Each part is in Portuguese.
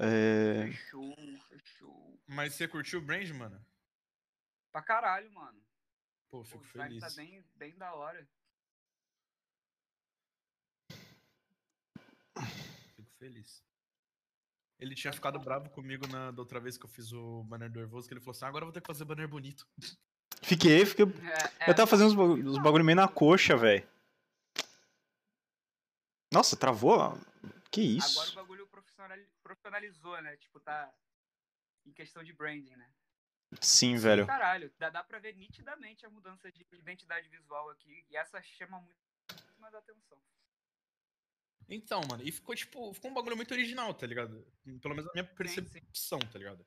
É... Fechou, fechou. Mas você curtiu o Brand, mano? Pra caralho, mano. Pô, O fico design feliz. tá bem, bem da hora. Fico feliz. Ele tinha ficado bravo comigo na, da outra vez que eu fiz o banner do Nervoso, que ele falou assim, "Ah, agora eu vou ter que fazer banner bonito. Fiquei, fiquei. É, Eu tava fazendo uns, bagu- uns bagulho meio na coxa, velho. Nossa, travou? Que Agora o isso? Profissionalizou, né? Tipo, tá em questão de branding, né? Sim, velho. Caralho, dá, dá pra ver nitidamente a mudança de identidade visual aqui. E essa chama muito mais atenção. Então, mano, e ficou, tipo, ficou um bagulho muito original, tá ligado? Pelo menos na minha percepção, tá ligado?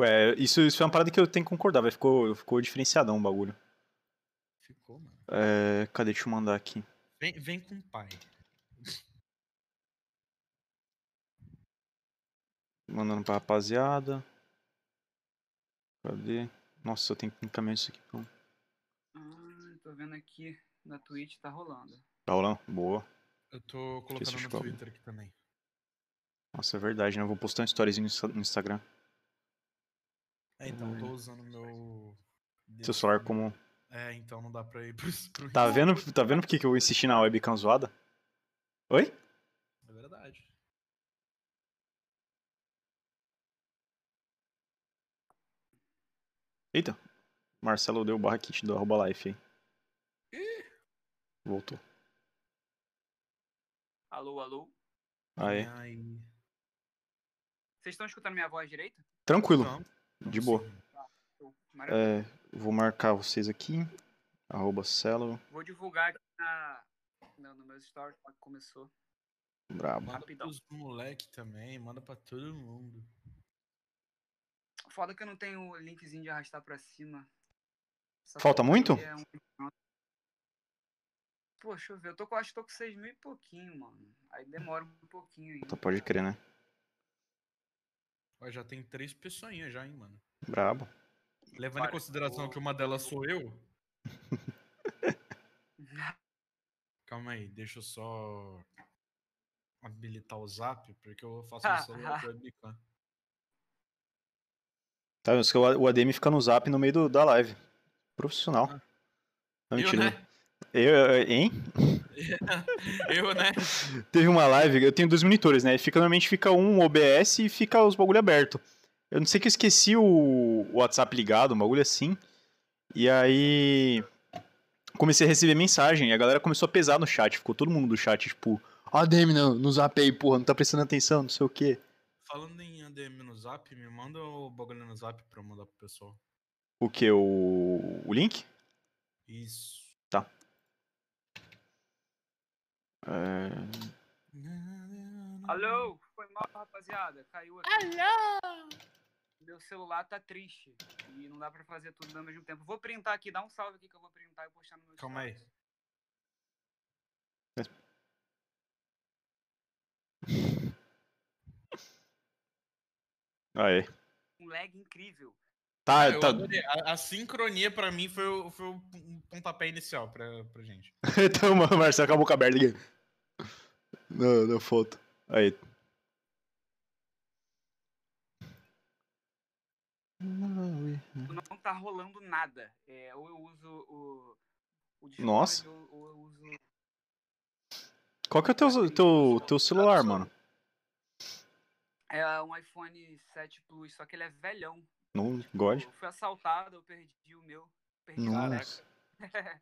É, isso, isso é uma parada que eu tenho que concordar, velho. Ficou, ficou diferenciadão o bagulho. Ficou, mano. É, cadê? Deixa eu mandar aqui. Vem, vem com o pai. Mandando pra rapaziada. Cadê? Nossa, eu tenho que encaminhar isso aqui. Pra... Ah, tô vendo aqui na Twitch, tá rolando. Tá rolando? Boa. Eu tô colocando no. Twitter aqui também. Nossa, é verdade, né? Eu vou postar um storyzinho no Insta- no Instagram. É, então, eu tô usando meu... Seu celular como. É, então não dá pra ir pro... pro... Tá vendo, tá vendo por que que eu insisti na webcam zoada? Oi? É verdade. Eita. Marcelo deu barra kit do arroba life aí. Voltou. Alô, alô? Aí. Ai, Vocês estão escutando minha voz direito? Tranquilo. não, não De boa. Maravilha. É, vou marcar vocês aqui. Arroba Celo. Vou divulgar aqui na, no, no meu story lá que começou. Brabo. Manda Rapidão. pros moleque também, manda pra todo mundo. Foda que eu não tenho o linkzinho de arrastar pra cima. Essa Falta muito? é um- Pô, deixa eu ver. Eu tô com, acho que tô com 6 mil e pouquinho, mano. Aí demora um pouquinho ainda. Tá, pode crer, né? Ó, já tem três pessoinhas já, hein, mano. Brabo. Levando em Para. consideração que uma delas sou eu. Calma aí, deixa eu só habilitar o zap, porque eu faço no celular do webcam. Tá O ADM fica no zap no meio do- da live. Profissional. Ah. Não, Eu, mentira. né? Eu, eu- hein? Eu, né? Teve uma live, eu tenho dois monitores, né? Fica, normalmente fica um OBS e fica os bagulho aberto. Eu não sei que eu esqueci o, WhatsApp ligado, um bagulho assim. E aí. Comecei a receber mensagem e a galera começou a pesar no chat. Ficou todo mundo do chat, tipo, ADM no, no zap aí, porra, não tá prestando atenção, não sei o quê. Falando em ADM no zap, me manda o bagulho no zap pra eu mandar pro pessoal. O que? O, o link? Isso. É, Alô? Foi mal, rapaziada. Caiu aqui. Alô! Meu celular tá triste. E não dá pra fazer tudo ao mesmo tempo. Vou printar aqui. Dá um salve aqui que eu vou printar e postar no meu Calma stories. Aí. Um lag incrível. Tá, Eu tá. A, a sincronia pra mim foi, o- foi o um pontapé inicial pra, pra gente. então, mano, Marcelo acabou com a aberta aqui. Na, na foto. Aí. Não tá rolando nada. É, ou eu uso o. o Nossa. Ou, ou eu uso. Qual que é o teu, teu, teu celular, mano? É um iPhone 7 Plus, só que ele é velhão. No God? Eu fui assaltado, eu perdi o meu. Perdi o Nossa.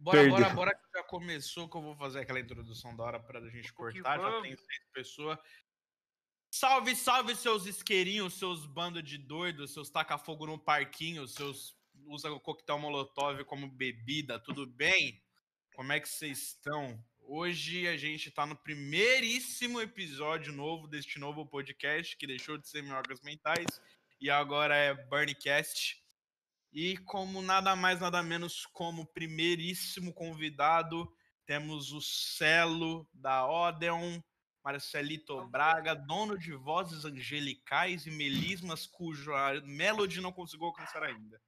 Bora, Perdeu. bora, bora que já começou, que eu vou fazer aquela introdução da hora pra gente cortar. Já vamos. tem seis pessoas. Salve, salve, seus isqueirinhos, seus bandos de doidos, seus taca-fogo no parquinho, seus usa o coquetel molotov como bebida, tudo bem? Como é que vocês estão? Hoje a gente tá no primeiríssimo episódio novo deste novo podcast, que deixou de ser Minhocas Mentais e agora é Burncast. E como nada mais, nada menos como primeiríssimo convidado, temos o Celo da Odeon, Marcelito Braga, dono de vozes angelicais e melismas, cujo a Melody não conseguiu alcançar ainda.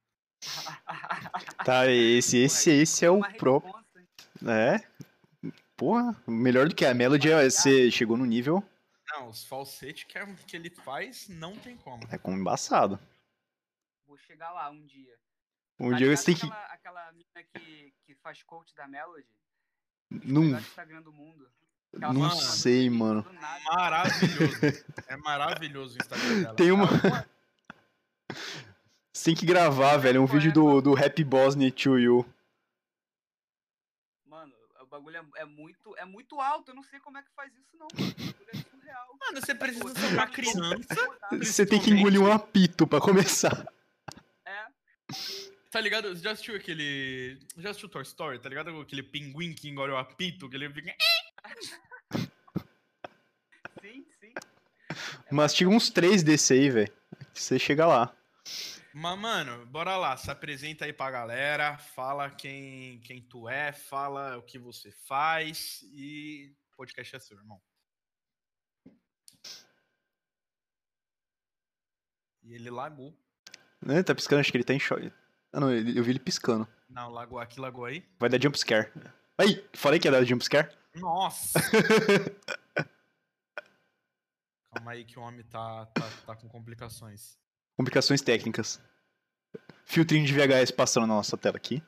Tá, esse, esse, esse é o próprio. responsa, hein? É. Porra, melhor do que a Melody, é- você chegou no nível. Não, os falsetes que, é- que ele faz, não tem como. É como embaçado. Vou chegar lá um dia. Um Tá dia você tem que. Aquela, aquela mina que, que faz coach da Melody? Não, Instagram do mundo. Que ela não sei, mano. do. Maravilhoso. é maravilhoso o Instagram dela. Tem uma. Ela- Você tem que gravar, velho, um vídeo do, do Happy Bosnia to You. Bagulho é, é muito, é muito alto. Eu não sei como é que faz isso, não. Mano. O bagulho é surreal. Mano, você precisa Pô, ser uma criança. Você tem que engolir um apito pra começar. É. Tá ligado? Você já assistiu aquele. Já assistiu Toy Story? Tá ligado? Aquele pinguim que engole o apito, que ele fica. Sim, sim. Mastiga uns três desse aí, velho. Você chega lá. Mas, mano, bora lá. Se apresenta aí pra galera. Fala quem, quem tu é, fala o que você faz e o podcast é seu, irmão. E ele lagou. Né? Tá piscando, acho que ele tá em choque. Ah, não, ele- eu vi ele piscando. Não, lagou aqui, lagou aí. Vai dar jumpscare. Aí, falei que ia dar jumpscare? Nossa! Calma aí que o homem tá, tá, tá com complicações. Complicações técnicas. Filtrinho de VHS passando na nossa tela aqui.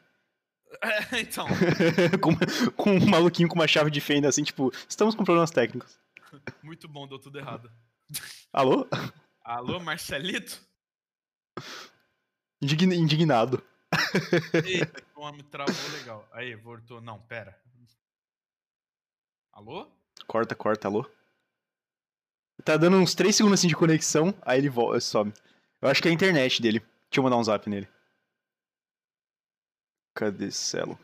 É, então, com, com um maluquinho com uma chave de fenda assim, tipo, estamos com problemas técnicos. muito bom, deu tudo errado. Alô? Alô, Marcelito? Indign- indignado. Eita, o homem travou legal. Aí, voltou. Não, pera. Alô? Corta, corta, alô? Tá dando uns 3 segundos assim de conexão, aí ele volta, sobe. Eu acho que é a internet dele. Deixa eu mandar um zap nele. Cadê Celo?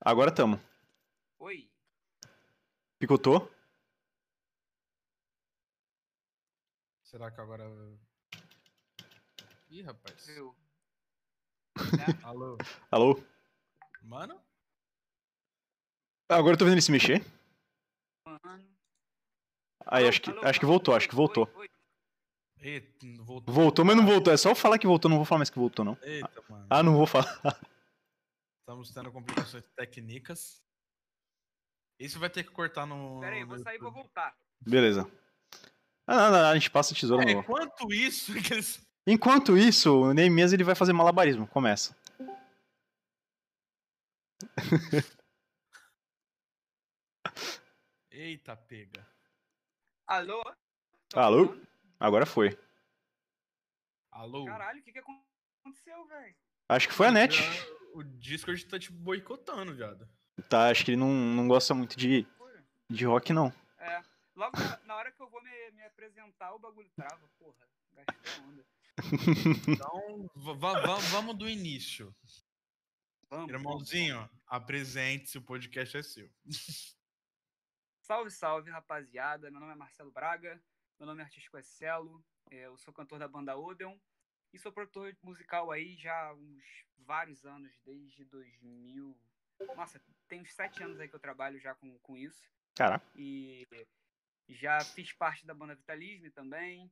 Agora tamo. Oi. Picotou? Será que agora. Ih, rapaz. Viu? Alô? Alô? Mano? Agora eu tô vendo ele se mexer. Mano. Aí, acho que, acho que voltou, acho que voltou. oi, oi. Eita, voltou. Voltou, mas não voltou. É só eu falar que voltou, não vou falar mais que voltou, não. Eita, mano. Ah, não vou falar. Estamos tendo complicações técnicas. Isso vai ter que cortar no. Pera aí, vou sair e vou voltar. Beleza. Ah, não, não, a gente passa a tesoura É, no. enquanto isso, eles. Enquanto isso, o Neemias ele vai fazer malabarismo. Começa. Eita, pega. Alô? Tô Alô? Agora foi. Alô? Caralho, o que, que aconteceu, velho? Acho que foi a net. O Discord tá te boicotando, viado. Tá, acho que ele não, não gosta muito de, de rock, não. É. Logo na, na hora que eu vou me, me apresentar, o bagulho trava, porra. Gastou onda. Então, va- va- va- vamos do início. Vamos. Irmãozinho, apresente-se, o podcast é seu. Salve, salve, rapaziada. Meu nome é Marcelo Braga. Meu nome artístico é Celo. é, Eu sou cantor da banda Odeon. E sou produtor musical aí já há uns vários anos, desde 2000. Nossa, tem uns sete anos aí que eu trabalho já com, com isso. Caraca. E já fiz parte da banda Vitalisme também.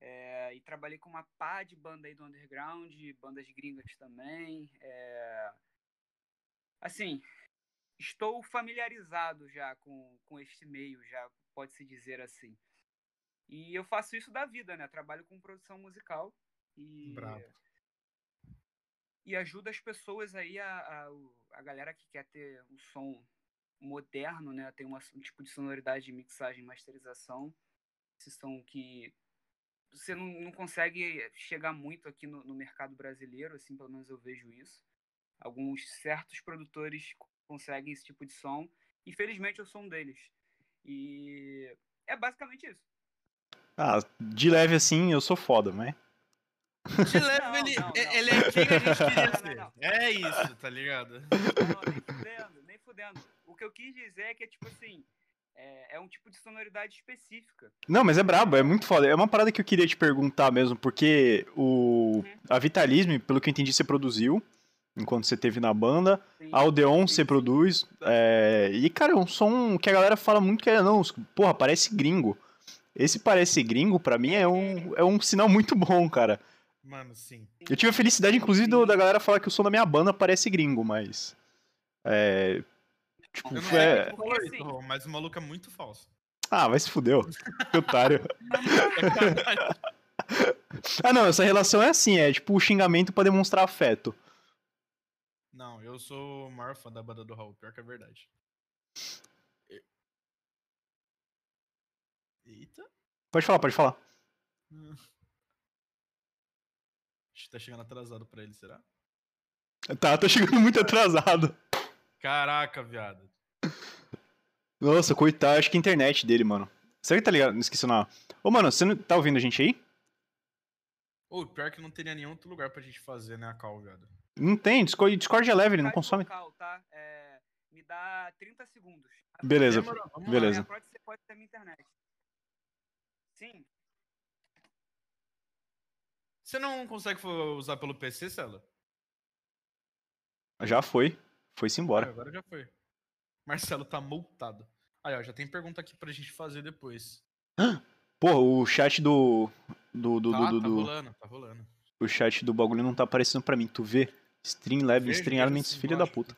é, e trabalhei com uma pá de banda aí do underground, bandas gringas também. é. Assim, estou familiarizado já com, com este meio, já pode-se dizer assim. E eu faço isso da vida, né? Trabalho com produção musical e, Brabo. e ajudo as pessoas aí, a, a, a galera que quer ter um som moderno, né? Tem uma- um tipo de sonoridade de mixagem e masterização. Esse som que você não, não consegue chegar muito aqui no, no mercado brasileiro, assim, pelo menos eu vejo isso. Alguns certos produtores conseguem esse tipo de som. Infelizmente eu sou um deles. E é basicamente isso. Ah, de leve assim, eu sou foda, mas. De leve, Não, ele, não, é- não. ele é quem a gente queria ser. não. É isso, tá ligado? Não, nem fudendo, nem fudendo. O que eu quis dizer é que é tipo assim, é, é um tipo de sonoridade específica. Não, mas é brabo, é muito foda. É uma parada que eu queria te perguntar mesmo, porque o. A Vitalisme, pelo que eu entendi, você produziu enquanto você teve na banda. Tem- A Odeon sim, você sim. produz. é, E, cara, é um som que a galera fala muito que é. Não, porra, parece gringo. Esse parece gringo, pra mim, é um, é um sinal muito bom, cara. Mano, sim. Eu tive a felicidade, inclusive, do- da galera falar que o som da minha banda parece gringo, mas. É. Tipo, Eu não é- isso, assim, mas o maluco é muito falso. Ah, vai se fudeu. Que otário. ah, não, essa relação é assim, é tipo o xingamento pra demonstrar afeto. Não, eu sou o maior fã da banda do Raul, pior que é verdade. E- Eita. Pode falar, pode falar. Hum. Acho que tá chegando atrasado pra ele, será? Tá, tá chegando muito atrasado. Caraca, viado. Nossa, coitado, acho que é a internet dele, mano. Será que tá ligado? Não esqueci o nome. Ô, mano, você não tá ouvindo a gente aí? Ô, pior que não teria nenhum outro lugar pra gente fazer, né, a call, viado. Não tem, Discord, Discord é leve, ele não consome. local, tá? É, me dá 30 segundos. Beleza, beleza. Pode, ser, pode ser minha internet. Sim. Você não consegue usar pelo PC, Celo? Já foi. Foi-se Ah, embora. agora já foi. Marcelo tá multado. Aí, ó, já tem pergunta aqui pra gente fazer depois. Porra, o chat do. Do. Do. tá, do, do- tá do- rolando, tá rolando. o chat do bagulho não tá aparecendo pra mim. Tu vê? Streamlab, Vejo, Stream vejo Elements, sim, filha da puta.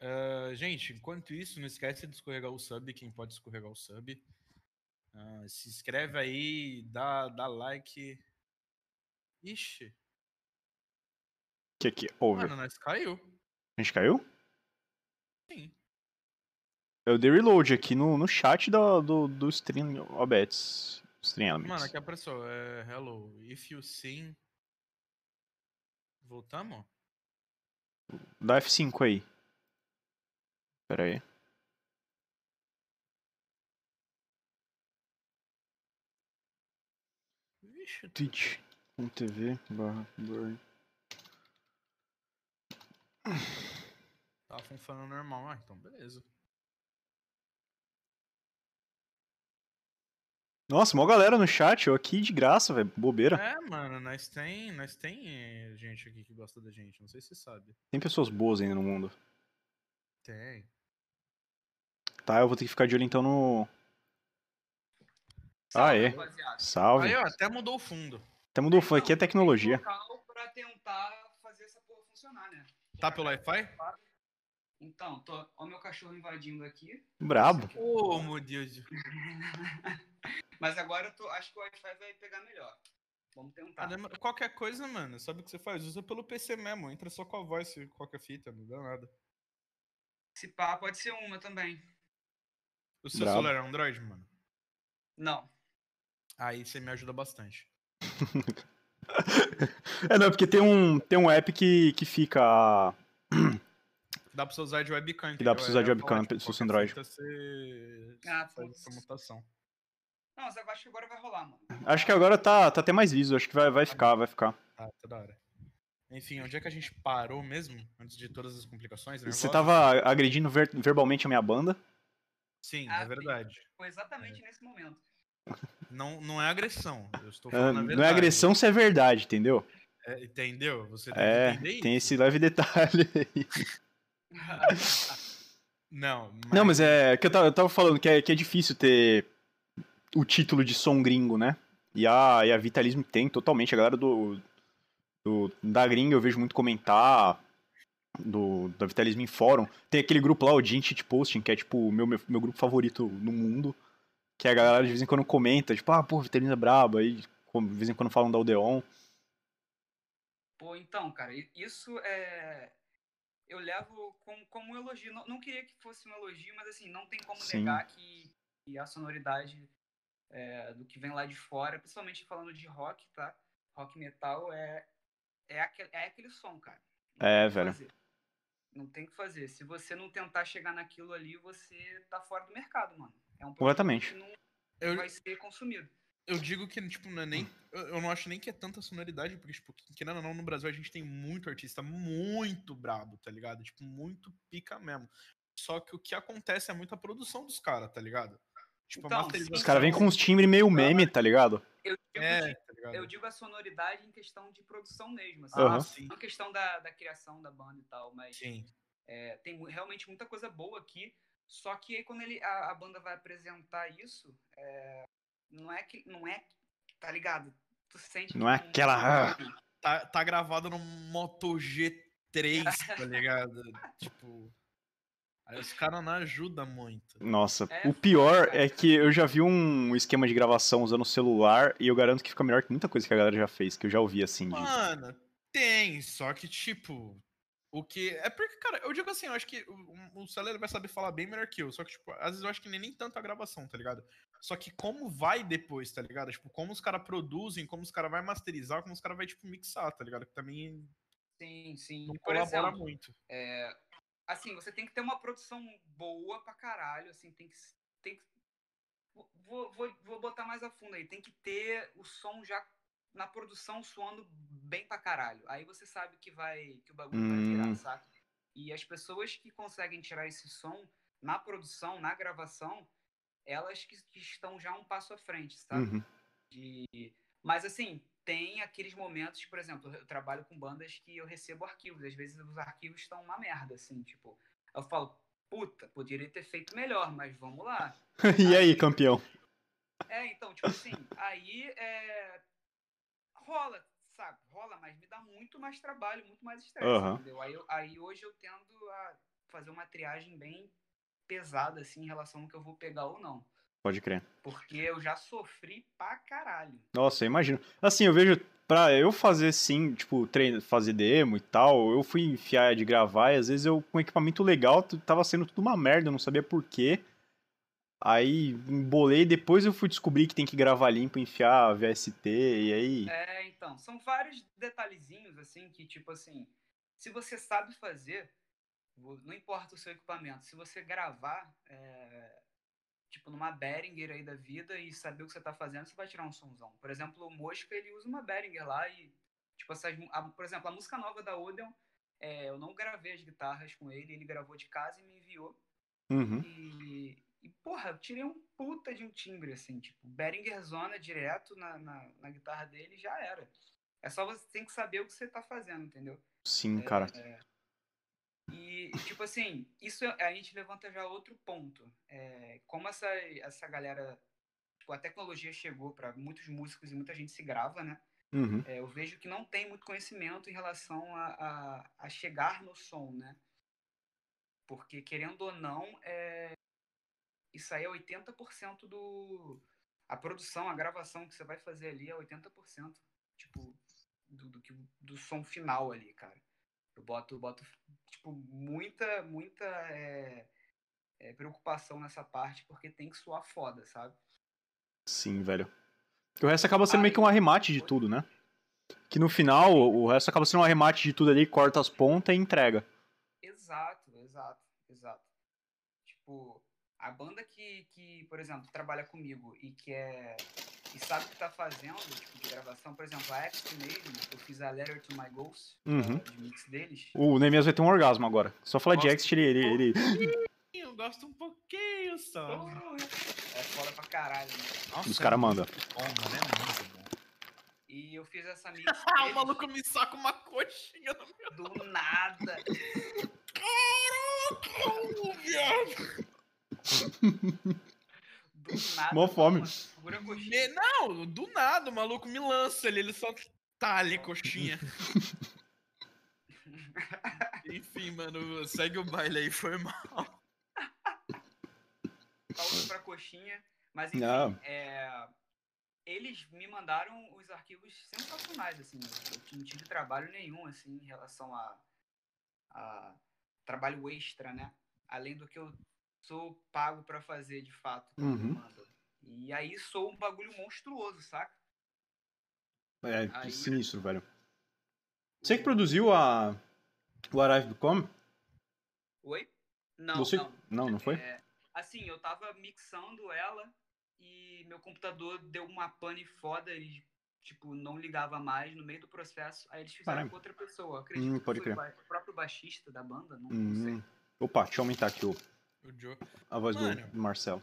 Ah, gente, enquanto isso, não esquece de escorregar o sub, quem pode escorregar o sub. Ah, se inscreve aí, dá, dá like. Ixi, Que aqui? Over. mano, nós caiu. A gente caiu? Sim. Eu dei reload aqui no, no chat do, do, do Stream OBS. Stream Elements. Mano, aqui apareceu. É, hello, if you sing. Voltamos? Dá F5 aí. Pera aí. Twitch.tv barra blur. tá funcionando normal. Ah, então beleza. Nossa, mó galera no chat, eu aqui de graça, velho. Bobeira. É, mano, nós tem, nós tem gente aqui que gosta da gente, não sei se você sabe. Tem pessoas boas ainda no mundo. Tem. Tá, eu vou ter que ficar de olho então no. Ah, Salve, é. rapaziada. Salve. Aí, ó, até mudou o fundo. Até mudou, foi aqui é tecnologia. Pra tentar fazer essa porra funcionar, né? Tá pelo Wi-Fi? Então, tô, ó o meu cachorro invadindo aqui. Brabo. Ô, meu Deus. Mas agora eu tô, acho que o Wi-Fi vai pegar melhor. Vamos tentar. Ah, Qualquer coisa, mano, sabe o que você faz? Usa pelo PC mesmo, entra só com a voz, qualquer fita, não dá nada. Se pá, pode ser uma também. O seu Brabo. celular é Android, mano? Não. Aí você me ajuda bastante. É, não, porque tem um, tem um app que, que fica. Dá pra você usar de webcam. Que dá pra você usar de falo, webcam se fosse qualquer Android. Você Ah, essa mutação. Não, mas eu acho que agora vai rolar, mano. Acho que agora tá, tá até mais liso, acho que vai, vai ficar, vai ficar. Tá, toda hora. Enfim, onde é que a gente parou mesmo? Antes de todas as complicações? Você tava agredindo ver- verbalmente a minha banda. Sim, Ah, é verdade. Foi exatamente nesse momento. Não, não é agressão. Eu estou Ah, falando a verdade. Não é agressão se é verdade, entendeu? É, entendeu? Você tem É, tem esse leve detalhe aí. Não, Não, mas é que eu tava, eu tava falando que é, que é difícil ter o título de som gringo, né? E a, e a Vitalismo tem totalmente. A galera do, do da gringa eu vejo muito comentar do, da Vitalismo em fórum. Tem aquele grupo lá, o Gin Cheat Posting, que é tipo o meu, meu, meu grupo favorito no mundo. Que a galera de vez em quando comenta, tipo, ah, pô, Vitalismo é brabo. Aí de vez em quando falam da Odeon. Pô, então, cara, isso é. Eu levo como, como um elogio. Não, não queria que fosse um elogio, mas assim, não tem como Sim. negar que, que a sonoridade é, do que vem lá de fora, principalmente falando de rock, tá? Rock metal é, é, aquele, é aquele som, cara. Não É, velho. fazer. Não tem o que fazer. Se você não tentar chegar naquilo ali, você tá fora do mercado, mano. É um Completamente. que não eu, vai ser consumido. eu digo que, tipo, não é nem. Eu, não acho nem que é tanta sonoridade, porque, tipo, querendo ou não, no Brasil a gente tem muito artista muito brabo, tá ligado? Tipo, muito pica mesmo. Só que o que acontece é muita produção dos caras, tá ligado? Tipo, Então. Os caras vêm com uns timbres meio meme, tá ligado? Eu digo, É, tá ligado? eu digo a sonoridade em questão de produção mesmo. Assim. Aham. Ah, sim. Não questão da, da criação da banda e tal, mas Sim. é, tem realmente muita coisa boa aqui. Só que aí quando ele, a, a banda vai apresentar isso, é, não é que. Não é. Tá ligado? Tu sente. Não é que aquela- ah. Tá, tá gravado no Moto G3, tá ligado? tipo. Aí os caras não ajudam muito. Nossa, É o pior é que eu já vi um esquema de gravação usando o celular e eu garanto que fica melhor que muita coisa que a galera já fez, que eu já ouvi assim. de- Mano, tem, só que, tipo, o que. É porque, cara, eu digo assim, eu acho que o, o Celer vai saber falar bem melhor que eu. Só que, tipo, às vezes eu acho que nem, nem tanto a gravação, tá ligado? Só que como vai depois, tá ligado? Tipo, como os caras produzem, como os caras vai masterizar, como os caras vai, tipo, mixar, tá ligado? Que também Sim, sim. não Por colabora exemplo, muito. é, assim, você tem que ter uma produção boa pra caralho, assim, tem que. Tem que vou, vou, vou botar mais a fundo aí. Tem que ter o som já na produção suando bem pra caralho. Aí você sabe que vai. que o bagulho vai Hum. virar, saca? E as pessoas que conseguem tirar esse som na produção, na gravação, elas que, que estão já um passo à frente, sabe? Uhum. de mas assim tem aqueles momentos por exemplo eu trabalho com bandas que eu recebo arquivos às vezes os arquivos estão uma merda assim tipo eu falo puta poderia ter feito melhor mas vamos lá e aí, campeão? é então tipo assim aí é rola sabe rola mas me dá muito mais trabalho muito mais estresse Aham. entendeu aí, aí hoje eu tendo a fazer uma triagem bem pesada assim em relação ao que eu vou pegar ou não Pode crer. porque eu já sofri pra caralho Nossa, eu imagino. Assim, eu vejo, pra eu fazer sim, tipo, treino, fazer demo e tal, eu fui enfiar de gravar e às vezes eu, com equipamento legal, tava sendo tudo uma merda, eu não sabia por quê. Aí embolei, depois eu fui descobrir que tem que gravar limpo, enfiar VST, e aí. É, então, são vários detalhezinhos, assim, que, tipo assim, se você sabe fazer, não importa o seu equipamento, se você gravar, é, tipo, numa Behringer aí da vida e saber o que você tá fazendo, você vai tirar um somzão. Por exemplo, o Mosca, ele usa uma Behringer lá e, tipo, essas, a- por exemplo, a música nova da Odeon, é, eu não gravei as guitarras com ele, ele gravou de casa e me enviou. Uhum. E, e, porra, eu tirei um puta de um timbre, assim, tipo, Behringer Zona direto na, na, na guitarra dele e já era. É só você tem que saber o que você tá fazendo, entendeu? Sim, cara. E, tipo assim, isso é- a gente levanta já outro ponto. É, como essa, essa galera, tipo, a tecnologia chegou para muitos músicos e muita gente se grava, né? Uhum. É, eu vejo que não tem muito conhecimento em relação a, a, a chegar no som, né? Porque, querendo ou não, é... isso aí é 80% do. A produção, a gravação que você vai fazer ali é 80%, tipo, do, do, do som final ali, cara. Eu boto, boto tipo, muita, muita é, é, preocupação nessa parte, porque tem que soar foda, sabe? Sim, velho. O resto acaba sendo meio que um Aí- arremate de tudo, né? Que no final, o resto acaba sendo um arremate de tudo ali, corta as pontas e entrega. Exato, exato, exato. Tipo, a banda que, que, por exemplo, trabalha comigo e que é. e sabe o que tá fazendo, tipo, de gravação, por exemplo, a X-Mail, eu fiz a Letter to My Ghost, Uhum. de mix deles. O Nemias vai ter um orgasmo agora. Só falar de. Exit, ele, ele, ele- Eu gosto um pouquinho só. É foda pra caralho, né? Nossa, Os cara é manda. muito Bom, mano, é muito bom. E eu fiz essa mix Ah, o maluco me saca uma coxinha no meu do nada. cu, viado. Do nada. Mó fome. coxinha. Não, do nada, o maluco me lança ali, ele só tá ali, coxinha. Enfim, mano, segue o baile aí, foi mal. Pausa pra coxinha. Mas enfim, é, eles me mandaram os arquivos sensacionais, assim. Eu não tive trabalho nenhum, assim, em relação a, a trabalho extra, né? Além do que eu sou pago pra fazer, de fato, Uhum. E aí sou um bagulho monstruoso, saca? É, Aí- sinistro, velho. Você que produziu a. O Arrive.com? Oi? Não, Você... não. não, não foi? É, assim, eu tava mixando ela e meu computador deu uma pane foda, ele, tipo, não ligava mais no meio do processo. Aí eles fizeram Caramba. com outra pessoa. Eu acredito Hum, que pode foi crer. o próprio baixista da banda, não, não sei. Hum. Opa, deixa eu aumentar aqui o- O Joe. a voz Mano. do Marcelo.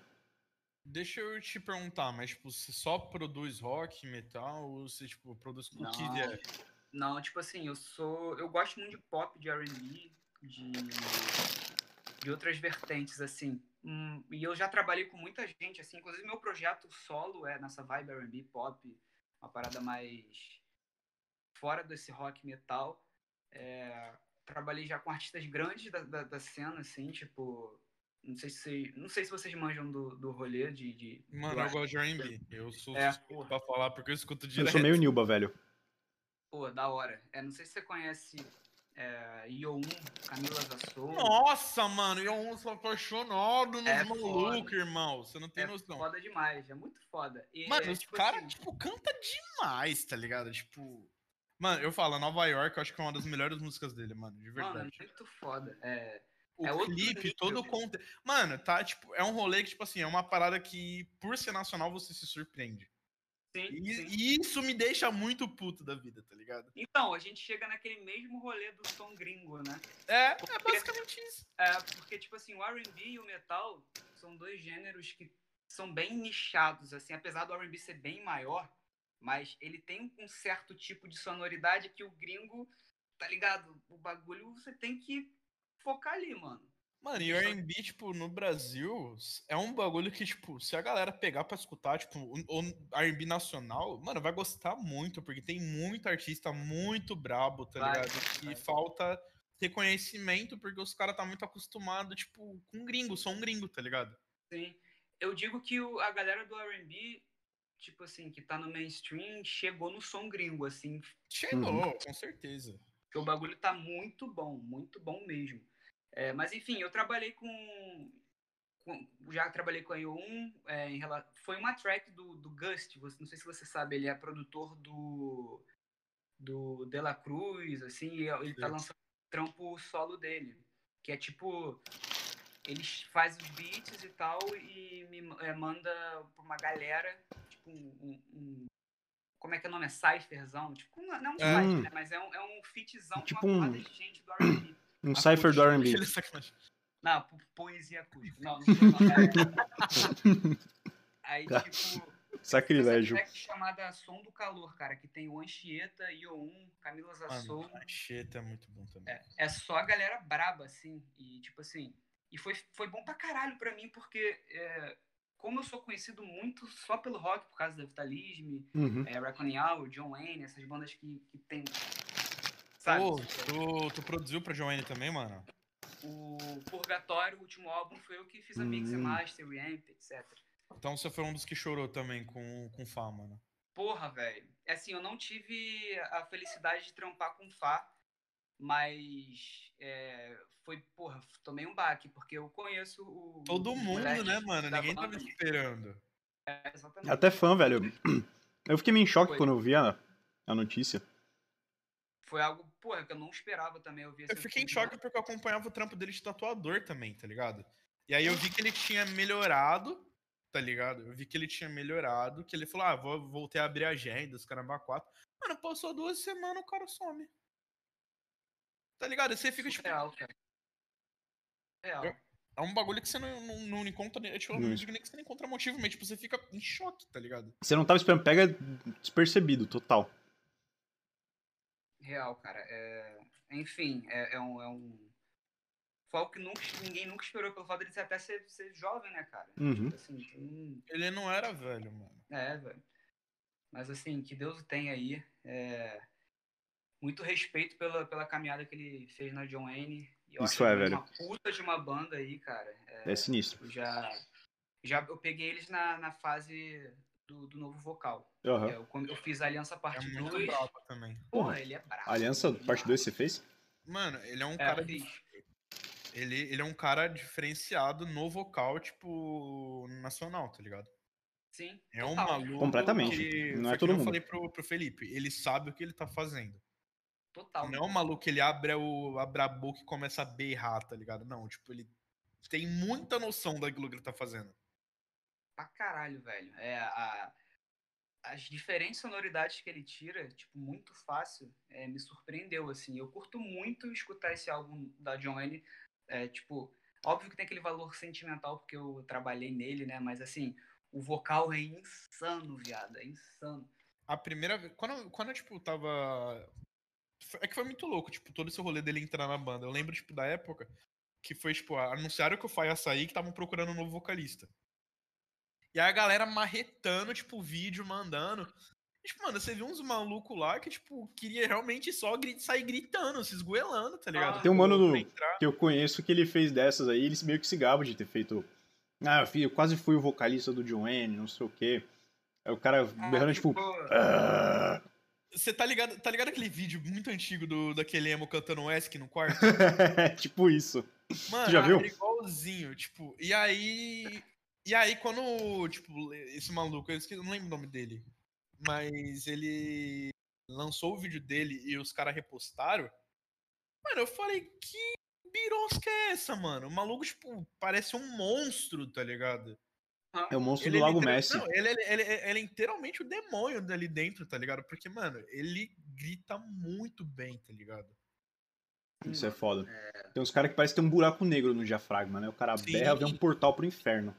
Deixa eu te perguntar, mas tipo, você só produz rock, metal, ou você tipo, produz o que vier? Não, tipo assim, eu sou. Eu gosto muito de pop, de RB, de. de outras vertentes, assim. Hum, e eu já trabalhei com muita gente, assim, inclusive meu projeto solo é nessa vibe RB, pop, uma parada mais fora desse rock metal. É, trabalhei já com artistas grandes da, da, da cena, assim, tipo. Não sei se, não sei se vocês manjam do, do rolê de. de Mano, do eu gosto de R&B. Eu sou É. pra falar porque eu escuto Eu direto. sou meio Nilba, velho. Pô, da hora. É, não sei se você conhece é, Yo1, Camila Zassou. Nossa, mano, eu sou apaixonado nos É malucos, irmão. Você não tem É noção. foda demais, é muito foda. E, Mano, é, os tipo caras, assim, tipo, canta demais, tá ligado? Tipo. Mano, eu falo, Nova York, eu acho que é uma das melhores músicas dele, mano, de Mano, é verdade. muito foda. É, o é clipe, todo o conteúdo. Mano, tá, tipo, é um rolê que, tipo assim, é uma parada que, por ser nacional, você se surpreende. sim, E, sim. e isso me deixa muito puto da vida, tá ligado? Então, a gente chega naquele mesmo rolê do som gringo, né? É, é Porque- basicamente isso. É, porque, tipo assim, o R&B e o metal são dois gêneros que são bem nichados, assim, apesar do R&B ser bem maior, mas ele tem um certo tipo de sonoridade que o gringo, tá ligado? O bagulho você tem que focar ali, mano. Mano, e o R&B, tipo, no Brasil, é um bagulho que, tipo, se a galera pegar pra escutar, tipo, o R&B nacional, mano, vai gostar muito, porque tem muito artista muito brabo, tá Vai, ligado? E vai. falta reconhecimento, porque os caras tá muito acostumado, tipo, com gringo, são um gringo, tá ligado? Sim. Eu digo que o- a galera do R&B, tipo assim, que tá no mainstream, chegou no som gringo, assim, Chegou, com certeza. Porque o bagulho tá muito bom, muito bom mesmo. É, mas enfim, eu trabalhei com. com- já trabalhei com a IO1. é, em foi uma track do, do Gust, você, não sei se você sabe, ele é produtor do. do De La Cruz, assim, e ele tá Sei. lançando um trampo solo dele. Que é tipo. Ele faz os beats e tal e me é, manda pra uma galera, tipo um, um- como é que é o nome? É Cypherzão? Tipo, não é um É. cypher, né? Mas é um, é um fitzão Tipo com uma um- de gente do R&B. Um cipher do R&B. Não, po- poesia acústica. Não, não. É... Aí, Tá. tipo... Sacrilégio. Essa track chamada Som do Calor, cara, que tem o Anchieta, Io1, Camila Zassou. Mano, a Cheta é muito bom também. É, é só a galera braba, assim. E, tipo assim... E foi, foi bom pra caralho pra mim, porque... é, como eu sou conhecido muito só pelo rock, por causa da Vitalisme, Uhum. é, Reckoning Hour, John Wayne, essas bandas que, que tem... Sabe? Pô, tu, tu produziu pra Joanne também, mano? O Purgatório, o último álbum, foi eu que fiz a mix Hum. master, reamp, etc. Então você foi um dos que chorou também com, com Fá, mano. Porra, velho. É Assim, eu não tive a felicidade de trampar com Fá, mas é, foi, porra, tomei um baque, porque eu conheço o. Todo mundo, né, mano? Ninguém tava banda. esperando. É, exatamente. Até fã, velho. Eu fiquei meio em choque Foi. quando eu vi a, a notícia. Foi algo, porra, que eu não esperava também. Eu, vi, Eu fiquei em choque porque eu acompanhava o trampo dele de tatuador também, tá ligado? E aí eu vi que ele tinha melhorado, tá ligado? Eu vi que ele tinha melhorado, que ele falou, ah, vou, voltei a abrir agenda, os caramba quatro. Mano, passou duas semanas, o cara some. Tá ligado? Você fica, tipo, Real, cara. Real. Eu- é um bagulho que você não, não, não encontra, né, tipo, eu Não. não digo nem que você não encontra motivo, mas tipo, você fica em choque, tá ligado? Você não tava esperando, pega despercebido, total. Real, cara. É... Enfim, é, é um. É um... Foi algo que nunca, ninguém nunca esperou pelo fato de ele até ser, ser jovem, né, cara? Uhum. Tipo assim, tem- Ele não era velho, mano. É, velho. Mas assim, que Deus o tenha aí. É... Muito respeito pela, pela caminhada que ele fez na John Wayne. E eu Isso acho é, velho. Uma puta de uma banda aí, cara. É, É sinistro. eu já, já eu peguei eles na, na fase do, do novo vocal. É, eu, quando eu fiz a Aliança É Parte muito 2. brabo também. Porra, ele é brabo. Aliança, parte é- 2 você fez? Mano, ele é um É, cara. de-. Ele, ele é um cara diferenciado no vocal, tipo, nacional, tá ligado? Sim. É um total. maluco. Completamente. Que, Não é todo nem eu mundo. falei pro, pro Felipe, ele sabe o que ele tá fazendo. Total. Não é um maluco que ele abre, o, abre a boca e começa a berrar, tá ligado? Não, tipo, ele tem muita noção daquilo que ele tá fazendo. Pra caralho, velho. É, a, as diferentes sonoridades que ele tira, tipo, muito fácil, é, me surpreendeu, assim. Eu curto muito escutar esse álbum da John Wayne, é, tipo, óbvio que tem aquele valor sentimental porque eu trabalhei nele, né, mas, assim, o vocal é insano, viado, é insano. A primeira vez. Quando, quando eu, tipo, tava. É que foi muito louco, tipo, todo esse rolê dele entrar na banda. Eu lembro, tipo, da época que foi, tipo, anunciaram que o Fai ia sair que estavam procurando um novo vocalista. E aí a galera marretando, tipo, vídeo, mandando. Tipo, mano, você viu uns malucos lá que, tipo, queria realmente só gri- sair gritando, se esgoelando, tá ligado? Ah, Tem um mano do- que eu conheço que ele fez dessas aí, ele meio que se gaba de ter feito. Ah, eu, quase fui o vocalista do John Wayne, não sei o quê. Aí o cara berrando, tipo. "Ah". Você tá ligado, tá ligado aquele vídeo muito antigo do, daquele emo cantando Esk no quarto? tipo isso. Mano, já viu? igualzinho, tipo, e aí. E aí, quando, tipo, esse maluco, eu esqueci, eu não lembro o nome dele, mas ele lançou o vídeo dele e os caras repostaram. Mano, eu falei, que birosca é essa, mano? O maluco, tipo, parece um monstro, tá ligado? É o monstro Ele do Lago literal- Messi. Não, ele, ele, ele, ele é inteiramente o demônio dali dentro, tá ligado? Porque, mano, ele grita muito bem, tá ligado? Isso é foda. Tem uns caras que parece ter um buraco negro no diafragma, né? O cara Sim. berra, vê um portal pro inferno.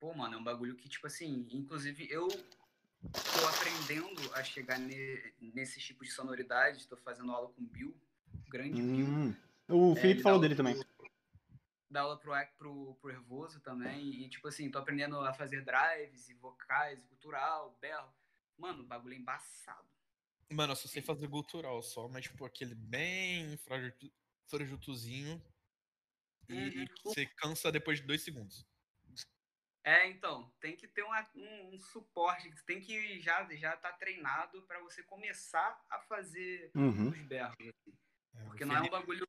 Pô, mano, é um bagulho que, tipo assim, inclusive eu tô aprendendo a chegar ne- nesse tipo de sonoridade, tô fazendo aula com o Bill, grande Bill. Hum. O É, Felipe falou dele aula também. pro- Dá aula pro, pro, pro Hervoso também, e tipo assim, tô aprendendo a fazer drives e vocais, gutural, berro. Mano, o bagulho é embaçado. Mano, eu só sei fazer gutural só, mas, tipo, aquele bem frajutu- frajutuzinho. E, e Uhum. você cansa depois de dois segundos. É, então, tem que ter uma- um, um suporte, tem que já já tá treinado pra você começar a fazer Uhum. os berros. assim. É, Porque não é um bagulho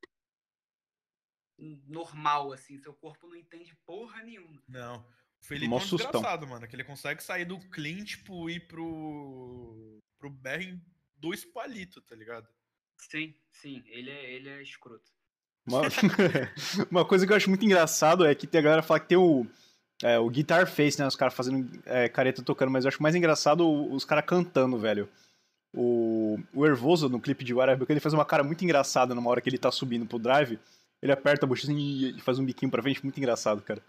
normal, assim, seu corpo não entende porra nenhuma. Não. O Felipe é um sustão. desgraçado, mano. Que ele consegue sair do clean, tipo, ir pro. pro BR em dois palitos, tá ligado? Sim, sim, ele é, ele é escroto. Uma... Uma coisa que eu acho muito engraçado é que tem a galera fala que tem o, é, o Guitar Face, né? Os caras fazendo é, careta tocando, mas eu acho mais engraçado os caras cantando, velho. O, o Hervoso, no clipe de Guarabica, ele faz uma cara muito engraçada numa hora que ele tá subindo pro drive. Ele aperta a bochecha e faz um biquinho pra frente, muito engraçado, cara.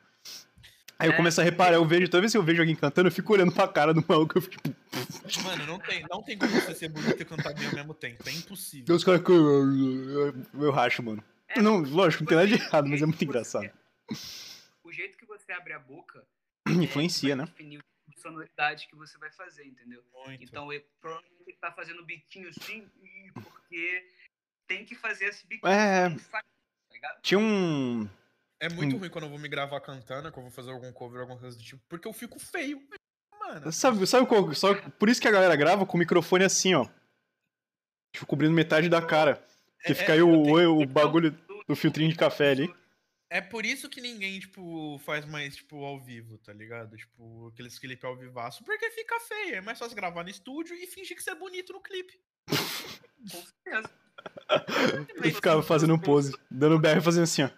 Aí eu É. começo a reparar, eu vejo, toda vez que eu vejo alguém cantando, eu fico olhando pra cara do maluco, eu fico tipo, Mano, não tem, não tem como você ser bonito e cantar bem ao mesmo tempo. É tem impossível. os caras que eu, eu racho, mano. É, Não, lógico, não tem nada de errado, mas é muito você- engraçado. Você abre a boca Influencia, é, né? definir o tipo de sonoridade que você vai fazer, entendeu? Muito. Então, ele provavelmente ele tá fazendo biquinho assim, porque tem que fazer esse biquinho. É. sai, Tá ligado? Tinha um. É muito Hum. ruim quando eu vou me gravar cantando, que eu vou fazer algum cover, alguma coisa do tipo, porque eu fico feio. Mano. Sabe, sabe qual? Só, por isso que a galera grava com o microfone assim, ó. Tipo, cobrindo metade da cara. Que É- fica é- aí eu o, tenho- o bagulho do filtrinho de café ali. É por isso que ninguém, tipo, faz mais, tipo, ao vivo, tá ligado? Tipo, aqueles clipes ao vivaço. Porque fica feio. É mais fácil gravar no estúdio e fingir que você é bonito no clipe. Com certeza. Ele ficava fazendo um pose, dando BR e fazendo assim, ó.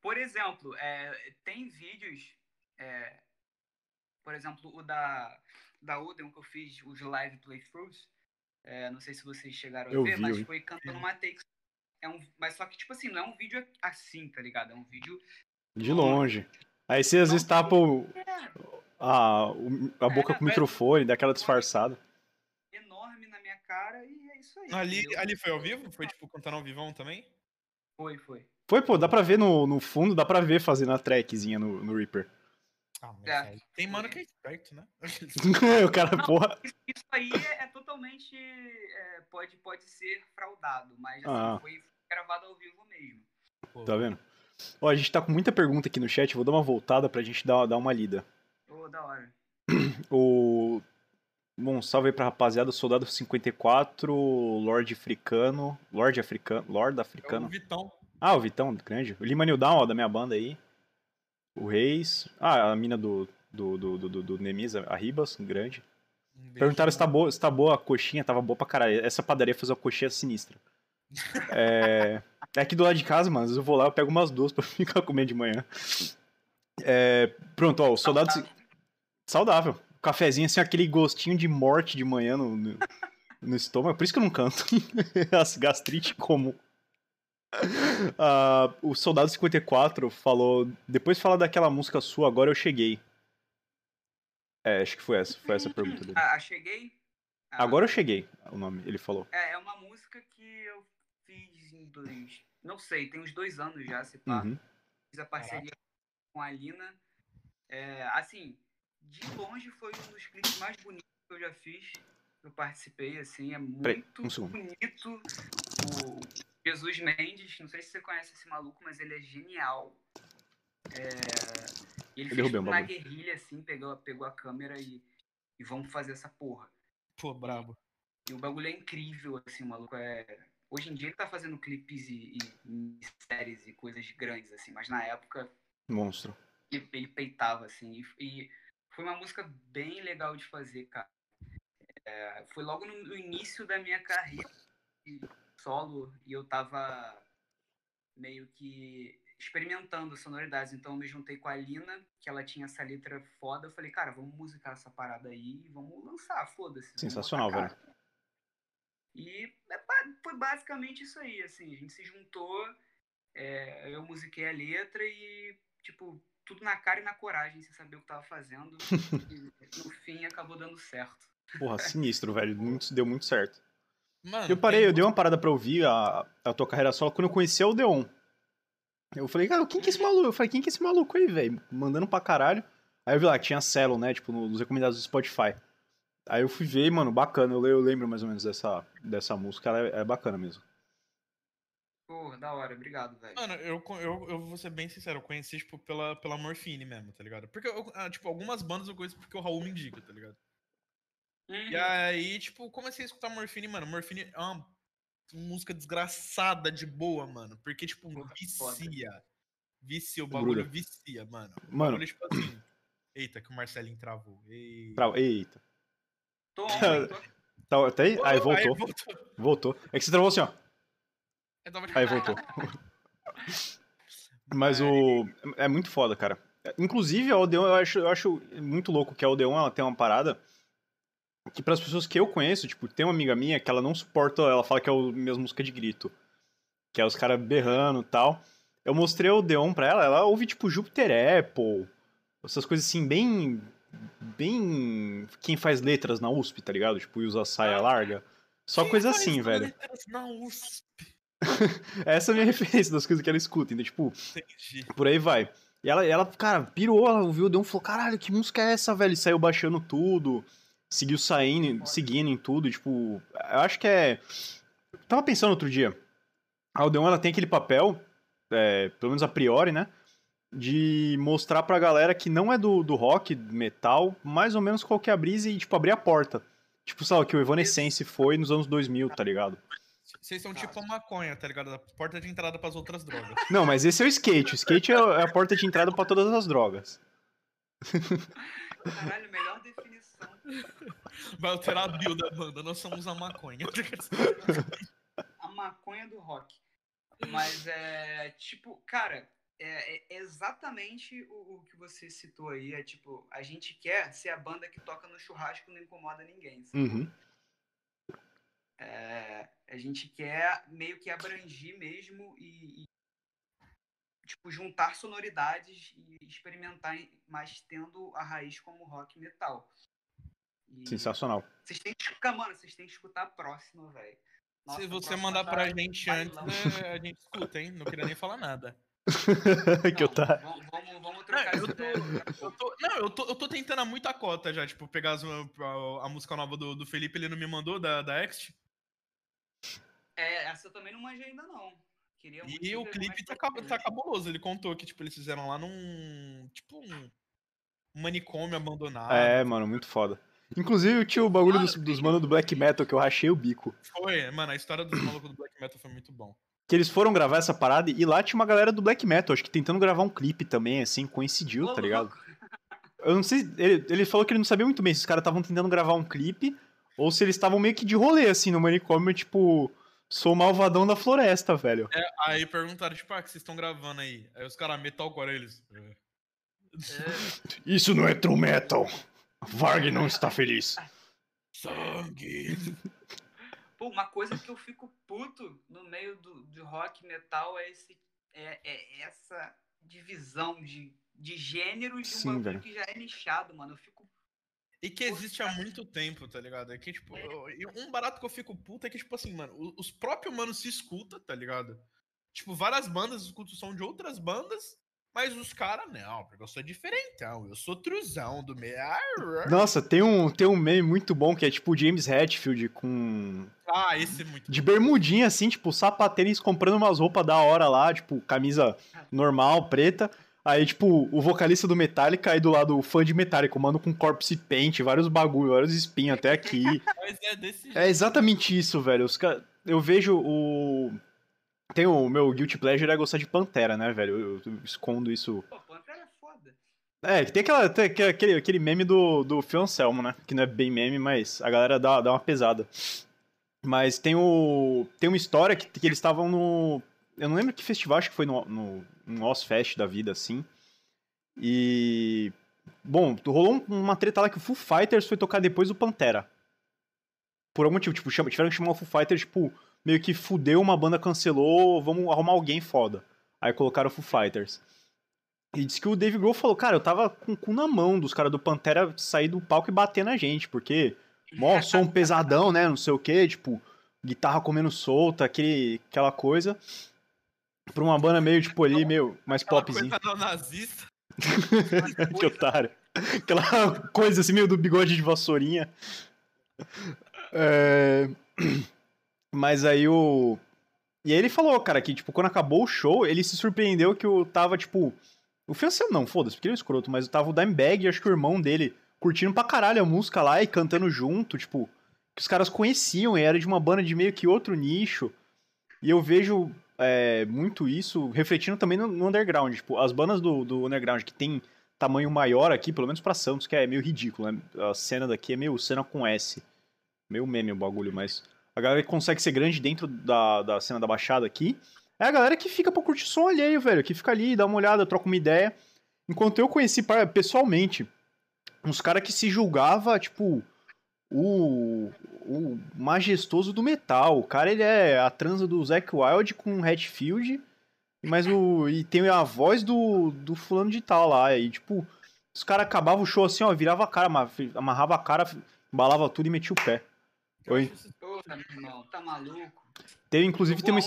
Por exemplo, é, tem vídeos, é, por exemplo, o da, da Udem que eu fiz, os live playthroughs. é, não sei se vocês chegaram Eu a ver, vi, mas eu foi cantando uma takes. É um, mas só que, tipo assim, não é um vídeo assim, tá ligado? É um vídeo. De longe. Aí você às vezes tapa o- a, a boca com o microfone, dá aquela disfarçada. enorme na minha cara e é isso aí. Ali, entendeu? ali foi ao vivo? Foi, tipo, cantando ao vivão também? Foi, foi. Foi, pô, dá pra ver no, no fundo, dá pra ver fazendo a trackzinha no, no Reaper. Ah, É. aí tem mano que é esperto, né? o cara, porra. Isso, aí é, é totalmente. é, pode, pode ser fraudado, mas assim, Ah. foi gravado ao vivo mesmo. Pô, Tá vendo? Ó, a gente tá com muita pergunta aqui no chat, vou dar uma voltada pra gente dar, dar uma lida. Ô, da hora. O. Bom, salve aí pra rapaziada, Soldado 54, Lorde Africano. Lorde Africano. Lorde é o Africano. Vitão. Ah, o Vitão, grande. O Lima Nildão, ó, da minha banda aí. O Reis. Ah, a mina do. Do, do, do, do, Nemis, a Ribas, grande. Um. Perguntaram se tá, boa, se tá boa a coxinha, tava boa pra caralho. Essa padaria fez uma coxinha sinistra. É, é aqui do lado de casa, mano. Vezes eu vou lá, eu pego umas duas pra ficar comendo de manhã. É, pronto, ó, o soldado. se- Saudável. Cafezinho, assim, aquele gostinho de morte de manhã no, no, no estômago. Por isso que eu não canto. As gastrite comum. Ah, o Soldado 54 falou. Depois fala daquela música sua, agora eu cheguei. É, acho que foi essa, foi essa a pergunta dele. Ah, ah, cheguei. Ah, Agora eu cheguei, o nome, ele falou. É, é uma música que eu fiz em dois. Não sei, tem uns dois anos já, se pá. Uhum. Fiz a parceria com a Lina. É, assim, de longe foi um dos clipes mais bonitos que eu já fiz. Eu participei, assim, é Peraí, muito um segundo. bonito. O Jesus Mendes, não sei se você conhece esse maluco, mas ele é genial. É, e ele Eu fez na bagulho. guerrilha, assim, pegou, pegou a câmera e, e vamos fazer essa porra. Pô, brabo. E o bagulho é incrível, assim, o maluco é. Hoje em dia ele tá fazendo clipes e, e, e séries e coisas grandes, assim, mas na época Monstro. ele, ele peitava, assim. E, e foi uma música bem legal de fazer, cara. É, foi logo no, no início da minha carreira de solo e eu tava meio que experimentando sonoridades. Então eu me juntei com a Lina, que ela tinha essa letra foda. Eu falei, cara, vamos musicar essa parada aí e vamos lançar, foda-se. Sensacional, cara. E é foi basicamente isso aí, assim, a gente se juntou, é, eu musiquei a letra e, tipo, tudo na cara e na coragem, sem saber o que tava fazendo. e no fim acabou dando certo. Porra, sinistro, velho. Muito- deu muito certo. Mano, Eu parei, eu dei uma parada pra ouvir a, a tua carreira solo quando eu conheci o Odeon. Eu falei, cara, quem que é esse maluco? Eu falei, quem que é esse maluco aí, velho? Mandando pra caralho. Aí eu vi lá que tinha Celo, né? Tipo, nos recomendados do Spotify. Aí eu fui ver, e, mano, bacana. Eu, eu lembro mais ou menos dessa, dessa música. Ela é, é bacana mesmo. Porra, da hora, obrigado, velho. Mano, eu, eu, eu vou ser bem sincero, eu conheci, tipo, pela, pela Morfine mesmo, tá ligado? Porque, eu, ah, tipo, algumas bandas eu conheço porque o Raul me indica, tá ligado? Uhum. E aí, tipo, comecei a escutar Morfine, mano. Morfine é uma música desgraçada de boa, mano. Porque, tipo, Porra, foda. vicia. Vicia, o bagulho vicia, mano. Mano. bagulho, tipo assim. Eita, que o Marcelinho travou. Ei. Tra- Eita. Tô. Tá, tá aí? Aí Oh, voltou. voltou. Voltou. É que você travou assim, ó. Aí voltou. Mas o. É muito foda, cara. Inclusive, a Odeon, eu acho, eu acho muito louco que a Odeon ela tem uma parada que, para as pessoas que eu conheço, tipo, tem uma amiga minha que ela não suporta, ela fala que é o mesmo música de grito. Que é os caras berrando e tal. Eu mostrei o Odeon pra ela, ela ouve, tipo, Jupiter Apple, essas coisas assim, bem. Bem. Quem faz letras na USP, tá ligado? Tipo, e usa saia Ah. larga. Só Quem coisa assim, velho. letras na USP? Essa é a minha referência das coisas que ela escuta. Então, tipo, Entendi. por aí vai. E ela, ela cara, pirou, ela ouviu, deu um falou, caralho, que música é essa, velho? E saiu baixando tudo, seguiu saindo, seguindo em tudo, tipo, eu acho que é... Tava pensando outro dia, a Odeon, ela tem aquele papel, é, pelo menos a priori, né, de mostrar pra galera que não é do, do rock, metal, mais ou menos qual que é brisa e, tipo, abrir a porta. Tipo, sabe, que o Evanescence foi nos anos 2000, tá ligado? Vocês são tipo a maconha, tá ligado? A porta de entrada pras outras drogas. Não, mas esse é o skate, o skate é é a porta de entrada pra todas as drogas. Caralho, melhor definição. Vai alterar a bio da banda, nós somos a maconha. A maconha do rock. Mas é tipo, cara, é, é exatamente o, o que você citou aí. É tipo, a gente quer ser a banda que toca no churrasco e não incomoda ninguém. sabe? Uhum. É, a gente quer meio que abrangir mesmo e, e, tipo, juntar sonoridades e experimentar, mas tendo a raiz como rock metal. E Sensacional. Vocês têm que escutar, mano, vocês têm que escutar a próxima, velho. Se você mandar tá pra gente antes, né, a gente escuta, hein? Não queria nem falar nada. que eu Não, tá. Vamos, vamos, vamos Não, trocar eu tô, eu tô- não, eu tô, eu tô tentando a muita cota já, tipo, pegar as- a, a música nova do, do Felipe, ele não me mandou, da, da Ext. É, essa eu também não manjei ainda, não. Queria muito E o ver clipe tá, cab- tá cabuloso. Ele contou que, tipo, eles fizeram lá num. Tipo, um manicômio abandonado. É, mano, muito foda. Inclusive, tinha o bagulho dos, dos manos do black metal que eu rachei o bico. Foi, mano, a história dos malucos do Black Metal foi muito bom. Que eles foram gravar essa parada e lá tinha uma galera do black metal, acho que tentando gravar um clipe também, assim, coincidiu, Ô, tá ligado? Eu não sei, ele, ele falou que ele não sabia muito bem se os caras estavam tentando gravar um clipe ou se eles estavam meio que de rolê, assim, no manicômio, tipo, sou o malvadão da floresta, velho. É, aí perguntaram, tipo, ah, que vocês estão gravando aí? Aí os caras, metalcore, eles. "É." É, Isso não é true metal. Varg não está feliz. Sangue! Pô, uma coisa que eu fico puto no meio do, do rock metal é, esse, é, é essa divisão de, de gêneros de um Sim, bagulho que já é nichado, mano. Eu fico. E que existe há muito tempo, tá ligado? É que, tipo, eu- e um barato que eu fico puto é que, tipo assim, mano, os próprios manos se escuta, tá ligado? Tipo, várias bandas escutam o som de outras bandas, Mas os caras, não, porque eu sou diferentão, eu sou truzão do meio. Nossa, tem um, tem um meme muito bom que é tipo o James Hetfield com. Ah, esse é muito De bermudinha, assim, tipo, sapatênis comprando umas roupas da hora lá, tipo, camisa normal, preta. Aí, tipo, o vocalista do Metallica aí do lado o fã de Metallica, mano com corpse paint, vários bagulho, vários espinhos até aqui. Mas é desse jeito. É exatamente isso, velho. Os ca... Eu vejo o. Tem o meu Guilty Pleasure é gostar de Pantera, né, velho? Eu, eu escondo isso. Pô, Pantera é foda. É, tem, aquela, tem aquele, aquele meme do, do Phil Anselmo, né? Que não é bem meme, mas a galera dá, dá uma pesada. Mas tem o. Tem uma história que, que eles estavam no. Eu não lembro que festival, acho que foi no, no, no Ozfest da vida, assim. E. Bom, rolou uma treta lá que o Foo Fighters foi tocar depois do Pantera. Por algum motivo, tipo, chama, tiveram que chamar o Foo Fighters, tipo, meio que fudeu, uma banda cancelou, vamos arrumar alguém foda. Aí colocaram o Foo Fighters. E disse que o Dave Grohl falou, cara, eu tava com o cu na mão dos caras do Pantera sair do palco e bater na gente, porque, mó, som pesadão, né, não sei o que, tipo, guitarra comendo solta, aquele, aquela coisa. Pra uma banda meio, tipo, ali, meio mais Aquela popzinho. coisa nazista. que otário. Aquela coisa assim, meio do bigode de vassourinha. É... Mas aí o. E aí ele falou, cara, que, tipo, quando acabou o show, ele se surpreendeu que eu tava, tipo. O Fiancel não, foda-se, porque ele é um escroto, mas tava o Dimebag e acho que o irmão dele curtindo pra caralho a música lá e cantando junto, tipo, que os caras conheciam e era de uma banda de meio que outro nicho. E eu vejo é, muito isso refletindo também no, no underground. Tipo, as bandas do, do underground que tem tamanho maior aqui, pelo menos pra Santos, que é meio ridículo, né? A cena daqui é meio cena com S. Meio meme o bagulho, mas a galera que consegue ser grande dentro da, da cena da Baixada aqui é a galera que fica pra curtir som alheio, velho. Que fica ali, dá uma olhada, troca uma ideia. Enquanto eu conheci pessoalmente uns caras que se julgava, tipo, o, o majestoso do metal. O cara, ele é a transa do Zack Wild com o Hatfield, mas o, e tem a voz do, do fulano de tal lá. E, tipo, os caras acabavam o show assim, ó, virava a cara, ama- amarrava a cara, embalava tudo e metia o pé. Oi. Porra, meu irmão, tá maluco? Teve, inclusive, tem uma...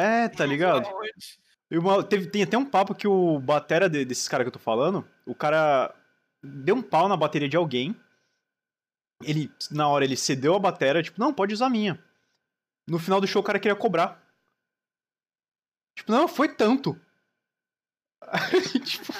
É, tá ligado? Uma- teve- tem até um papo que o batera de- desses caras que eu tô falando, o cara deu um pau na bateria de alguém. Ele, na hora, ele cedeu a batera, tipo, não, pode usar a minha. No final do show, o cara queria cobrar. Tipo, não, foi tanto. Aí, tipo...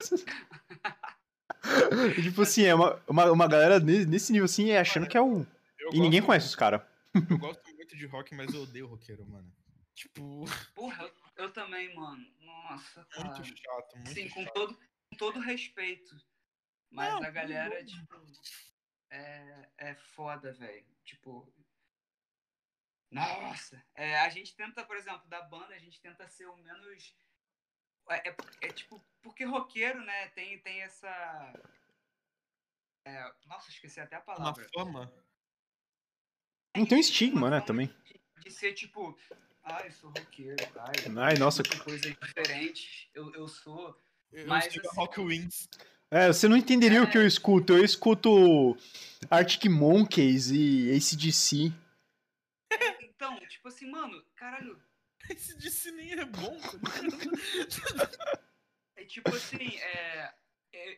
tipo assim, é uma, uma, uma galera ne- nesse nível assim, é achando que é o. Eu E ninguém conhece os caras. Eu gosto muito de rock, mas eu odeio roqueiro, mano. Tipo, Porra, eu, eu também, mano. Nossa, cara. muito chato, muito Sim, com chato. todo, com todo respeito. Mas Não, a com galera, todo. tipo, é, é foda, velho. Tipo. Nossa! É, a gente tenta, por exemplo, da banda, a gente tenta ser o menos. É, é- é tipo, porque roqueiro, né, tem, tem essa. é, nossa, esqueci até a Uma palavra. fama. Não tem um estigma, né, também. De, ser tipo, ah, eu sou roqueiro, ai, Ai, nossa. de coisas diferentes. Eu, eu sou. Eu Mas, assim, Rock Wings. É, você não entenderia o que eu escuto. Eu escuto Arctic Monkeys e ACDC. Então, tipo assim, mano, caralho, disse nem é bom, tá é tipo assim, é, é,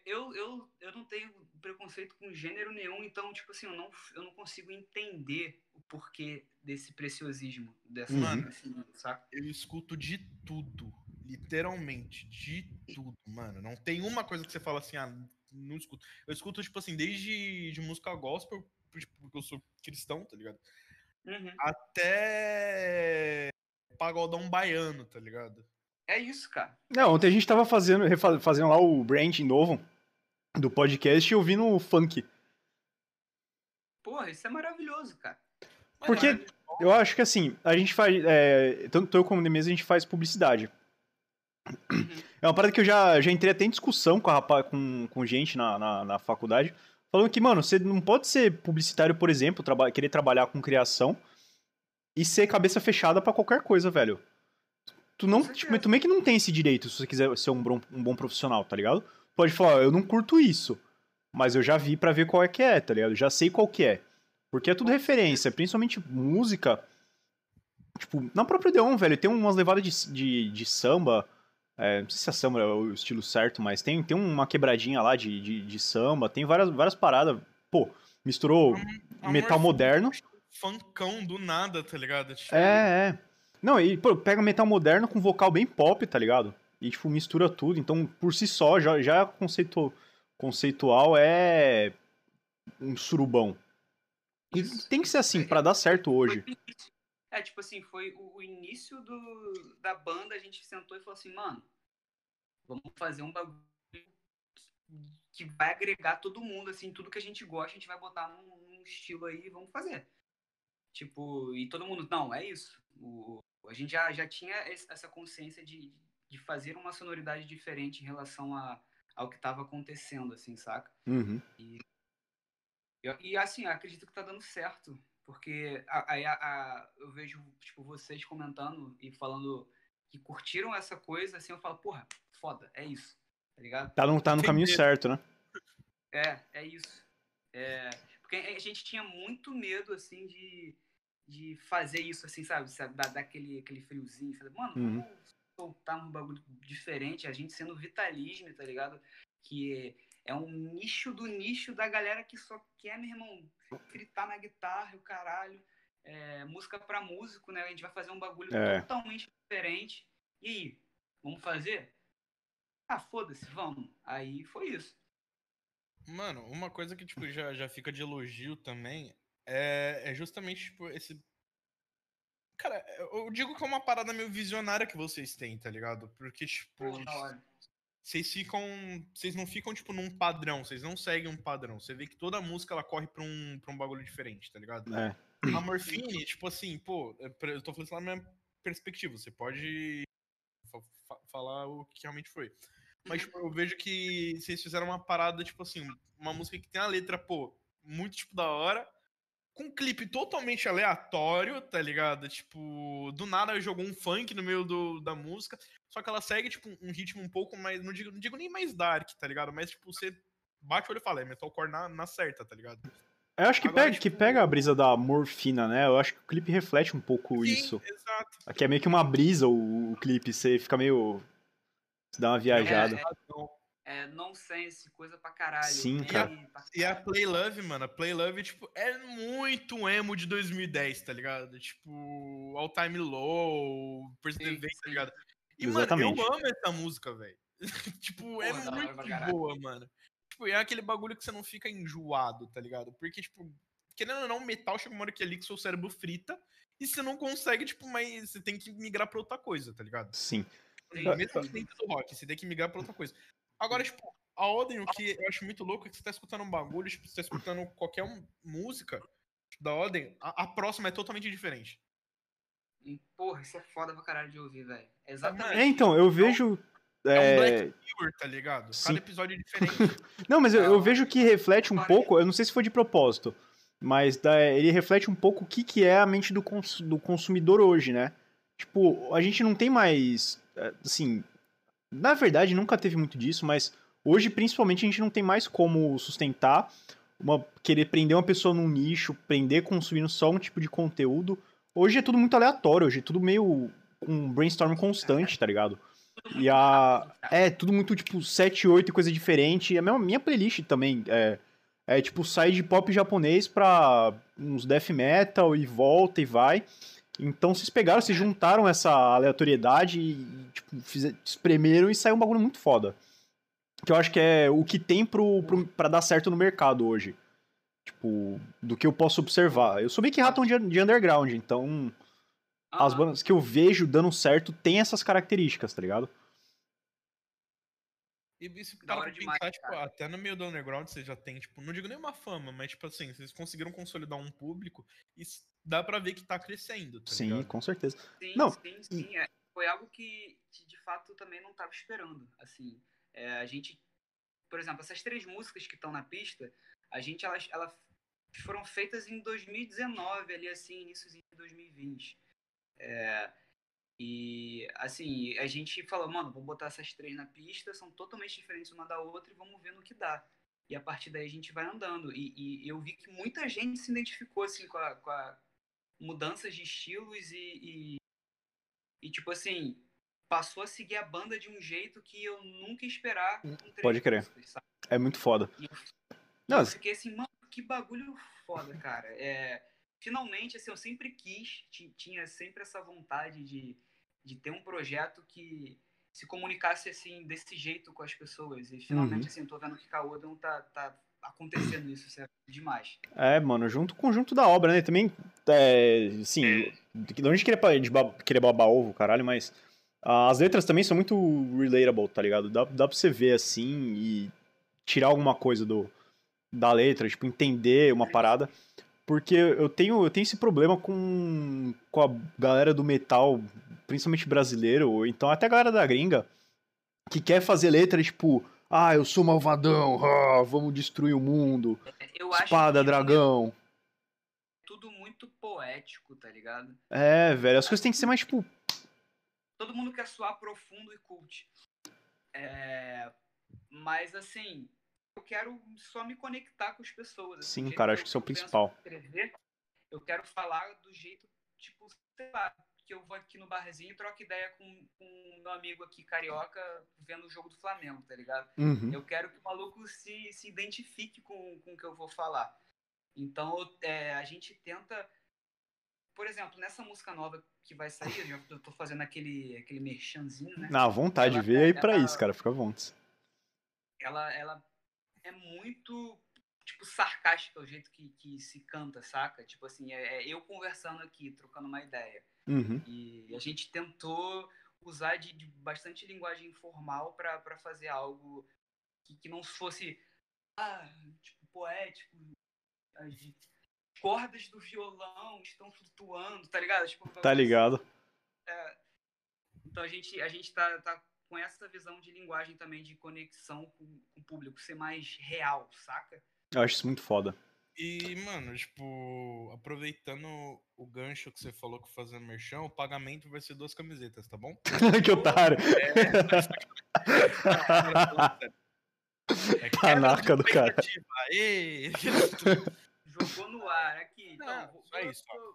eu, eu, eu não tenho preconceito com gênero nenhum, então, tipo assim, eu não, eu não consigo entender o porquê desse preciosismo dessa, Uhum. desse mundo, saca? Eu escuto de tudo. Literalmente, de tudo, mano. Não tem uma coisa que você fala assim, ah, não escuto. Eu escuto, tipo assim, desde de música gospel, tipo, porque eu sou cristão, tá ligado? Uhum. Até pagodão baiano, tá ligado? É isso, cara. Não, ontem a gente tava fazendo, fazendo lá o branding novo do podcast e ouvindo o funk. Porra, isso é maravilhoso, cara. Porque- é- Eu acho que assim, a gente faz. é, tanto eu como o Nemeza, a gente faz publicidade. É uma parada que eu já, já entrei até em discussão com, a rapa- com, com gente na, na, na faculdade. Falando que, mano, você não pode ser publicitário, por exemplo, traba- querer trabalhar com criação e ser cabeça fechada pra qualquer coisa, velho. Tu não, tipo, tu meio que não tem esse direito se você quiser ser um bom, um bom profissional, tá ligado? Pode falar, eu não curto isso, mas eu já vi pra ver qual é que é, tá ligado? Já sei qual que é. Porque é tudo referência, principalmente música. Tipo, na própria Deon, velho, tem umas levadas de, de, de samba, É, não sei se a samba é o estilo certo, mas tem, tem uma quebradinha lá de, de, de samba, tem várias, várias paradas. Pô, misturou Amor metal Funk, moderno. Funkão do nada, tá ligado? Tipo, É, é. Não, e pô, pega metal moderno com vocal bem pop, tá ligado? E, tipo, mistura tudo. Então, por si só, já, já conceito, conceitual é um surubão. E Isso. tem que ser assim, pra dar certo hoje. É, tipo assim, foi o, o início do, da banda, a gente sentou e falou assim, mano, vamos fazer um bagulho que vai agregar todo mundo, assim, tudo que a gente gosta, a gente vai botar num, num estilo aí e vamos fazer. Tipo, e todo mundo, não, é isso. O, a gente já, já tinha essa consciência de, de fazer uma sonoridade diferente em relação a, ao que estava acontecendo, assim, saca? Uhum. E, e, assim, acredito que tá dando certo. Porque a- aí a, a- eu vejo, tipo, vocês comentando e falando que curtiram essa coisa, assim, eu falo, porra, foda, é isso, tá ligado? Tá no, tá no caminho certo, né? É, é isso. É, porque a gente tinha muito medo, assim, de, de fazer isso, assim, sabe? sabe? Dar, dar aquele, aquele friozinho. Sabe? Mano, Uhum. vamos soltar um bagulho diferente, a gente sendo vitalismo, tá ligado? Que é um nicho do nicho da galera que só quer, meu irmão, fritar na guitarra, e o caralho. É, música pra músico, né? A gente vai fazer um bagulho É. totalmente diferente. E aí, vamos fazer? Ah, foda-se, vamos. Aí foi isso. Mano, uma coisa que, tipo, já, já fica de elogio também é, é justamente, tipo, esse. Cara, eu digo que é uma parada meio visionária que vocês têm, tá ligado? Porque, tipo, vocês ficam. Vocês não ficam, tipo, num padrão, vocês não seguem um padrão. Você vê que toda música ela corre pra um, pra um bagulho diferente, tá ligado? É. A Morphine, tipo assim, pô, é eu tô falando isso na minha perspectiva, você pode fa- fa- falar o que realmente foi. Mas tipo, eu vejo que vocês fizeram uma parada, tipo assim, uma música que tem a letra, pô, muito tipo da hora, com um clipe totalmente aleatório, tá ligado? Tipo, do nada jogou um funk no meio do, da música, só que ela segue, tipo, um ritmo um pouco mais, não digo, não digo nem mais dark, tá ligado? Mas, tipo, você bate o olho e fala, é metalcore na, na certa, tá ligado? Eu acho que, Agora, pega, que tipo- pega a brisa da morfina, né? Eu acho que o clipe reflete um pouco Sim, isso. exato. Aqui é meio que uma brisa o, o clipe, você fica meio. Você dá uma viajada. É nonsense, coisa pra caralho. Sim, cara. pra E a. Play Love, mano, a Play Love, tipo, é muito emo de 2010, tá ligado? Tipo, All Time Low, Vem, tá ligado? E, Exatamente. mano, eu amo essa música, velho. tipo, é Porra, hora muito boa, mano. Tipo, é aquele bagulho que você não fica enjoado, tá ligado? Porque, tipo, querendo ou não, metal chega uma hora que ali que seu cérebro frita e você não consegue, tipo, mas você tem que migrar pra outra coisa, tá ligado? Sim. Sim, Mesmo sim. dentro do rock, você tem que migrar pra outra coisa. Agora, tipo, a Oden, o que eu acho muito louco é que você tá escutando um bagulho, tipo, você tá escutando qualquer um- música da Oden, a, a próxima é totalmente diferente. E, Porra, isso é foda pra caralho de ouvir, velho. Exatamente. É, então, eu vejo. É um é, Black Mirror, tá ligado? sim. Cada episódio é diferente. Não, mas eu, eu vejo que reflete um Parece. pouco, eu não sei se foi de propósito, mas da- ele reflete um pouco o que, que é a mente do, cons- do consumidor hoje, né? Tipo, a gente não tem mais, é, assim, na verdade nunca teve muito disso, mas hoje principalmente a gente não tem mais como sustentar uma querer prender uma pessoa num nicho, prender consumindo só um tipo de conteúdo. Hoje é tudo muito aleatório, hoje é tudo meio um brainstorm constante, tá ligado? E a. É, tudo muito tipo 7, 8 e coisa diferente. A minha, minha playlist também é, é tipo sai de pop japonês pra uns death metal e volta e vai. Então vocês pegaram, vocês juntaram essa aleatoriedade e tipo, espremeram e saiu um bagulho muito foda. Que eu acho que é o que tem pro, pro, pra dar certo no mercado hoje. Tipo, do que eu posso observar. Eu sou meio que ratão de, de underground, então as Aham. bandas que eu vejo dando certo tem essas características, tá ligado? E isso Da para hora pra demais, pensar, tipo, cara. até no meio do underground você já tem, tipo, não digo nem uma fama, mas tipo assim, vocês conseguiram consolidar um público e dá pra ver que tá crescendo, tá Sim, ligado? com certeza. Sim, Não, sim, sim. é. Foi algo que, que, de fato também não estava esperando. Assim, é, a gente, por exemplo, essas três músicas que estão na pista, a gente elas, elas foram feitas em 2019 ali assim, início de 2020. É, e assim, a gente falou, mano, vou botar essas três na pista, são totalmente diferentes uma da outra e vamos ver no que dá. E a partir daí a gente vai andando. E, e eu vi que muita gente se identificou assim com a, com a mudanças de estilos e, e, e, tipo assim, passou a seguir a banda de um jeito que eu nunca três Pode crer. músicas? É muito foda. E eu, Não, eu fiquei assim, mano, que bagulho foda, cara. É, finalmente, assim, eu sempre quis, ti- tinha sempre essa vontade de, de ter um projeto que se comunicasse assim, desse jeito com as pessoas. E finalmente, Uhum. assim, tô vendo que Caodon tá, tá acontecendo isso, isso é demais. É, mano, junto com o conjunto da obra, né? Também, é, assim, não a gente querer, de ba- querer babar ovo, caralho, mas as letras também são muito relatable, tá ligado? Dá, dá pra você ver, assim, e tirar alguma coisa do, da letra, tipo, entender uma parada. Porque eu tenho, eu tenho esse problema com, com a galera do metal, principalmente brasileiro, ou então até a galera da gringa, que quer fazer letra, tipo, ah, eu sou malvadão, ah, vamos destruir o mundo, Eu acho espada, dragão. é tudo muito poético, tá ligado? É, velho, as coisas têm que ser mais, tipo, todo mundo quer soar profundo e cult. É, mas assim, eu quero só me conectar com as pessoas. assim, Sim, cara, acho que isso é o principal. Escrever, eu quero falar do jeito, tipo, sei lá, que eu vou aqui no barzinho e troco ideia com, com o meu amigo aqui carioca vendo o jogo do Flamengo, tá ligado? uhum. Eu quero que o maluco se, se identifique com, com o que eu vou falar. Então, é, a gente tenta. Por exemplo, nessa música nova que vai sair, eu já tô fazendo aquele, aquele merchanzinho, né? Na vontade, Ela- vê aí pra ela- isso, cara, fica à vontade. Ela, ela é muito, tipo, sarcástica o jeito que, que se canta, saca? Tipo assim, é, é eu conversando aqui, trocando uma ideia. Uhum. E a gente tentou usar de, de bastante linguagem informal para fazer algo que, que não fosse ah, tipo, poético. As cordas do violão estão flutuando, tá ligado? Tipo, Tá ligado? assim. Então a gente, a gente tá, tá com essa visão de linguagem também, de conexão com, com o público, ser mais real, saca? Eu acho isso muito foda. E, mano, tipo, aproveitando o gancho que você falou que fazendo merchan, o pagamento vai ser duas camisetas, tá bom? que otário. É Panaca do cara. expectativa. Ê! Jogou no ar aqui. Então, Não, vou, só vou- isso, vou,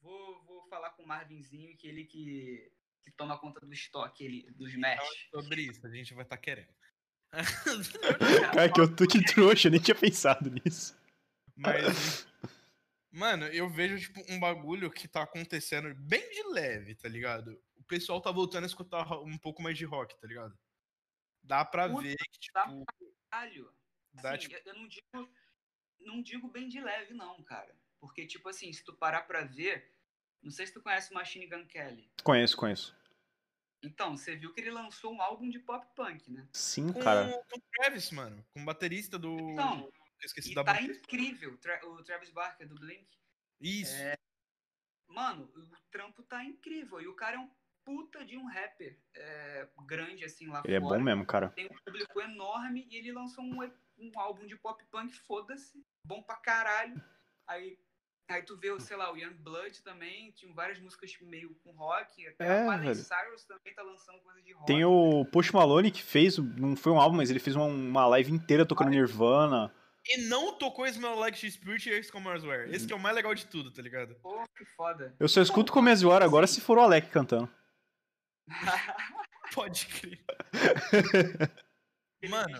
vou, vou falar com o Marvinzinho, que ele que, que toma conta do estoque ele, dos mesh. Sobre isso, a gente vai estar querendo. Cara, que eu tô que trouxa, eu nem tinha pensado nisso. Mas, mano, eu vejo, tipo, um bagulho que tá acontecendo bem de leve, tá ligado? O pessoal tá voltando a escutar um pouco mais de rock, tá ligado? Dá pra Puta, ver que, dá tipo, Caralho. dá, Assim, tipo, eu- eu não digo, não digo bem de leve, não, cara. Porque, tipo assim, se tu parar pra ver, não sei se tu conhece o Machine Gun Kelly. Conheço, conheço. Então, você viu que ele lançou um álbum de pop punk, né? Sim, com, cara. com o Travis, mano, com o baterista do... Então, eu esqueci E da tá incrível, Tra- o Travis Barker do Blink. Isso. Mano, o trampo tá incrível. E o cara é um puta de um rapper é, grande, assim, lá Ele é fora. bom mesmo, cara. Tem um público enorme e ele lançou um, um álbum de pop punk, foda-se, bom pra caralho. Aí, aí tu vê, sei lá, o Young Blood também, tinha várias músicas tipo, meio com rock. Até É, o Miley velho. Cyrus também tá lançando coisa de rock. Tem o Post Malone que fez, não foi um álbum, mas ele fez uma, uma live inteira tocando Nirvana. E não tocou Smell Like Teen Spirit e X Commerce Wear. Esse que é o mais legal de tudo, tá ligado? Pô, que foda. Eu só escuto Hora agora se for o Alec cantando. Pode crer. Mano.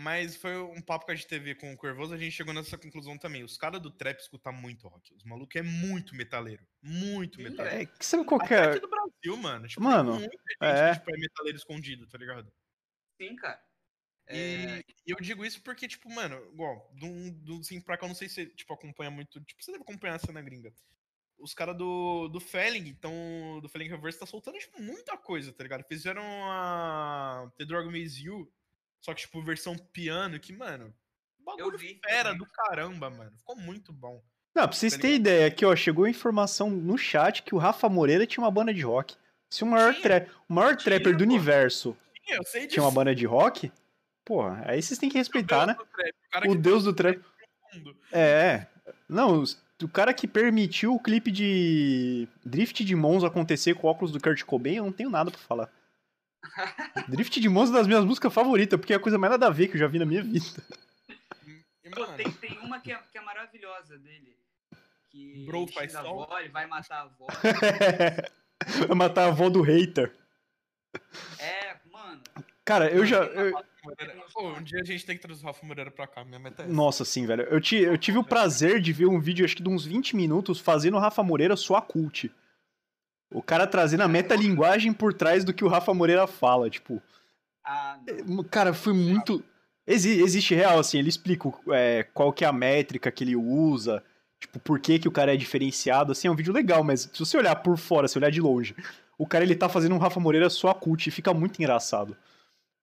É. Mas foi um papo que a gente teve com o Corvoso, a gente chegou nessa conclusão também. Os caras do trap escutam muito rock. Os malucos é muito metaleiro. Muito metaleiro. É, que sabe qual que é? do Brasil, mano. Tipo, Mano, tem muita gente é. que tipo, é metaleiro escondido, tá ligado? Sim, cara. É, E, e eu digo isso porque, tipo, mano, igual, do, do sim pra cá, eu não sei se você, tipo, acompanha muito. Tipo, você deve acompanhar a cena gringa. Os caras do, do Felling, então, do Felling Reverse, tá soltando, tipo, muita coisa, tá ligado? Fizeram a The Drug Maze You, só que, tipo, versão piano, que, mano, bagulho vi, eu fera vi. do caramba, mano. Ficou muito bom. Não, pra vocês Tá terem ideia, aqui, ó, chegou a informação no chat que o Rafa Moreira tinha uma banda de rock. Se o maior, Tinha. tra- o maior Tinha, trapper do pô. universo Sim, eu sei disso. tinha uma banda de rock, porra, aí vocês têm que respeitar, né? Do trap, o cara O que deus do trap. mundo. É. Não, o cara que permitiu o clipe de Drift de Mons acontecer com o óculos do Kurt Cobain, eu não tenho nada pra falar. Drift de Mons é uma das minhas músicas favoritas, porque é a coisa mais nada a ver que eu já vi na minha vida. Pô, tem, tem uma que é, que é maravilhosa dele. Que Bro ele faz a avó, ele vai matar a avó. Vai matar a avó do hater. É, mano. Cara, eu já. eu-. Pô, um dia a gente tem que trazer o Rafa Moreira pra cá, minha meta é essa. Nossa, sim, velho. Eu, ti- eu tive o prazer de ver um vídeo, acho que de uns 20 minutos, fazendo o Rafa Moreira sua cult. O cara trazendo a metalinguagem por trás do que o Rafa Moreira fala, tipo. Ah. Cara, foi muito. Exi- existe real, assim, ele explica é, qual que é a métrica que ele usa, tipo, por que, que o cara é diferenciado, assim, é um vídeo legal, mas se você olhar por fora, se olhar de longe, o cara ele tá fazendo um Rafa Moreira só cult e fica muito engraçado.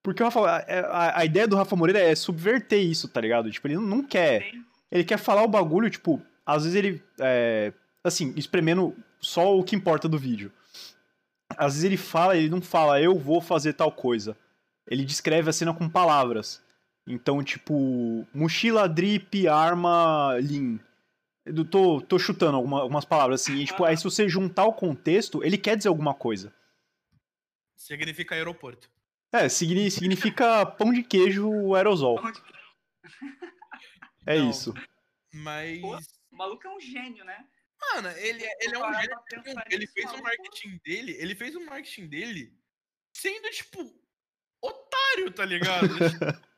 Porque o Rafa, a, a- a ideia do Rafa Moreira é subverter isso, tá ligado? Tipo, ele não- quer. Ele quer falar o bagulho, tipo, às vezes ele. É, assim, espremendo só o que importa do vídeo. Às vezes ele fala, ele não fala, eu vou fazer tal coisa. Ele descreve a cena com palavras. Então, tipo, mochila, drip, arma, lean. Eu tô, tô chutando alguma- algumas palavras assim. E, tipo, aí se você juntar o contexto, ele quer dizer alguma coisa. Significa aeroporto. É, signi- significa pão de queijo aerosol. Onde- É Não. isso. Mas. Pô. O maluco é um gênio, né? Mano, ele, é- ele é um gênio. Ele fez o marketing dele. Ele fez o marketing dele sendo, tipo, otário, tá ligado?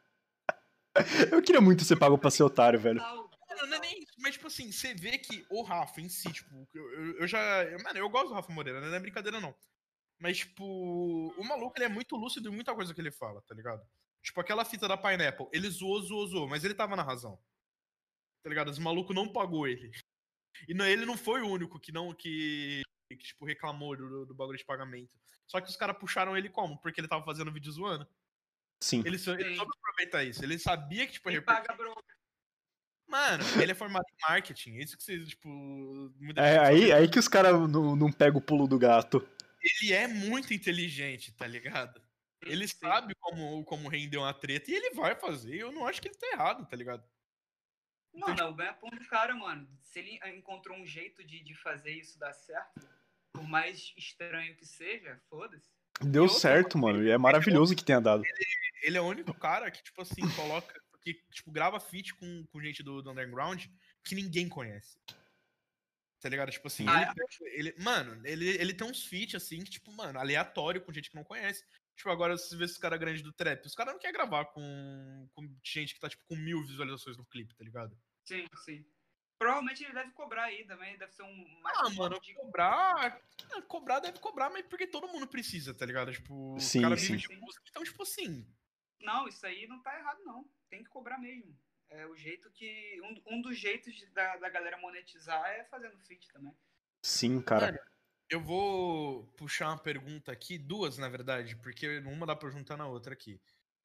Eu queria muito ser pago pra ser otário, velho. Mano, não é nem isso, mas tipo assim, você vê que o Rafa em si, tipo, eu, eu- já. eu- mano, eu gosto do Rafa Moreira, não é brincadeira não. Mas, tipo, o maluco ele é muito lúcido em muita coisa que ele fala, tá ligado? Tipo, aquela fita da Pineapple, ele zoou, zoou, zoou, mas ele tava na razão. Tá ligado? Os maluco não pagou ele. E não, ele não foi o único que não. que, que tipo, reclamou do, do bagulho de pagamento. Só que os caras puxaram ele como? Porque ele tava fazendo vídeo zoando. Sim. Ele, só- ele soube aproveitar isso. Ele sabia que, tipo, reper- paga, bro? Mano, ele é formado em marketing. Isso que vocês, tipo. É aí, sabe. aí que os caras não, não pegam o pulo do gato. Ele é muito inteligente, tá ligado? Ele Sim. sabe como, como render uma treta e ele vai fazer. Eu não acho que ele tá errado, tá ligado? Não, não, o ganha-pão do cara, mano. Se ele encontrou um jeito de, de fazer isso dar certo, por mais estranho que seja, foda-se. Deu outra certo, mano. E é maravilhoso que tenha dado. Ele é o único cara que, tipo assim, coloca. que, tipo, grava feat com, com gente do, do underground que ninguém conhece. Tá ligado? Tipo assim, Ah, ele, pega- ele- mano, ele, ele tem uns feats assim que, tipo, mano, aleatório com gente que não conhece. Tipo, agora você vê esses caras grandes do trap. Os caras não querem gravar com, com gente que tá, tipo, com mil visualizações no clipe, tá ligado? Sim, sim. Provavelmente ele deve cobrar aí também, deve ser um mais Ah, mano, de cobrar. ah, Cobrar deve cobrar, mas porque todo mundo precisa, tá ligado? Tipo, Sim, o cara sim. vive de música, então, tipo assim. Não, isso aí não tá errado, não. Tem que cobrar mesmo. É o jeito que. Um, um dos jeitos de- da, da galera monetizar é fazendo feat também. Sim, cara. Mano, eu vou puxar uma pergunta aqui, duas na verdade, porque uma dá pra juntar na outra aqui.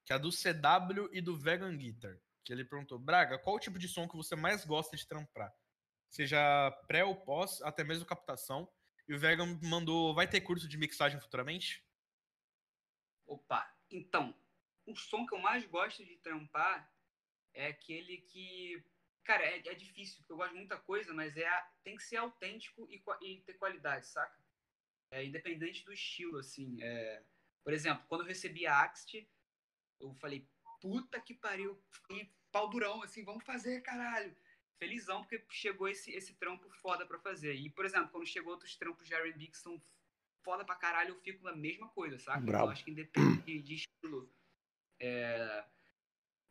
Que é a do CW e do Vegan Guitar. Que ele perguntou: Braga, qual o tipo de som que você mais gosta de trampar? Seja pré ou pós, até mesmo captação. E o Vegan mandou: vai ter curso de mixagem futuramente? Opa, então, o som que eu mais gosto de trampar é aquele que. Cara, é, é difícil, porque eu gosto de muita coisa, mas é tem que ser autêntico e, e ter qualidade, saca? É, independente do estilo, assim. é. por exemplo, quando eu recebi a Axt, eu falei, puta que pariu, fiquei pau durão, assim, vamos fazer, caralho. Felizão, porque chegou esse, esse trampo foda pra fazer. E, por exemplo, quando chegou outros trampos de R&B que são foda pra caralho, eu fico na mesma coisa, saca? Então, Bravo. acho que independe de, de estilo. É,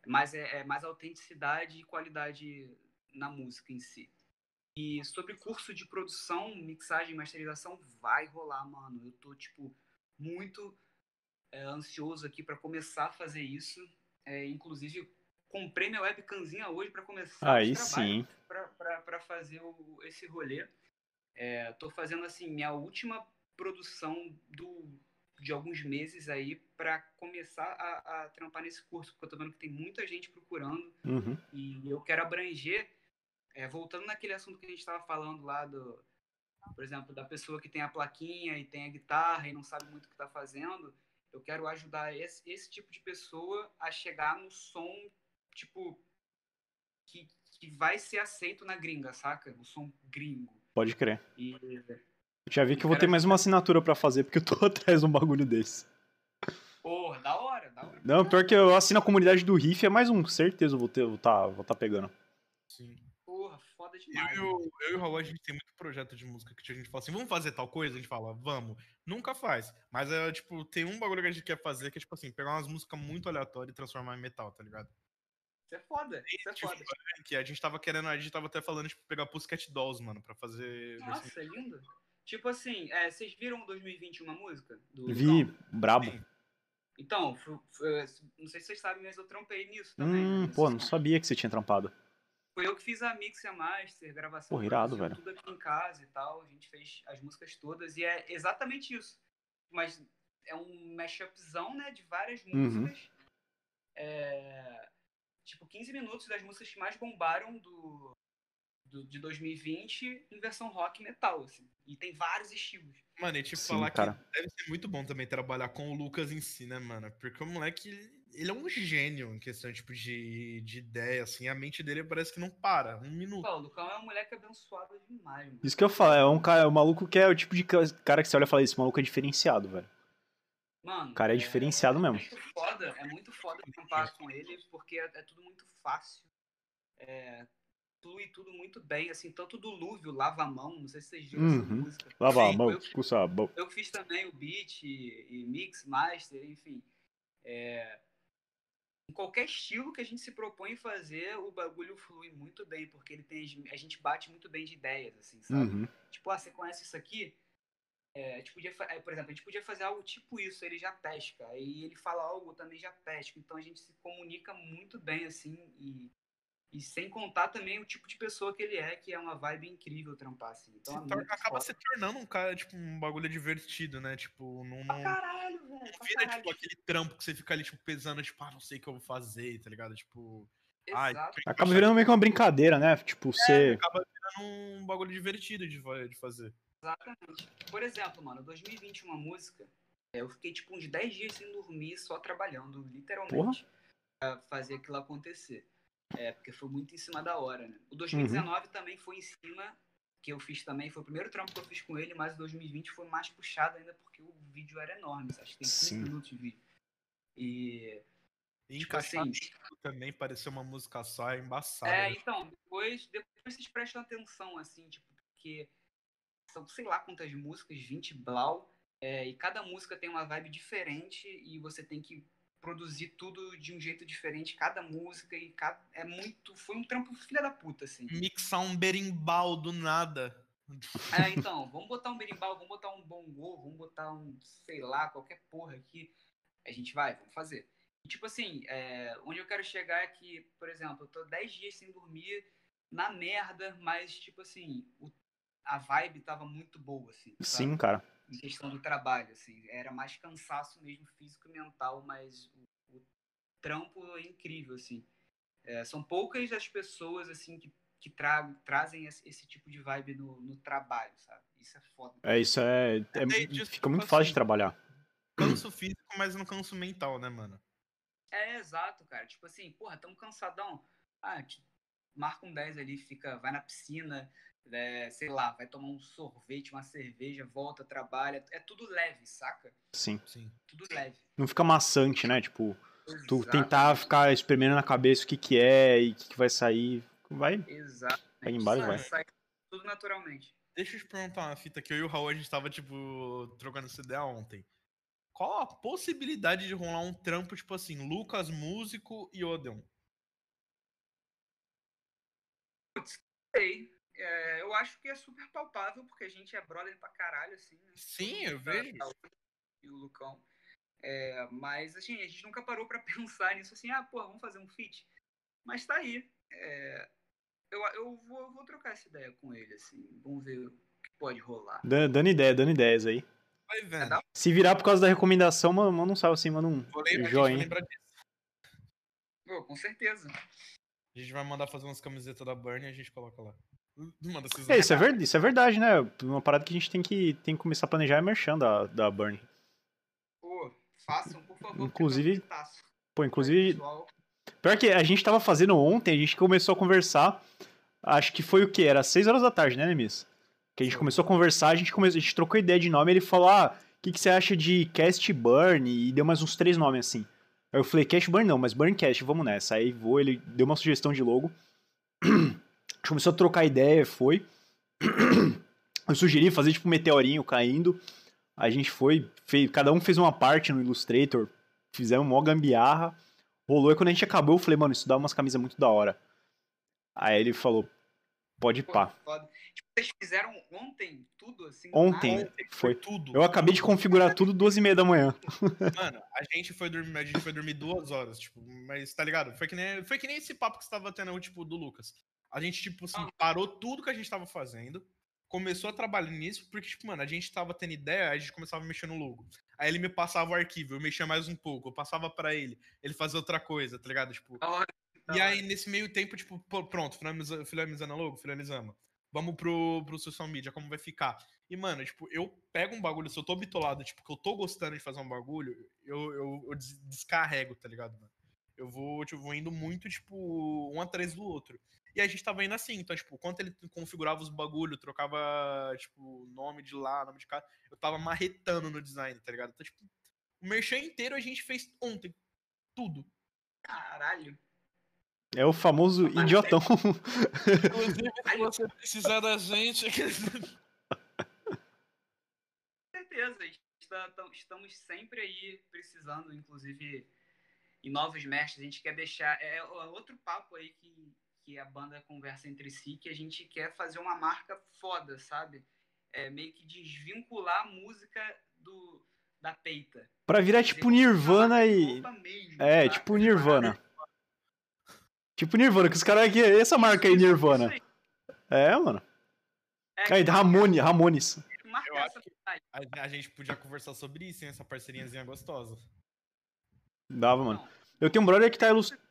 mas é, é mais autenticidade e qualidade na música em si. E sobre curso de produção, mixagem e masterização, vai rolar, mano. Eu tô, tipo, muito é, ansioso aqui pra começar a fazer isso. É, inclusive, comprei minha webcamzinha hoje pra começar Aí sim. para fazer o- esse rolê. É, tô fazendo assim minha última produção do, de alguns meses aí para começar a, a trampar nesse curso, porque eu tô vendo que tem muita gente procurando Uhum. e eu quero abranger, é, voltando naquele assunto que a gente estava falando lá do, por exemplo, da pessoa que tem a plaquinha e tem a guitarra e não sabe muito o que está fazendo, eu quero ajudar esse, esse tipo de pessoa a chegar no som, tipo, que, que vai ser aceito na gringa, saca? O som gringo. Pode crer. E Já vi que eu vou ter mais uma assinatura pra fazer, porque eu tô atrás de um bagulho desse. Porra, da hora, da hora. Não, pior que eu assino a comunidade do Riff, é mais um, certeza eu vou ter, vou tá, vou tá pegando. Sim. Porra, foda Eu, demais. e o- eu e o Raul, a gente tem muito projeto de música que a gente fala assim, vamos fazer tal coisa? A gente fala, vamos. Nunca faz. Mas é, tipo, tem um bagulho que a gente quer fazer que é, tipo assim, pegar umas músicas muito aleatórias e transformar em metal, tá ligado? Isso é foda, isso é Tipo, foda. que a gente tava querendo, a gente tava até falando, tipo, pegar Pussycat Dolls, mano, pra fazer... Nossa, é lindo. Tipo assim, é, vocês viram o 2020 uma música? Do Vi, Lucão? brabo. Sim. Então, fu- não sei se vocês sabem, mas eu trampei nisso também. né, Hum, pô, não sabia que você tinha trampado. Foi eu que fiz a mix e a master, gravação. Pô, irado, velho. Tudo aqui em casa e tal. A gente fez as músicas todas e é exatamente isso. Mas é um mashupzão, né, de várias Uhum. músicas. É, tipo, 15 minutos das músicas que mais bombaram do, do- de 2020 em versão rock e metal, assim. E tem vários estilos. Mano, e tipo, Sim, falar cara. que deve ser muito bom também trabalhar com o Lucas em si, né, mano? Porque o moleque, ele- é um gênio em questão, tipo, de, de ideia, assim. A mente dele parece que não para, um minuto. Pô, o Lucão é um moleque abençoado demais, mano. Isso que eu falo, é um cara, é um maluco que é o tipo de ca- cara que você olha e fala, esse maluco é diferenciado, velho. Mano, O cara é diferenciado mesmo. muito foda, é muito foda trampar com ele, porque é, é tudo muito fácil. É, flui tudo muito bem, assim, tanto do Lúvio, Lava a Mão, não sei se vocês viram essa Uhum. música. Lava a mão, eu, com sabão. eu fiz também o beat e, e mix, master, enfim. É, em qualquer estilo que a gente se propõe fazer, o bagulho flui muito bem, porque ele tem, a gente bate muito bem de ideias, assim, sabe? Uhum. Tipo, ah, você conhece isso aqui? É, a gente podia, é, por exemplo, a gente podia fazer algo tipo isso, ele já pesca. Aí ele fala algo, também já pesco. Então a gente se comunica muito bem, assim, e, e sem contar também o tipo de pessoa que ele é, que é uma vibe incrível trampar, assim. Então Se é tor- muito acaba foda. se tornando um cara, tipo, um bagulho divertido, né? Tipo, não, não caralho, velho. pra vira, caralho. tipo, aquele trampo que você fica ali, tipo, pesando, tipo, ah, não sei o que eu vou fazer, tá ligado? Tipo, ai, Exato. Acaba virando meio que uma brincadeira, né? Tipo, você. acaba virando um bagulho divertido de, de fazer. Exatamente. Por exemplo, mano, 2020 uma música, é, eu fiquei tipo uns 10 dias sem dormir, só trabalhando, literalmente, pra fazer aquilo acontecer. É, porque foi muito em cima da hora, né? O 2019 também foi em cima, que eu fiz também, foi o primeiro trampo que eu fiz com ele, mas o 2020 foi mais puxado ainda porque o vídeo era enorme, acho que tem 5 Sim. minutos de vídeo. E, E tipo assim, também parecer uma música só é embaçado. É, né? então, depois, depois vocês prestam atenção, assim, tipo, porque são sei lá quantas músicas, 20 blau, é, e cada música tem uma vibe diferente e você tem que produzir tudo de um jeito diferente, cada música e cada, é muito, foi um trampo filha da puta, assim. Mixar um berimbau do nada. É, então, vamos botar um berimbau, vamos botar um bongô, vamos botar um, sei lá, qualquer porra aqui. A gente vai, vamos fazer. E, tipo assim, é, onde eu quero chegar é que, por exemplo, eu tô 10 dias sem dormir, na merda, mas, tipo assim, o- a vibe tava muito boa, assim. sabe? Sim, cara. Em questão do trabalho, assim. Era mais cansaço mesmo, físico e mental, mas o, o trampo é incrível, assim. É, são poucas as pessoas, assim, que, que tra trazem esse, esse tipo de vibe no, no trabalho, sabe? Isso é foda. É, isso é. é- disso, fica muito fácil assim, de trabalhar. Canso físico, mas não canso mental, né, mano? É, exato, cara. Tipo assim, porra, tamo cansadão. Ah, marca um 10 ali, fica, vai na piscina, é, sei lá, vai tomar um sorvete, uma cerveja, volta, trabalha. É tudo leve, saca? Sim. Sim. Tudo leve. Não fica maçante, né? Tipo, tu Exatamente. tentar ficar espremendo na cabeça o que que é e o que, que vai sair. Vai. Exatamente. Vai embora Sai- vai. sai tudo naturalmente. Deixa eu te perguntar uma fita que eu e o Raul, a gente tava, tipo, trocando essa ideia ontem. Qual a possibilidade de rolar um trampo, tipo assim, Lucas, músico e Odeon? Sei. É, eu acho que é super palpável, porque a gente é brother pra caralho, assim, né? Sim, eu tá- vejo. E o Lucão. É, mas, assim, a gente nunca parou pra pensar nisso, assim, ah, pô, vamos fazer um feat. Mas tá aí. É, eu eu vou, eu vou trocar essa ideia com ele, assim. Vamos ver o que pode rolar. Dan- Dando ideia, dando ideias aí. Vai É vendo. Se virar por causa da recomendação, mano, manda um salve assim, manda um lembrar, joinha. Pô, com certeza. A gente vai mandar fazer umas camisetas da Burn e a gente coloca lá. É, isso é, ver- isso é verdade, né? Uma parada que a gente tem que, tem que começar a planejar é merchan da, da Burn. Pô, façam, por favor. Inclusive-. Pô, inclusive, pior que a gente tava fazendo ontem, a gente começou a conversar, acho que foi o quê? Era 6 horas da tarde, né, Nemis? Que a gente começou a conversar, a gente, começou, a gente trocou ideia de nome, ele falou, ah, o que, que você acha de Cast Burn? E deu mais uns três nomes assim. Aí eu falei, Cast Burn não, mas Burncast, vamos nessa. Aí vou, ele deu uma sugestão de logo. A gente começou a trocar ideia, foi. Eu sugeri fazer tipo um meteorinho caindo. A gente foi, fez, cada um fez uma parte no Illustrator, fizemos uma gambiarra. Rolou e quando a gente acabou, eu falei, mano, isso dá umas camisas muito da hora. Aí ele falou, pode pá. Tipo, vocês fizeram ontem tudo assim? Ontem. nada? Foi. tudo. Eu acabei de configurar tudo duas e meia da manhã. Mano, a gente foi dormir, a gente foi dormir duas horas, tipo, mas tá ligado? Foi que nem, foi que nem esse papo que você tava tendo, tipo, do Lucas. A gente, tipo assim, Ah. parou tudo que a gente tava fazendo, começou a trabalhar nisso, porque, tipo, mano, a gente tava tendo ideia, aí a gente começava a mexer no logo. Aí ele me passava o arquivo, eu mexia mais um pouco, eu passava pra ele, ele fazia outra coisa, tá ligado? Tipo, e aí, nesse meio tempo, tipo, pronto, finaliza- finalizando a logo, finalizamos. Vamos pro, pro social media, como vai ficar. E, mano, tipo, eu pego um bagulho, se eu tô bitolado, tipo, que eu tô gostando de fazer um bagulho, eu, eu, eu des- descarrego, tá ligado, mano? Eu vou, tipo, vou indo muito, tipo, um atrás do outro. E a gente tava indo assim, então, tipo, quando ele configurava os bagulho, trocava, tipo, nome de lá, nome de cá, eu tava marretando no design, tá ligado? Então, tipo, o merchan inteiro a gente fez ontem. Tudo. Caralho. É o famoso idiotão. Inclusive, se você precisar da gente. Com certeza. está- tam- Estamos sempre aí precisando, inclusive, em novos mestres. A gente quer deixar. É o- outro papo aí que, que a banda conversa entre si, que a gente quer fazer uma marca foda, sabe? É meio que desvincular a música do, da peita. pra virar Fazer tipo Nirvana e. mesmo, É, saca? tipo Nirvana. Tipo Nirvana, que os caras aqui. Essa marca aí, Nirvana. aí. É, mano. É, Aí, Ramone, Ramones. Eu acho cidade. A, gente podia conversar sobre isso, hein? Essa parceriazinha gostosa. Dava, mano. Eu tenho um brother que tá ilustrando.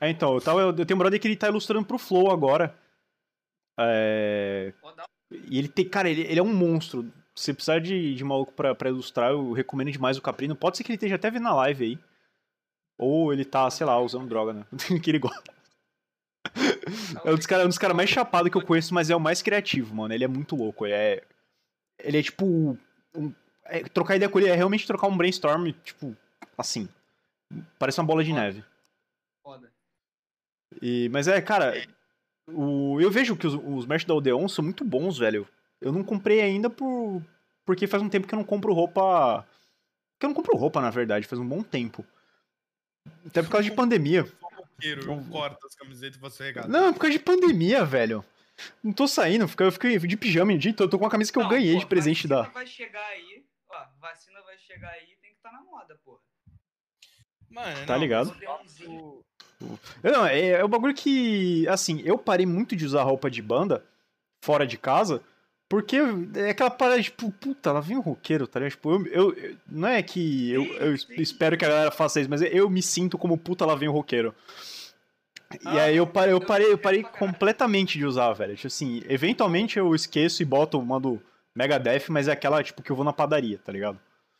É, então, eu, tava, eu tenho um brother que ele tá ilustrando pro Flow agora. É. E ele tem. Cara, ele, ele é um monstro. Se você precisar de, de maluco pra, pra ilustrar, eu recomendo demais o Caprino. Pode ser que ele esteja até vendo na live aí. Ou ele tá, sei lá, usando droga, né? que ele gosta. É um dos caras cara mais chapados que eu conheço, mas é o mais criativo, mano. Ele é muito louco. Ele é. Ele é tipo. um- é, trocar ideia com ele é realmente trocar um brainstorm, tipo, assim. Parece uma bola de Foda. neve. Foda. E, mas é, cara, o, eu vejo que os, os merch da Odeon são muito bons, velho. Eu não comprei ainda por, porque faz um tempo que eu não compro roupa. Que eu não compro roupa, na verdade, faz um bom tempo. Até por causa de pandemia. Eu corto as camisetas e você regata. Não, é por causa de pandemia, velho. Não tô saindo, eu fico de pijama o dia todo. Eu tô com uma camisa que eu Não, ganhei pô, de presente vacina da. vai chegar aí, ó, vacina vai chegar aí, tem que estar na moda, porra. Mano, Tá não, ligado? mas o- Eu Não, é, é um bagulho que, assim, eu parei muito de usar roupa de banda fora de casa, porque é aquela parada, tipo, puta, lá vem o roqueiro, tá ligado? Tipo, eu, eu- não é que eu, eu espero que a galera faça isso, mas eu me sinto como puta, lá vem o roqueiro. E Ah, aí eu parei, eu parei, eu parei completamente de usar, velho. Tipo assim, eventualmente eu esqueço e boto, mando Megadeth, mas é aquela, tipo, que eu vou na padaria, tá ligado?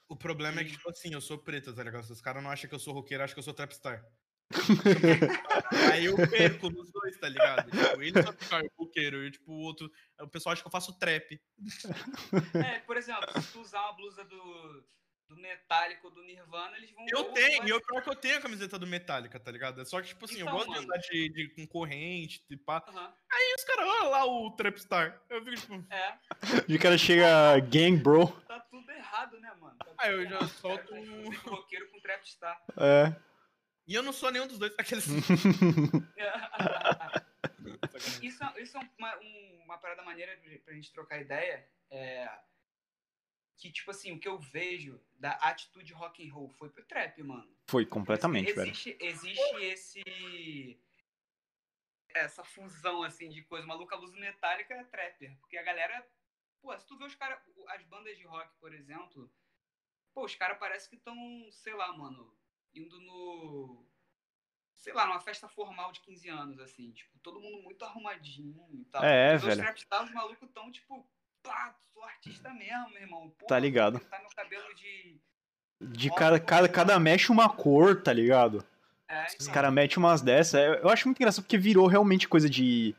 O problema é que, tipo assim, eu sou preta, tá ligado? Os caras não acham que eu sou roqueiro, acham que eu sou trapstar. Aí eu perco nos dois, tá ligado? Tipo, ele só fica roqueiro e, tipo, o outro. O pessoal acha que eu faço trap. É, por exemplo, se tu usar uma blusa do, do Metallica ou do Nirvana, eles vão... Eu tenho, e eu pior que eu tenho a camiseta do Metallica, tá ligado? É só que, tipo assim, Então, eu gosto mano. de andar de, de, com corrente, de pá. Aham, E os caras, olha lá o Trapstar. Eu fico, tipo, É, De cara chega gang, bro. tá tudo errado, né, mano? Tá Ah, eu já errado. solto Cara, um- roqueiro com trapstar. É. e eu não sou nenhum dos dois. Aqueles. isso é- isso é uma, um- uma parada maneira pra gente trocar ideia. É, que, tipo assim, o que eu vejo da atitude rock and roll foi pro trap, mano. Foi completamente, velho. existe, existe esse essa fusão assim de coisa maluca, luz metálica é trapper, porque a galera, pô, se tu vê os caras, as bandas de rock, por exemplo, pô, os caras parece que estão, sei lá, mano, indo no sei lá, numa festa formal de 15 anos assim, tipo, todo mundo muito arrumadinho e tal. É, Os velho. trapstars, os malucos tão tipo, pá, sou artista mesmo, meu irmão. Pô, Tá ligado. pintar meu cabelo de De cada, cada, cada mexe uma cor, tá ligado? é, Os então. caras metem umas dessas. É, Eu acho muito engraçado porque virou realmente coisa de.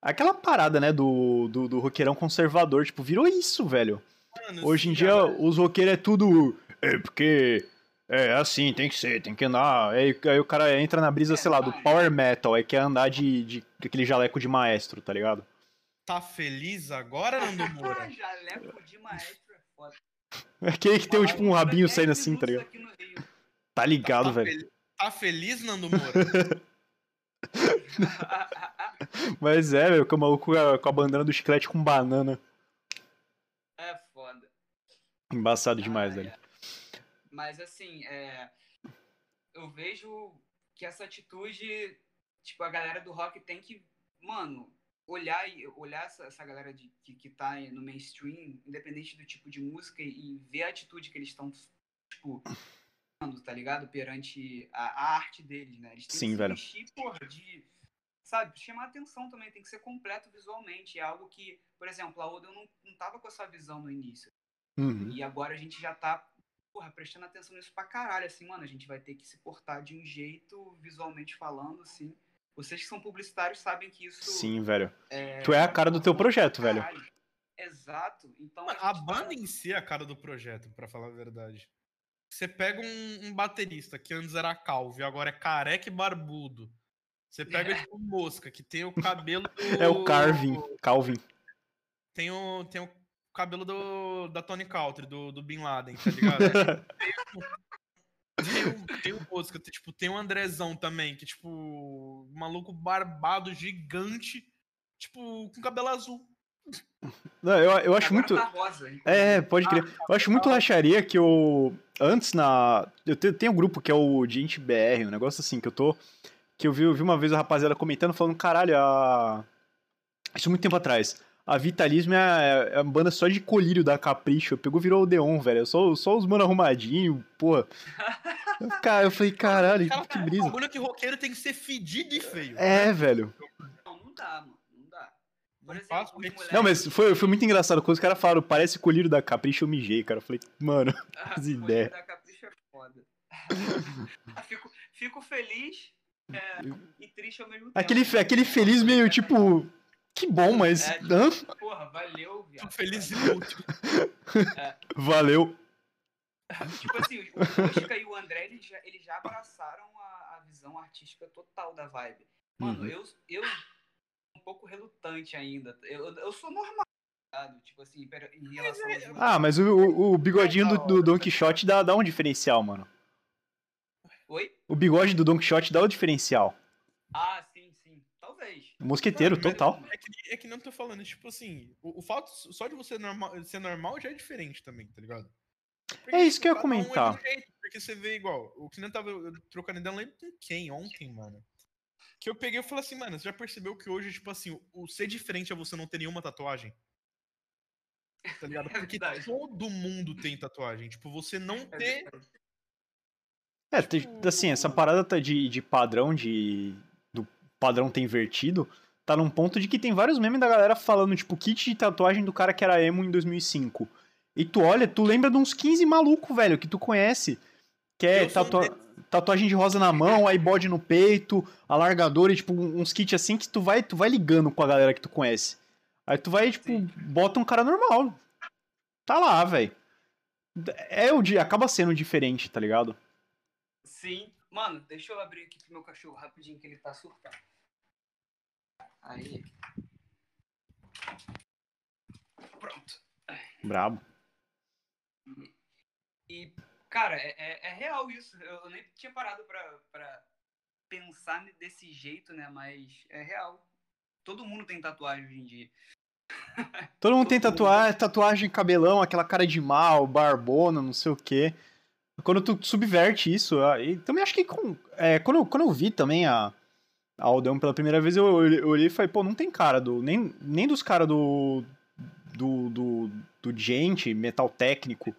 Aquela parada, né, do, do, do roqueirão conservador. Tipo, virou isso, velho. Mano, Hoje em dia, cara. os roqueiros é tudo. É porque. É, assim, tem que ser, tem que andar. Aí, aí o cara entra na brisa, sei lá, do power metal, aí quer andar de, de, de aquele jaleco de maestro, tá ligado? Tá feliz agora, Nando Moura? Jaleco de maestro é foda. Aquele que tem tipo um rabinho saindo assim, tá ligado? Tá ligado, tá, velho. fel- tá feliz, Nando Moura? Mas é, velho, que o maluco com a, com a bandana do chiclete com banana. é foda. Embaçado demais, Ah, velho. é. Mas assim, é, eu vejo que essa atitude, tipo, a galera do rock tem que, mano, olhar e olhar essa, essa galera de, que, que tá no mainstream, independente do tipo de música, e ver a atitude que eles estão, tipo, tá ligado? Perante a, a arte deles, né? Eles têm Sim, que velho. vestir, porra, de. Sabe, chamar atenção também, tem que ser completo visualmente. É algo que, por exemplo, a Oda não, não tava com essa visão no início. Uhum. E agora a gente já tá, porra, prestando atenção nisso pra caralho, assim, mano, a gente vai ter que se portar de um jeito, visualmente falando, assim. Vocês que são publicitários sabem que isso Sim, velho. é... Tu é a cara do teu projeto, velho. Exato. Então A tá- banda em si é a cara do projeto, pra falar a verdade. Você pega um, um baterista que antes era calvo e agora é careca e barbudo. Você pega tipo mosca, que tem o cabelo do... É o Carvin. Calvin. Tem o, tem o cabelo do, da Tony Country, do, do Bin Laden, tá ligado? Tem o, tem Mosca, tem, tipo, tem o Andrezão também, que, tipo, maluco barbado, gigante, tipo, com cabelo azul. Não, eu, eu acho Agora muito. tá rosa. É, pode crer. Eu acho muito racharia que eu. Antes na. Eu te- tenho um grupo que é o Gente BR, um negócio assim, que eu tô. Que eu vi, eu vi uma vez a rapaziada comentando, falando, caralho, a. Isso muito tempo atrás. A Vitalismo é, a- é a banda só de colírio da Capricho. Pegou e virou o Odeon, velho. Só, só os mano arrumadinho, pô. Cara, eu falei, caralho, Cara, que o brisa. bagulho é que roqueiro tem que ser fedido e feio. É, velho. Não, não dá, mano. Não dá. Por Não exemplo, moleques- Não, mas foi, foi muito engraçado. Quando os caras falaram, parece colírio da Capricho, eu mijei, cara. Eu falei, mano. Ah, as ideias. da Capricho é foda. Ah, fico, fico feliz é, e triste ao mesmo tempo. Aquele, aquele feliz meio tipo. Que bom, mas. É, hã? Porra, valeu, viado. Tô feliz e inútil. Valeu. Tipo assim, o Mosca e o André, eles já, eles já abraçaram a, a visão artística total da vibe. Mano, Uhum. eu, eu um pouco relutante ainda. Eu, eu sou normal? Tipo assim, em relação aos outros. Ah, mas o, o- o bigodinho do, do Don Quixote dá, dá um diferencial, mano. Oi? O bigode do Don Quixote dá o diferencial. Ah, sim. Mosqueteiro, mas total. É que, é que não tô falando, tipo assim, o, o fato só de você normal, ser normal já é diferente também, tá ligado? Porque, É isso que eu ia um é de um comentar. jeito, porque você vê igual, o que nem tava trocando ideia, eu lembro com quem ontem, mano. Que eu peguei e falei assim, mano, você já percebeu que hoje, tipo assim, o, o ser diferente é você não ter nenhuma tatuagem? Tá ligado? É Porque verdade. todo mundo tem tatuagem. Tipo, você não É ter. É, tem- assim, essa parada tá de, de padrão, de. Padrão ter invertido, tá num ponto de que tem vários memes da galera falando, tipo, kit de tatuagem do cara que era emo em 2005. E tu olha, tu lembra de uns 15 maluco, velho, que tu conhece. Que é tatua- tatuagem de rosa na mão, aí bode no peito, alargador e, tipo, uns kits assim que tu vai, tu vai ligando com a galera que tu conhece. Aí tu vai, tipo, Sim. bota um cara normal. Tá lá, velho. É o de, acaba sendo diferente, tá ligado? Sim. Mano, deixa eu abrir aqui pro meu cachorro rapidinho que ele tá surtando. Aí. Pronto. Brabo. E, cara, é, é- é real isso. Eu, nem tinha parado pra, pra pensar desse jeito, né? Mas é real. Todo mundo tem tatuagem hoje em dia. Todo mundo tem mundo. tatuagem, tatuagem, cabelão, aquela cara de mal, barbona, não sei o quê. Quando tu subverte isso, e também acho que com, é, quando, eu- quando eu vi também a, a Aldeon pela primeira vez, eu, olhei- e falei, pô, não tem cara do. Nem, nem dos caras do. Do, do. do gente, metal técnico.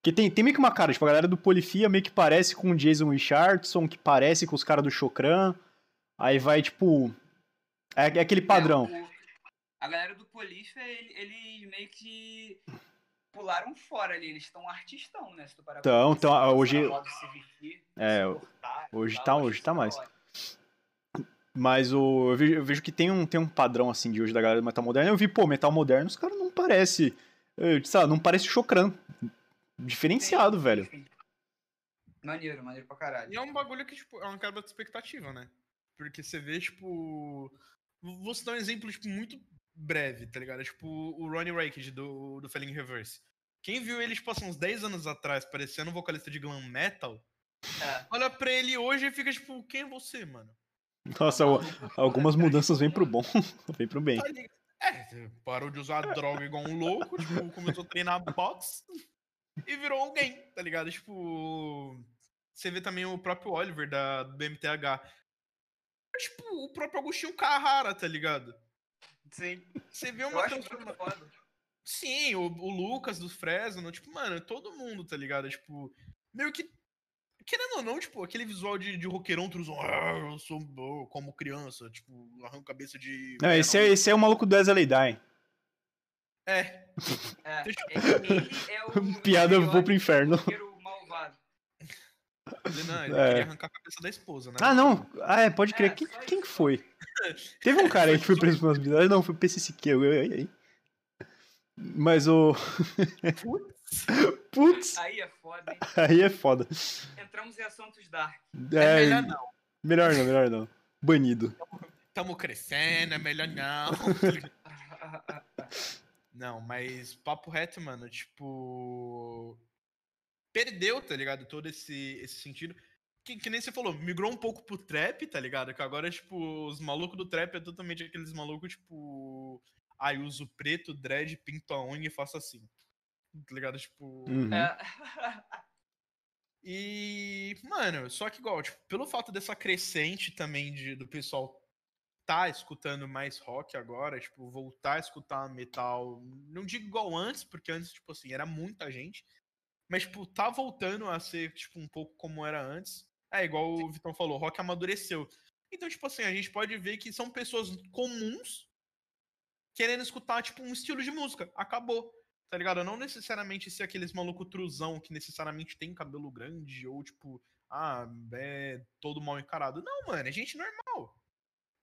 Porque tem, tem meio que uma cara, tipo, a galera do Polifia meio que parece com o Jason Richardson, que parece com os caras do Chokran. Aí vai, tipo. É, é aquele padrão. É, a galera do Polícia, ele- eles meio que pularam fora ali. Eles estão artistão, né? Se tu parar pra Tão, pensar, tão, ah, essa hoje- se vestir, É, se cortar hoje tal, tá- hoje tá mais. hora. Mas o, eu, vejo, eu vejo que tem um, tem um padrão, assim, de hoje da galera do metal moderno. Eu vi, pô, metal moderno, os caras não parece, eh, sei lá, não parece Chocran. Diferenciado, Sim, velho. Maneiro, maneiro pra caralho. E é um bagulho que, tipo, é uma quebra de expectativa, né? Porque você vê, tipo. Vou citar um exemplo, tipo, muito breve, tá ligado? É, tipo, o Ronnie Raked do, do Felling Reverse. Quem viu ele, tipo, assim, uns 10 anos atrás, parecendo um vocalista de glam metal, É. olha pra ele hoje e fica, tipo, quem é você, mano? Nossa, algumas mudanças vêm pro bom, vêm pro bem. Tá? É, parou de usar droga igual um louco, tipo, começou a treinar boxe e virou alguém, tá ligado? Tipo, você vê também o próprio Oliver da, do MTH. É, tipo, o próprio Agostinho Carrara, tá ligado? Sim. Você vê uma transformação. foda. Sim, o, o Lucas do Fresno, tipo, mano, todo mundo, tá ligado? Tipo, meio que. Querendo ou não, tipo, aquele visual de, de roqueirão truzão, ah, eu sou bom", como criança, tipo, arranco cabeça de. Não, esse é, esse é o maluco do Wesley Die. É, É, Deixa- ele, ele é o. Piada, eu vou pro inferno. roqueiro malvado. ele, não, ele É. queria arrancar a cabeça da esposa, né? Ah, não. Ah, é, pode crer. É, Quem, só quem que foi? Teve um cara aí que foi preso por umas habilidades. Não, foi o PC eu- Mas o. Putz, Aí é foda, hein? aí é foda. Entramos em assuntos dark. É É, melhor não. melhor não, melhor não. Banido. Tamo crescendo, é melhor não. não, mas papo reto, mano, tipo. Perdeu, tá ligado? Todo esse, esse sentido. Que, que nem você falou, migrou um pouco pro trap, tá ligado? Que agora, tipo, os malucos do trap é totalmente aqueles malucos, tipo. Ai, uso preto, dread, pinto a unha e faço assim. Tá ligado? Tipo. Uhum. É. E, mano, só que igual, tipo, pelo fato dessa crescente também de, do pessoal tá escutando mais rock agora, tipo, voltar a escutar metal, não digo igual antes, porque antes, tipo assim, era muita gente, mas, tipo, tá voltando a ser, tipo, um pouco como era antes. É, igual o Vitão falou, rock amadureceu. Então, tipo assim, a gente pode ver que são pessoas comuns querendo escutar, tipo, um estilo de música. Acabou tá ligado? Não necessariamente ser aqueles maluco truzão que necessariamente tem cabelo grande ou tipo, ah, é todo mal encarado. Não, mano, é gente normal.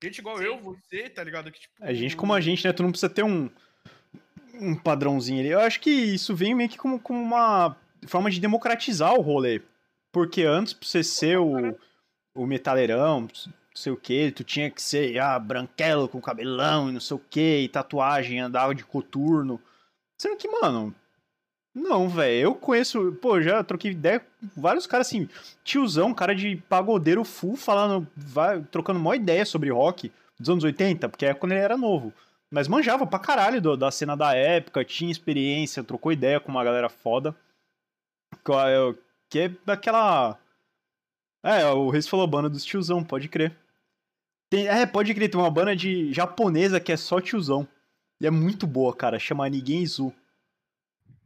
Gente igual Sim. eu, você, tá ligado? Que, tipo, A gente como a gente, né? Tu não precisa ter um, um padrãozinho ali. Eu acho que isso vem meio que como, como uma forma de democratizar o rolê. Porque antes, pra você ser o, o metaleirão, não sei o que, tu tinha que ser ah, branquelo com cabelão e não sei o que, e tatuagem, andava de coturno. Sendo que, mano, não, velho. Eu conheço, pô, já troquei ideia com vários caras assim, tiozão, cara de pagodeiro full, falando, vai, trocando uma ideia sobre rock dos anos 80, porque é quando ele era novo. Mas manjava pra caralho do- da cena da época, tinha experiência, trocou ideia com uma galera foda. Que é daquela. É, o Reis falou banda dos tiozão, pode crer. Tem, é, pode crer, tem uma banda de japonesa que é só tiozão. E é muito boa, cara. Chama Nigenzu.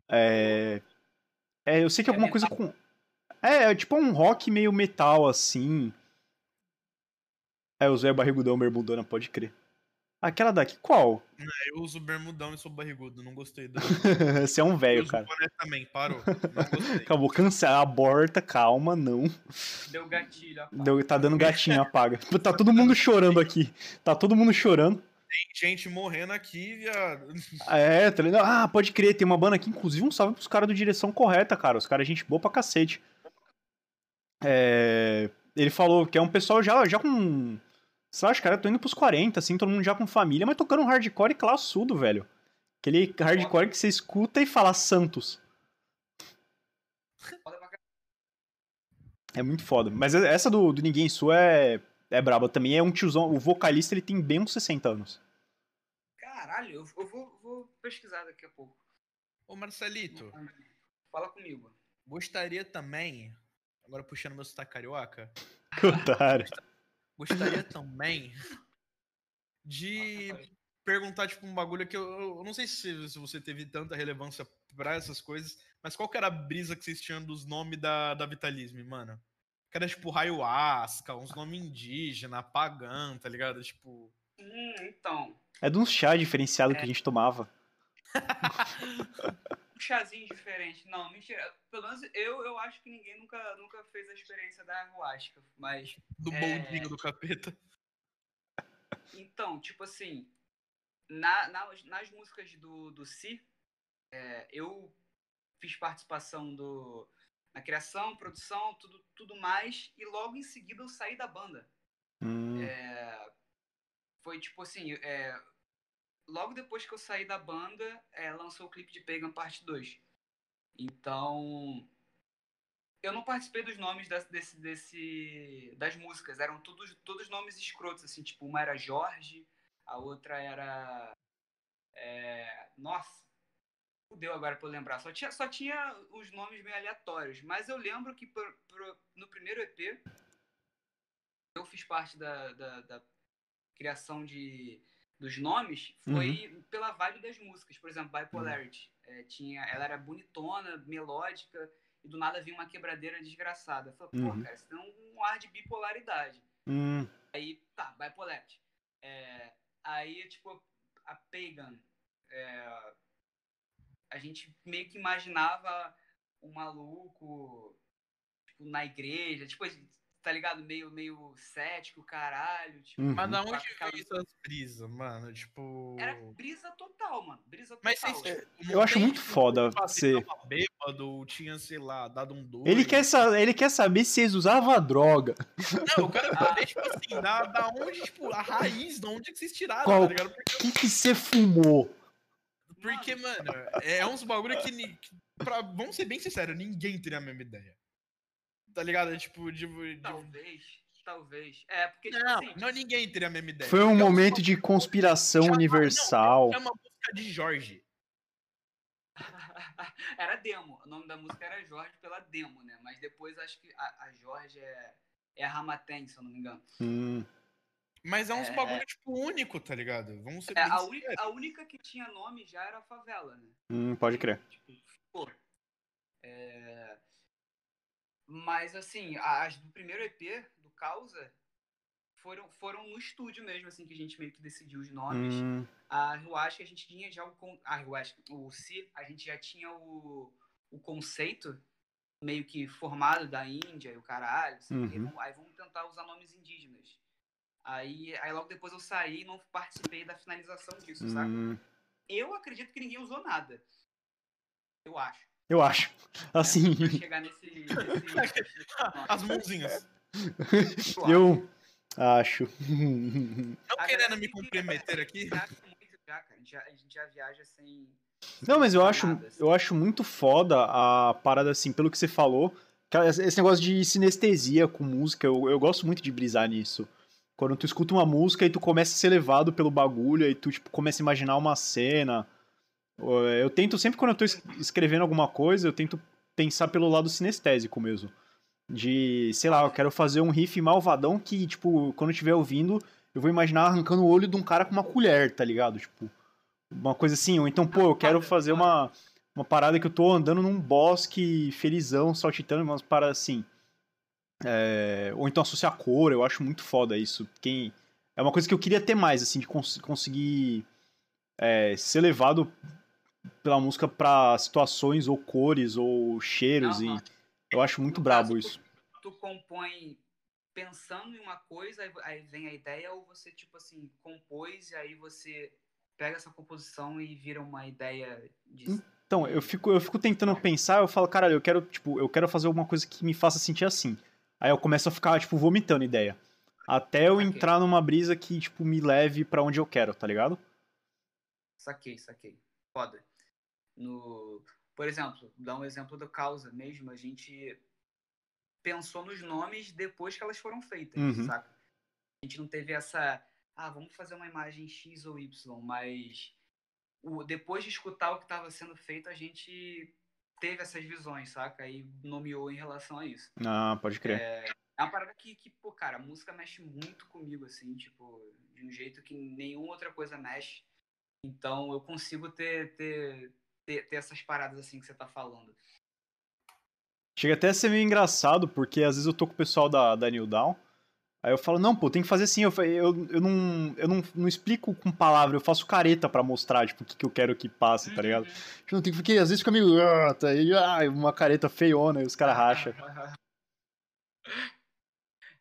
É. É, eu sei que é É alguma coisa com. É, é tipo um rock meio metal, assim. É, o Zé Barrigudão, Bermudona, pode crer. Aquela daqui, qual? Eu uso bermudão e sou barrigudo, não gostei do. Você é um Eu velho, uso cara. boné também, parou. Não gostei. Acabou, cancela, aborta, calma, não. Deu gatilho, ó. Deu, tá dando gatinho, apaga. Tá todo mundo chorando aqui. Tá todo mundo chorando. Tem gente morrendo aqui, viado. É, tá ligado? Ah, pode crer, tem uma banda aqui, inclusive um salve pros caras do Direção Correta, cara. Os caras, gente boa pra cacete. É, ele falou que é um pessoal já, já com. Sei lá, acho que cara, tô indo pros 40, assim, todo mundo já com família, mas tocando um hardcore classudo, velho. Aquele hardcore que você escuta e fala Santos. É muito foda. Mas essa do, do Ninguém Sua é, é braba também. É um tiozão. O vocalista ele tem bem uns 60 anos. Caralho, eu, eu vou, vou pesquisar daqui a pouco. Ô, Marcelito, Fala comigo. gostaria também. Agora puxando meu sotaque carioca. Otário. Gostaria também de perguntar, tipo, um bagulho que eu, eu não sei se, se você teve tanta relevância pra essas coisas, mas qual que era a brisa que vocês tinham dos nomes da, da Vitalisme, mano? Que era, tipo, Ayahuasca, uns nomes indígenas, pagã, tá ligado? Tipo... Hum, então. É de um chá diferenciado que a gente tomava. Um chazinho diferente. Não, mentira. Pelo menos eu, eu acho que ninguém nunca, nunca fez a experiência da ayahuasca. Mas, Do É. boldinho do capeta. então, tipo assim, na, na- nas músicas do, do Si, é, eu fiz participação do, na criação, produção, tudo, tudo mais. E logo em seguida eu saí da banda. Hum, É, foi tipo assim, é, logo depois que eu saí da banda, é, lançou o clipe de Pagan Parte 2. Então, eu não participei dos nomes das, desse, desse, das músicas, eram todos, todos nomes escrotos, assim, tipo, uma era Jorge, a outra era. é, nossa, fudeu agora pra eu lembrar. Só tinha, só tinha os nomes meio aleatórios, mas eu lembro que pro- pro- no primeiro EP eu fiz parte da, da, da criação de, dos nomes foi pela vibe das músicas. Por exemplo, Bipolarity. É, tinha, ela era bonitona, melódica, e do nada vinha uma quebradeira desgraçada. Eu falei, pô, Uhum. cara, isso tem um ar de bipolaridade. hum, Aí, tá, Bipolarity. É, aí, tipo, a Pagan. é, a gente meio que imaginava um maluco, tipo, na igreja, tipo, tá ligado? Meio, meio cético, caralho. Tipo, Uhum. Mas da onde veio essas brisas, mano? Tipo. Era brisa total, mano. Brisa total. Mas vocês. Eu acho muito foda Você você- tava bêbado, tinha, sei lá, dado um doido. Ele quer, sa- ele quer saber se eles usavam droga. Não, eu quero saber, tipo assim, da, da onde, tipo, a raiz, da onde que vocês tiraram, Qual- tá ligado? Porque, O que que você fumou? Porque, mano, é uns bagulho que, que pra, vamos ser bem sinceros, ninguém teria a mesma ideia. Tá ligado? É tipo, de, de- Talvez, talvez. É, porque, tipo Não, assim, não ninguém teria a mesma ideia. Foi um é uns momento bagulho de conspiração Chama- universal. É uma música de Jorge. era demo. O nome da música era Jorge pela demo, né? Mas depois acho que a, a Jorge é, é a Ramaten, se eu não me engano. Hum, Mas é uns É. bagulho, tipo, único, tá ligado? Vamos ser É, a, única, a única que tinha nome já era a favela, né? hum, pode crer. Tipo, pô. É... Mas assim, as do primeiro EP, do Causa, foram, foram no estúdio mesmo, assim, que a gente meio que decidiu os nomes. Hum, A Ruasca a gente tinha já o. A Ruasca, o Si, a gente já tinha o, o conceito meio que formado da Índia e o caralho. Assim, Uhum. aí vamos tentar usar nomes indígenas. Aí, aí logo depois eu saí e não participei da finalização disso, saca? hum, Eu acredito que ninguém usou nada. Eu acho. eu acho. Assim, Pra chegar nesse. nesse- As mãozinhas. eu acho. Não A querendo me comprometer aqui. já, cara. A gente já, a gente já viaja sem. Não, mas eu acho, nada, assim. eu acho muito foda a parada, assim, pelo que você falou. Esse negócio de sinestesia com música, eu, eu gosto muito de brisar nisso. Quando tu escuta uma música e tu começa a ser levado pelo bagulho, e tu, tipo, começa a imaginar uma cena. Eu tento, sempre quando eu tô es- escrevendo alguma coisa, eu tento pensar pelo lado sinestésico mesmo. De, sei lá, eu quero fazer um riff malvadão que, tipo, quando eu estiver ouvindo, eu vou imaginar arrancando o olho de um cara com uma colher, tá ligado? Tipo, uma coisa assim. Ou então, pô, eu quero fazer uma, uma parada que eu tô andando num bosque felizão, saltitando, umas paradas assim. É, ou então associar cor, eu acho muito foda isso. Quem, é uma coisa que eu queria ter mais, assim, de cons- conseguir é, ser levado pela música pra situações ou cores ou cheiros. Não, e eu acho muito No brabo caso, isso. Tu, tu compõe pensando em uma coisa, aí- aí vem a ideia, ou você, tipo assim, compôs e aí você pega essa composição e vira uma ideia de. Então, eu fico, eu fico tentando pensar, eu falo, caralho, eu quero, tipo, eu quero fazer alguma coisa que me faça sentir assim. Aí eu começo a ficar, tipo, vomitando ideia. Até eu Saquei. entrar numa brisa que, tipo, me leve pra onde eu quero, tá ligado? Saquei, saquei. Foda. No, por exemplo, dar um exemplo do causa mesmo, a gente pensou nos nomes depois que elas foram feitas, Uhum. saca? A gente não teve essa, ah, vamos fazer uma imagem X ou Y, mas o, depois de escutar o que estava sendo feito, a gente teve essas visões, saca? E nomeou em relação a isso. Ah, pode crer. É uma parada que, que, pô, cara, a música mexe muito comigo, assim, tipo, de um jeito que nenhuma outra coisa mexe. Então eu consigo ter, ter, ter, ter essas paradas assim que você tá falando. Chega até a ser meio engraçado, porque às vezes eu tô com o pessoal da, da New Down, aí eu falo, não, pô, tem que fazer assim, eu, eu, eu, não, eu não, não explico com palavra, eu faço careta pra mostrar, tipo, o que, que eu quero que passe, tá ligado? Não tem, porque às vezes fica meio, ah, tá aí, ah, uma careta feiona, e os caras racham.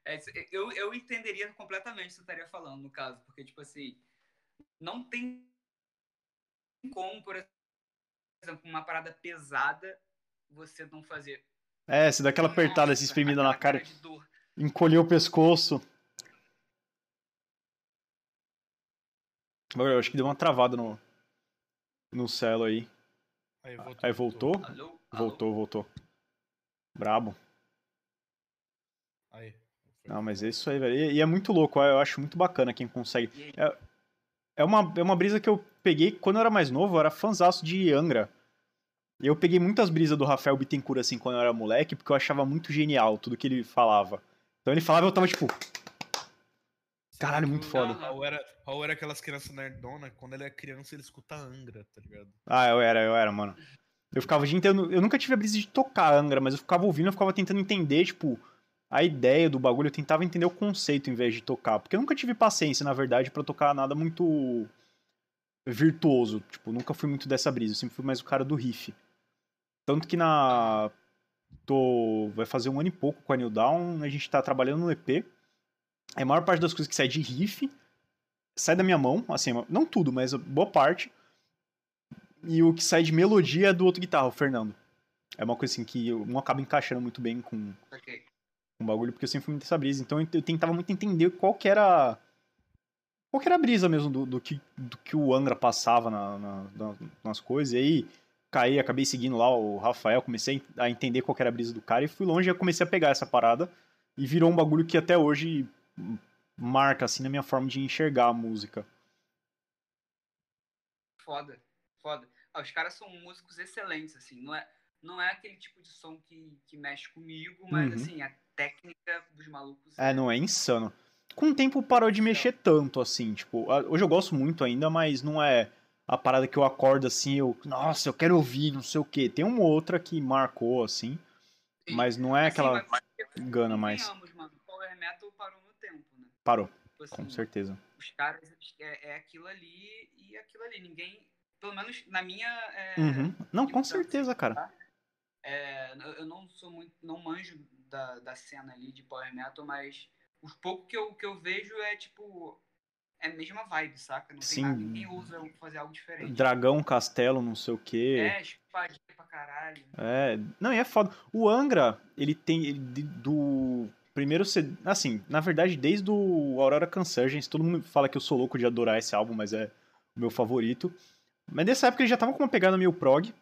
É, eu, eu entenderia completamente o que você estaria falando, no caso, porque, tipo assim, não tem como, por exemplo, uma parada pesada você não fazer É, você dá aquela apertada, Nossa, essa espremida na cara, de dor. Encolheu o pescoço. Agora, Eu acho que deu uma travada no, no celo aí. Aí voltou. Aí voltou? Alô? Voltou, voltou. Brabo. Aí. Não, mas é isso aí, velho. E, e é muito louco, eu acho muito bacana quem consegue. Aí? É uma, é uma brisa que eu peguei quando eu era mais novo, eu era fãzaço de Angra. E eu peguei muitas brisas do Rafael Bittencourt, assim, quando eu era moleque, porque eu achava muito genial tudo que ele falava. Então ele falava e eu tava tipo, Caralho, muito foda. Raul era, Raul era aquelas crianças nerdona, quando ele é criança ele escuta Angra, tá ligado? ah, eu era, eu era, mano. Eu ficava o dia inteiro, eu nunca tive a brisa de tocar Angra, mas eu ficava ouvindo, eu ficava tentando entender, tipo, a ideia do bagulho, eu tentava entender o conceito em vez de tocar, porque eu nunca tive paciência, na verdade, pra tocar nada muito virtuoso, tipo, nunca fui muito dessa brisa, eu sempre fui mais o cara do riff. Tanto que na tô vai fazer um ano e pouco com a New Down, a gente tá trabalhando no EP. A maior parte das coisas que sai de riff sai da minha mão, assim, não tudo, mas boa parte. E o que sai de melodia é do outro guitarra, o Fernando. É uma coisa assim que eu não acaba encaixando muito bem com, Ok. com o bagulho, porque eu sempre fui muito dessa brisa. Então eu eu tentava muito entender qual que era. Qual que era a brisa mesmo do, do, que, do que o Angra passava na, na- na- nas coisas. E aí caí, acabei seguindo lá o Rafael, comecei a entender qual que era a brisa do cara e fui longe e comecei a pegar essa parada. E virou um bagulho que até hoje marca assim na minha forma de enxergar a música. Foda, foda. Ah, os caras são músicos excelentes, assim. Não é, não é aquele tipo de som que, que mexe comigo, mas, Uhum. assim, a técnica dos malucos É, não é insano. Com o tempo parou de mexer tanto, assim, tipo, hoje eu gosto muito ainda, mas não é a parada que eu acordo assim, eu, nossa, eu quero ouvir, não sei o quê. Tem uma outra que marcou, assim, Sim. mas não é Assim, aquela mas- gana mais. Mano. O Power Metal parou no tempo, né? Parou, Tipo com assim, certeza. os caras é, é aquilo ali e aquilo ali. Ninguém, pelo menos na minha. é, Uhum. Não, com então, certeza, cara. é, eu- não sou muito. não manjo da, da cena ali de Power Metal, mas os poucos que eu, que eu vejo é tipo. É a mesma vibe, saca? Não tem Sim. nada, ninguém usa fazer algo diferente. Dragão, castelo, não sei o quê. É, espadinha pra caralho. É, não, e é foda. O Angra, ele tem ele, do primeiro CD, assim, na verdade, desde o Aurora Consurgence, todo mundo fala que eu sou louco de adorar esse álbum, mas é o meu favorito. Mas nessa época ele já tava com uma pegada meio prog,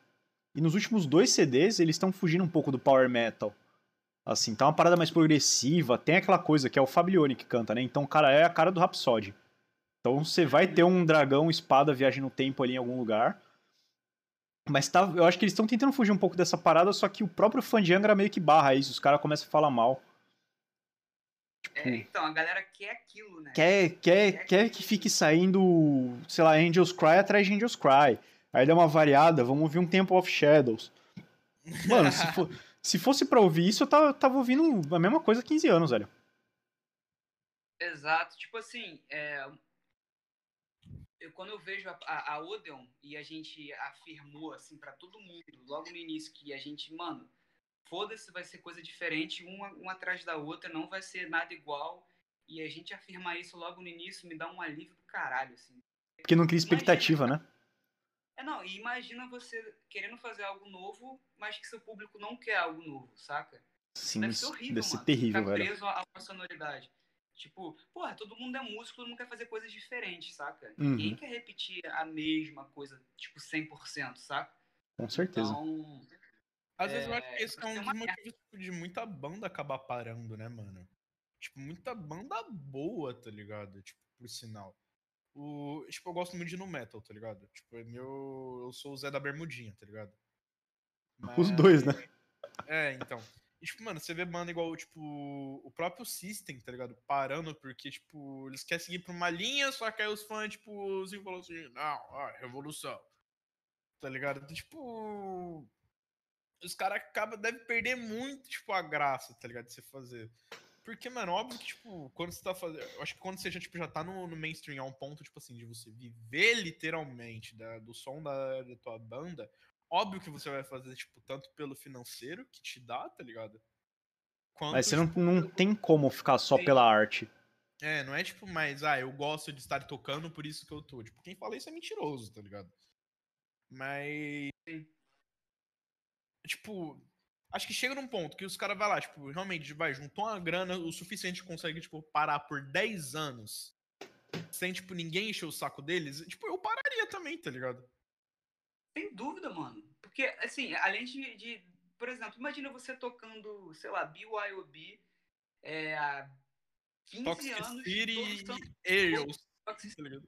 e nos últimos dois CDs eles estão fugindo um pouco do power metal. Assim, tá uma parada mais progressiva, tem aquela coisa que é o Fablione que canta, né? Então cara é a cara do Rhapsody. Então você vai ter um dragão, espada, viagem no tempo ali em algum lugar. Mas tá, eu acho que eles estão tentando fugir um pouco dessa parada, só que o próprio fã de Angra meio que barra isso, os caras começam a falar mal. Tipo, É, então, a galera quer aquilo, né? quer, quer, quer que fique saindo, sei lá, Angels Cry atrás de Angels Cry. Aí dá uma variada, vamos ouvir um Temple of Shadows. Mano, se, for- se fosse pra ouvir isso, eu tava, tava ouvindo a mesma coisa há 15 anos, velho. Exato. Tipo assim, é, eu, quando eu vejo a, a, a Odeon e a gente afirmou assim pra todo mundo, logo no início, que a gente, mano, foda-se, vai ser coisa diferente, uma, uma atrás da outra, não vai ser nada igual. E a gente afirmar isso logo no início me dá um alívio do caralho, assim. Porque não cria expectativa, né? É, não, e imagina você querendo fazer algo novo, mas que seu público não quer algo novo, saca? Sim, Deve ser horrível, deve ser mano. terrível, ficar velho. preso a uma sonoridade. Tipo, porra, todo mundo é músico, todo mundo quer fazer coisas diferentes, saca? Uhum. Ninguém quer repetir a mesma coisa, tipo, 100%, saca? Com certeza. Então, Às vezes eu É, acho que esse é um dos motivos tipo, de muita banda acabar parando, né, mano? Tipo, muita banda boa, tá ligado? Tipo, por sinal. O, tipo, eu gosto muito de no metal, tá ligado? Tipo, é meu, eu sou o Zé da Bermudinha, tá ligado? Os dois, né? É, então. E, tipo, mano, você vê banda igual, tipo, o próprio System, tá ligado? Parando porque, tipo, eles querem seguir pra uma linha, só que aí os fãs, tipo, assim, falam assim, não, ó, revolução. Tá ligado? Então, tipo. Os caras acabam, devem perder muito, tipo, a graça, tá ligado? De você fazer. Porque, mano, óbvio que, tipo, quando você tá fazendo. Eu acho que quando você já, tipo, já tá no, no mainstream a um ponto, tipo assim, de você viver literalmente da- do som da, da tua banda, óbvio que você vai fazer, tipo, tanto pelo financeiro que te dá, tá ligado? Quanto, Mas você não, tipo, não tem como ficar só Sim. pela arte. É, não é tipo, mas, ah, eu gosto de estar tocando, por isso que eu tô. Tipo, quem fala isso é mentiroso, tá ligado? Mas. Tipo, Acho que chega num ponto que os caras vai lá, tipo, realmente, vai, juntou uma grana o suficiente consegue, tipo, parar por 10 anos sem, tipo, ninguém encher o saco deles, tipo, eu pararia também, tá ligado? Sem dúvida, mano. Porque, assim, além de, de por exemplo, imagina você tocando, sei lá, BYOB é, há 15 Toxic anos. City e Toxic tá?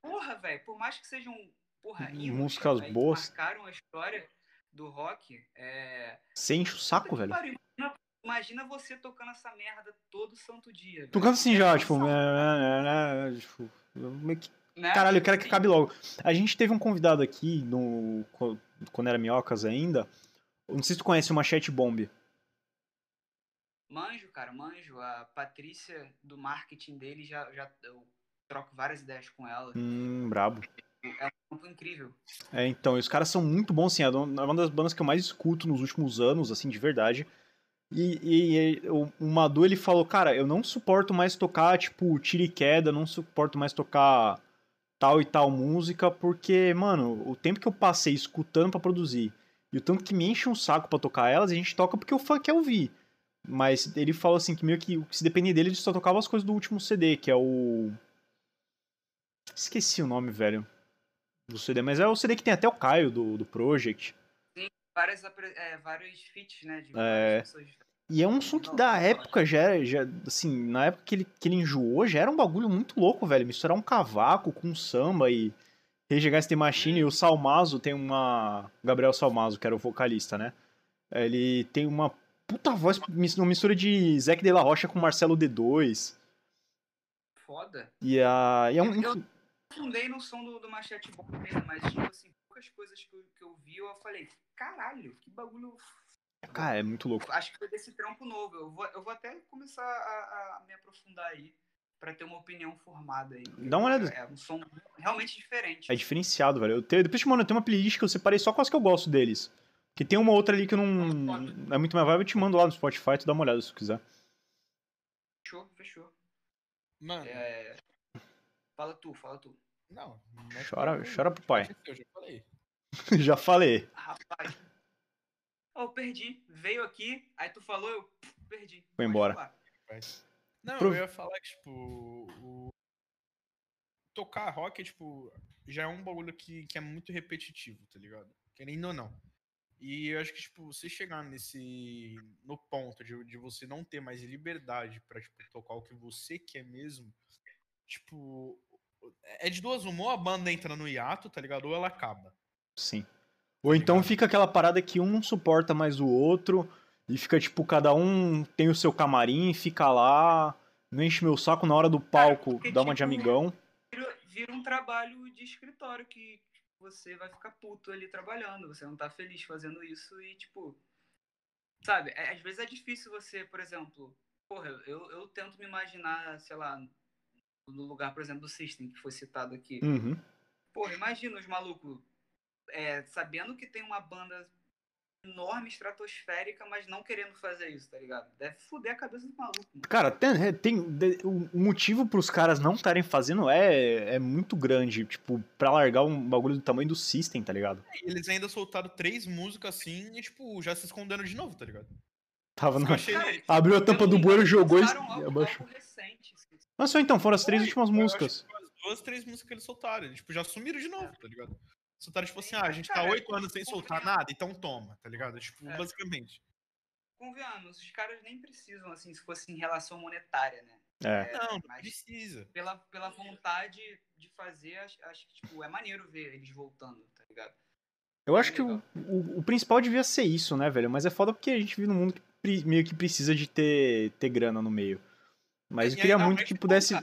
Porra, velho, por mais que sejam, porra, músicas que boas. marcaram a história do rock, é... Você enche o saco, velho. pariu, Imagina, imagina você tocando essa merda todo santo dia. Canta assim É já, tipo, né, tipo, meio que- né? caralho, eu quero que acabe logo. A gente teve um convidado aqui, no, quando era Minhocas ainda, não sei se tu conhece uma chat bomb. Manjo, cara, manjo. A Patrícia do marketing dele já, já eu troco várias ideias com ela. Hum, brabo. É um campo incrível. É, então, e os caras são muito bons, assim, é uma das bandas que eu mais escuto nos últimos anos, assim, de verdade. E, e- e o, o Madu, ele falou, cara, eu não suporto mais tocar, tipo, tira e queda, não suporto mais tocar tal e tal música, porque, mano, o tempo que eu passei escutando pra produzir e o tanto que me enche um saco pra tocar elas, a gente toca porque o fã quer ouvir. Mas ele falou assim que meio que se depender dele, ele só tocava as coisas do último CD, que é o. Esqueci o nome, velho. Do CD, mas é o CD que tem até o Caio do, do Project. Várias, apre- é, vários feats, né? De É. várias pessoas diferentes. E é um som que da época já era, já, assim, na época que ele, que ele enjoou, já era um bagulho muito louco, velho. Misturar um cavaco com samba e Rage Against the Machine. E o Salmazo tem uma... Gabriel Salmazo, que era o vocalista, né? Ele tem uma puta voz, uma mistura de Zac De La Rocha com Marcelo D2. Foda. E, a, e é um... Eu- Fundei no som do, do Machete Bomb mesmo, mas, tipo assim, poucas coisas que eu, que eu vi, eu falei, caralho, que bagulho. Cara, é muito louco. Acho que foi desse trampo novo. Eu vou, eu vou até começar a, a me aprofundar aí, pra ter uma opinião formada aí. Dá uma olhada. É um som realmente diferente. É diferenciado, velho. Eu tenho, depois, mano, eu tenho uma playlist que eu separei só com as que eu gosto deles. Que tem uma outra ali que eu não. É muito mais vibe, eu te mando lá no Spotify, tu dá uma olhada se tu quiser. Fechou, fechou. Mano, É, Fala tu, fala tu. não. mexe Chora- chora pro pai. Eu já falei. Já falei. Rapaz. Oh, eu perdi. Veio aqui, aí tu falou, eu perdi. Foi Pode embora. falar. Não, Pro- eu ia falar que, tipo, o... tocar rock, tipo, já é um bagulho que, que é muito repetitivo, tá ligado? Querendo ou não. E eu acho que, tipo, você chegar nesse. no ponto de, de você não ter mais liberdade pra, tipo, tocar o que você quer mesmo, tipo. É de duas uma, ou a banda entra no hiato, tá ligado? Ou ela acaba. Sim. Ou então fica aquela parada que um não suporta mais o outro. E fica, tipo, cada um tem o seu camarim, fica lá. Não enche meu saco na hora do palco, porque, dá uma de tipo, amigão. Vira, um trabalho de escritório que você vai ficar puto ali trabalhando. Você não tá feliz fazendo isso e, tipo. Sabe, é- às vezes é difícil você, por exemplo. Porra, eu, eu, eu tento me imaginar, sei lá, no lugar, por exemplo, do System, que foi citado aqui. Uhum. Porra, imagina os malucos é, sabendo que tem uma banda enorme, estratosférica, mas não querendo fazer isso, tá ligado? Deve fuder a cabeça do maluco, mano. Cara, tem, é, tem- de- o motivo pros caras não estarem fazendo é, é muito grande. Tipo, pra largar um bagulho do tamanho do System, tá ligado? E eles ainda soltaram três músicas assim e, tipo, já se esconderam de novo, tá ligado? Tava na... Cara, Abriu a tampa do bueiro, jogou e abaixou. assim. Mas só então, foram as três últimas músicas. as duas, três músicas que eles soltaram. Eles, tipo, já sumiram de novo, tá ligado? Soltaram, tipo assim, ah, a gente tá Cara, oito anos sem soltar nada, então toma, tá ligado? Tipo, É. basicamente. Convenhamos, os caras nem precisam, assim, se fosse em relação monetária, né? É. Não, não mas- precisa. Pela, pela vontade de fazer, acho, acho que, tipo, é maneiro ver eles voltando, tá ligado? Eu acho que o, o, o principal devia ser isso, né, velho? Mas é foda porque a gente vive num mundo que meio que precisa de ter, ter grana no meio. Mas eu E queria ainda muito que pudesse.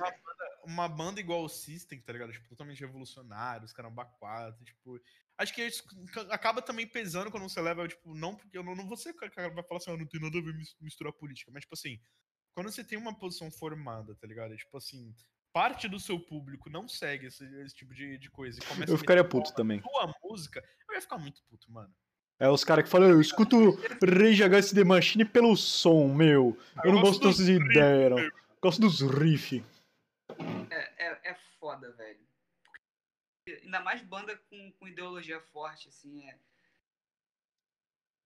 Uma banda igual o System, tá ligado? Tipo, totalmente revolucionário, os caramba quatro, tipo... Acho que isso acaba também pesando quando você leva, tipo, não porque eu não, não vou ser o cara vai falar assim, ah, não tem nada a ver mis- misturar política, mas, tipo assim, quando você tem uma posição formada, tá ligado? Tipo assim, parte do seu público não segue esse, esse tipo de, de coisa e começa Eu ficaria puto também. sua música, eu ia ficar muito puto, mano. É os caras que falam, eu escuto Rage Against the Machine pelo som, meu. Eu não gosto dessas dos ideias. Gosto dos riffs. É, é, é foda, velho. Porque Ainda mais banda com, com ideologia forte, assim, é.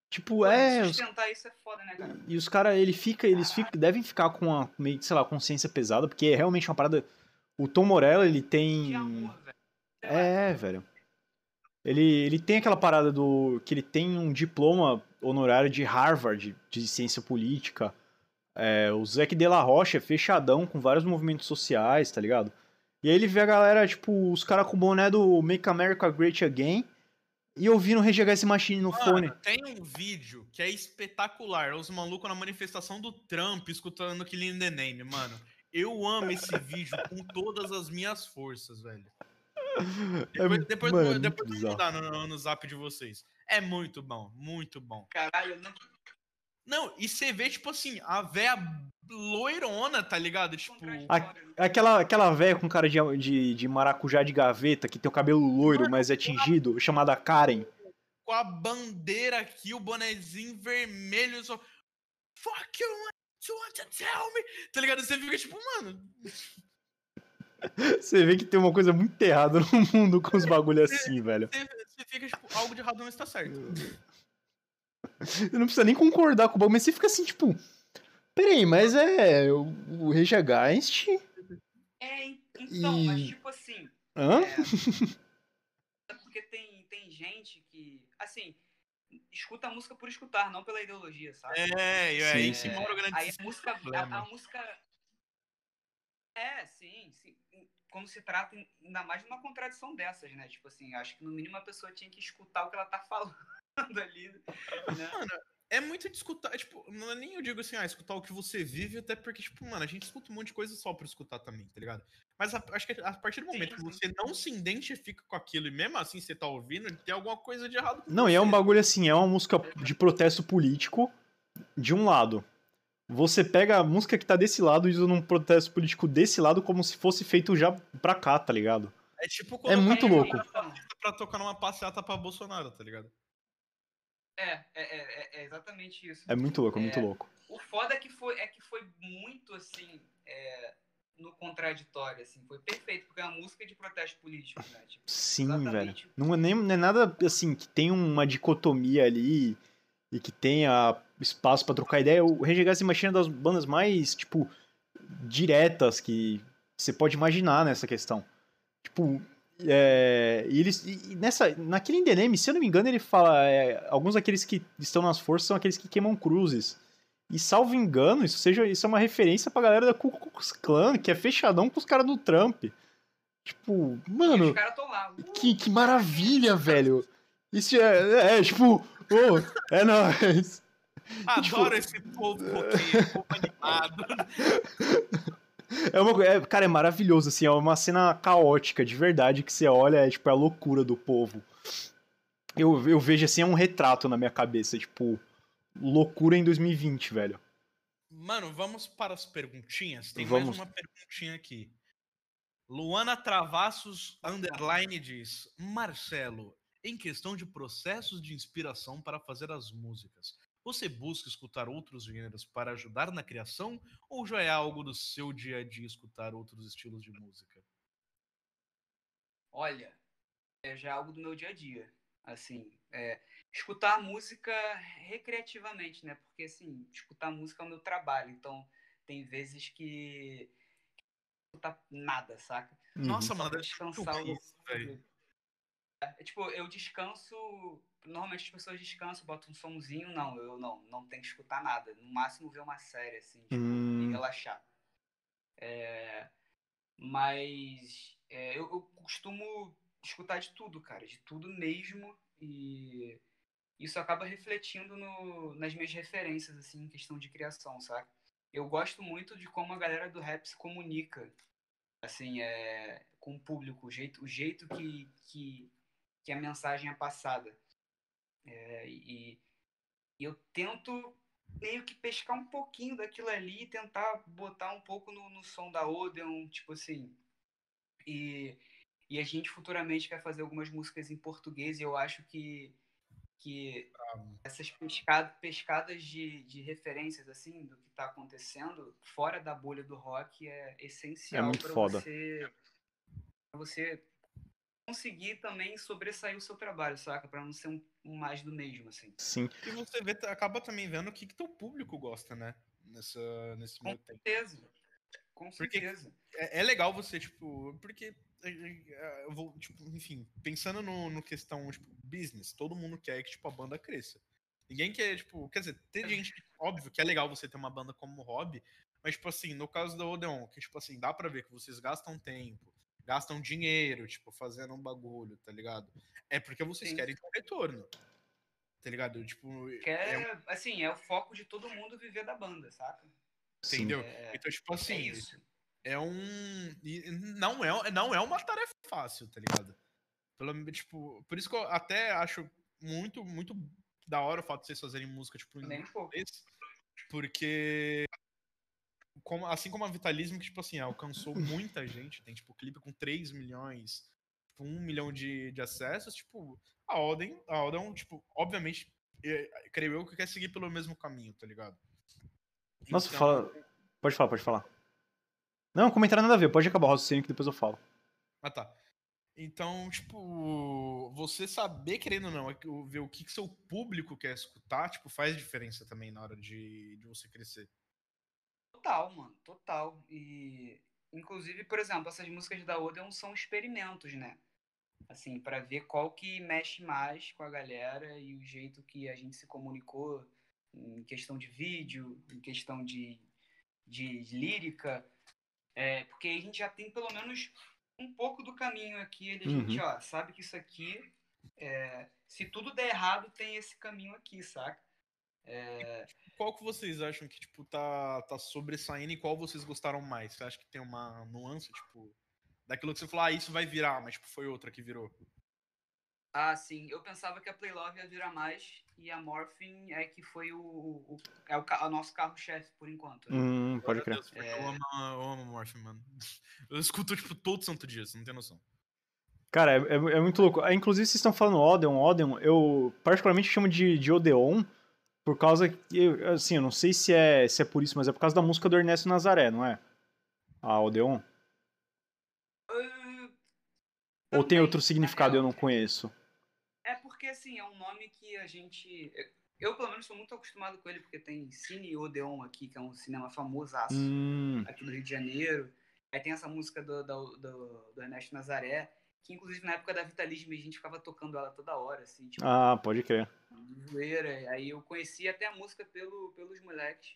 Tipo, é. os- Sustentar isso é foda, né, cara? E os caras, ele fica, eles ficam, devem ficar com uma meio, sei lá, consciência pesada, porque é realmente uma parada. O Tom Morello, ele tem. Amor, velho. Lá. É, velho. Ele, ele tem aquela parada do. que ele tem um diploma honorário de Harvard, de ciência política. É, o Zac de la Rocha é fechadão com vários movimentos sociais, tá ligado? E aí ele vê a galera, tipo, os caras com o boné do Make America Great Again e ouvindo Against the Machine no fone. Mano, tem um vídeo que é espetacular. Os malucos na manifestação do Trump escutando Killing the Name, mano. Eu amo esse vídeo com todas as minhas forças, velho. Depois, depois, mano, eu- muito depois eu vou mandar no, no zap de vocês. É muito bom, muito bom. Caralho, eu não. Não, e você vê, tipo assim, a véia loirona, tá ligado? Tipo, né? Aquela, aquela velha com cara de, de, de maracujá de gaveta, que tem o cabelo loiro, mas é tingido, chamada Karen. com a bandeira aqui, o bonezinho vermelho, só. Fuck you, you want to tell me? Tá ligado? Você fica tipo, mano, Você vê que tem uma coisa muito errada no mundo com os bagulho assim, velho. você, você fica tipo, algo de errado não está certo. Você não precisa nem concordar com o bagulho, mas você fica assim, tipo. Peraí, mas é. O, o Rage Against. É, en- então, mas E- tipo assim. Hã? É, porque tem, tem gente que, assim, escuta a música por escutar, não pela ideologia, sabe? É, e é aí Sim, que sim. grande Aí a música, a, a música. É, sim, sim. Quando se trata ainda mais de uma contradição dessas, né? Tipo assim, acho que no mínimo a pessoa tinha que escutar o que ela tá falando ali. Né? É muito de escutar, é, tipo, não é nem eu digo assim, ah, escutar o que você vive, até porque, tipo, mano, a gente escuta um monte de coisa só pra escutar também, tá ligado? Mas a- acho que a partir do Sim, momento que sim. você não se identifica com aquilo e mesmo assim você tá ouvindo, tem alguma coisa de errado com Não, e é um você. bagulho assim, é uma música de protesto político, de um lado. Você pega a música que tá desse lado e usa num protesto político desse lado como se fosse feito já pra cá, tá ligado? É tipo É colocar muito louco. pra tocar numa passeata pra Bolsonaro, tá ligado? É, é, é, é- é exatamente isso. É muito louco, é muito É. louco. O foda é que foi, é que foi muito assim. no contraditório, assim, foi perfeito, porque é uma música de protesto político, né? Tipo, Sim, velho. Não é, nem, não é nada assim que tem uma dicotomia ali e que tenha espaço pra trocar ideia. O Rage Against the Machine é das bandas mais, tipo, diretas que você pode imaginar nessa questão. Tipo, é, e eles, e nessa, naquele Name, se eu não me engano, ele fala, é, alguns daqueles que estão nas forças são aqueles que queimam cruzes. E salvo engano, isso, seja, isso é uma referência pra galera da Ku Klux Klan, que é fechadão com os caras do Trump. Tipo, mano, que, que maravilha, velho. Isso é, é tipo, ô, é nóis. Tipo- Adoro esse povo povo animado. É uma, é, cara, é maravilhoso, assim, é uma cena caótica, de verdade, que você olha, é tipo, é a loucura do povo. Eu, eu vejo, assim, é um retrato na minha cabeça, tipo, loucura em 2020, velho. Mano, vamos para as perguntinhas. Tem Vamos. mais uma perguntinha aqui. Luana Travassos Underline diz: Marcelo, em questão de processos de inspiração para fazer as músicas, você busca escutar outros gêneros para ajudar na criação ou já é algo do seu dia a dia escutar outros estilos de música? Olha, é já algo do meu dia a dia. Assim, é, escutar música recreativamente, né? Porque, assim, escutar música é o meu trabalho. Então, tem vezes que. escutar nada, saca? Uhum. Nossa, Só mano, ser descansar o. É, tipo, eu descanso. Normalmente as pessoas descansam, botam um somzinho. Não, eu não, não tenho que escutar nada. No máximo ver uma série, assim, tipo, Hum. e relaxar. É, mas é, eu, eu costumo escutar de tudo, cara, de tudo mesmo. E isso acaba refletindo no- nas minhas referências, assim, em questão de criação, sabe? Eu gosto muito de como a galera do rap se comunica, assim, é, com o público, o jeito, o jeito que, que, que a mensagem é passada. É, e, e eu tento meio que pescar um pouquinho daquilo ali e tentar botar um pouco no, no som da Odeon, tipo assim. E, e a gente futuramente quer fazer algumas músicas em português e eu acho que, que essas pescada, pescadas de, de referências assim do que está acontecendo fora da bolha do rock é essencial muito para você, pra você conseguir também sobressair o seu trabalho, saca? Pra não ser um, um mais do mesmo, assim. Sim. E você vê, acaba também vendo o que, que teu público gosta, né? Nessa, nesse Com meio tempo. certeza. Com Porque- certeza. É, é legal você, tipo, porque é, é, eu vou, tipo, enfim, pensando no, no questão, tipo, business, todo mundo quer que, tipo, a banda cresça. Ninguém quer, tipo, quer dizer, tem gente, óbvio, que é legal você ter uma banda como hobby, mas, tipo assim, no caso da Odeon, que, tipo assim, dá pra ver que vocês gastam tempo, gastam dinheiro, tipo, fazendo um bagulho, tá ligado? É porque vocês Sim. querem ter um retorno, tá ligado? Tipo, Que é, assim, é o foco de todo mundo viver da banda, saca? Entendeu? É, Então, tipo é assim, isso. é um. Não é, não é uma tarefa fácil, tá ligado? Pelo, tipo, por isso que eu até acho muito, muito da hora o fato de vocês fazerem música, tipo, em Nem um pouco. porque. Como, assim como a Vitalismo, que, tipo assim, alcançou muita gente, tem, tipo, clipe com 3 milhões, tipo, 1 milhão de, de acessos, tipo, a Odin, a Odin, tipo, obviamente, é, creio eu que quer seguir pelo mesmo caminho, tá ligado? Nossa, Então, fala. Pode falar, pode falar. Não, comentário nada a ver, pode acabar o raciocínio que depois eu falo. Ah, tá. Então, tipo, você saber, querendo ou não, é ver o que, que seu público quer escutar, tipo, faz diferença também na hora de, de você crescer. Total, mano, total. E, inclusive, por exemplo, essas músicas da Odeon são experimentos, né? Assim, pra ver qual que mexe mais com a galera e o jeito que a gente se comunicou em questão de vídeo, em questão de, de lírica. É, porque a gente já tem pelo menos um pouco do caminho aqui. A gente, ó, sabe que isso aqui, é, se tudo der errado, tem esse caminho aqui, saca? Qual que vocês acham que, tipo, tá, tá sobressaindo e qual vocês gostaram mais? Você acha que tem uma nuance, tipo, daquilo que você falou, ah, isso vai virar, mas, tipo, foi outra que virou? Ah, sim. Eu pensava que a Playlove ia virar mais e a Morphin é que foi o, o- é o, o nosso carro-chefe por enquanto. né? Hum, pode crer. Deus, É. eu amo, eu amo Morphin, mano. Eu escuto, tipo, todo santo dia, você não tem noção. Cara, é, é- é muito louco. Ah, Inclusive, vocês estão falando Odeon, Odeon, eu particularmente chamo de, de Odeon, por causa que, eu- assim, eu não sei se é, se é por isso, mas é por causa da música do Ernesto Nazaré, não é? A Odeon? Ah, Ou tem outro significado eu não conheço? É porque, assim, é um nome que a gente... Eu, pelo menos, sou muito acostumado com ele, porque tem Cine Odeon aqui, que é um cinema famosaço Hum, aqui do Rio de Janeiro. Aí tem essa música do, do, do, do Ernesto Nazaré, que, inclusive, na época da Vitalismo, a gente ficava tocando ela toda hora, assim, tipo, ah, pode crer. Zoeira. Aí eu conheci até a música pelo, pelos moleques.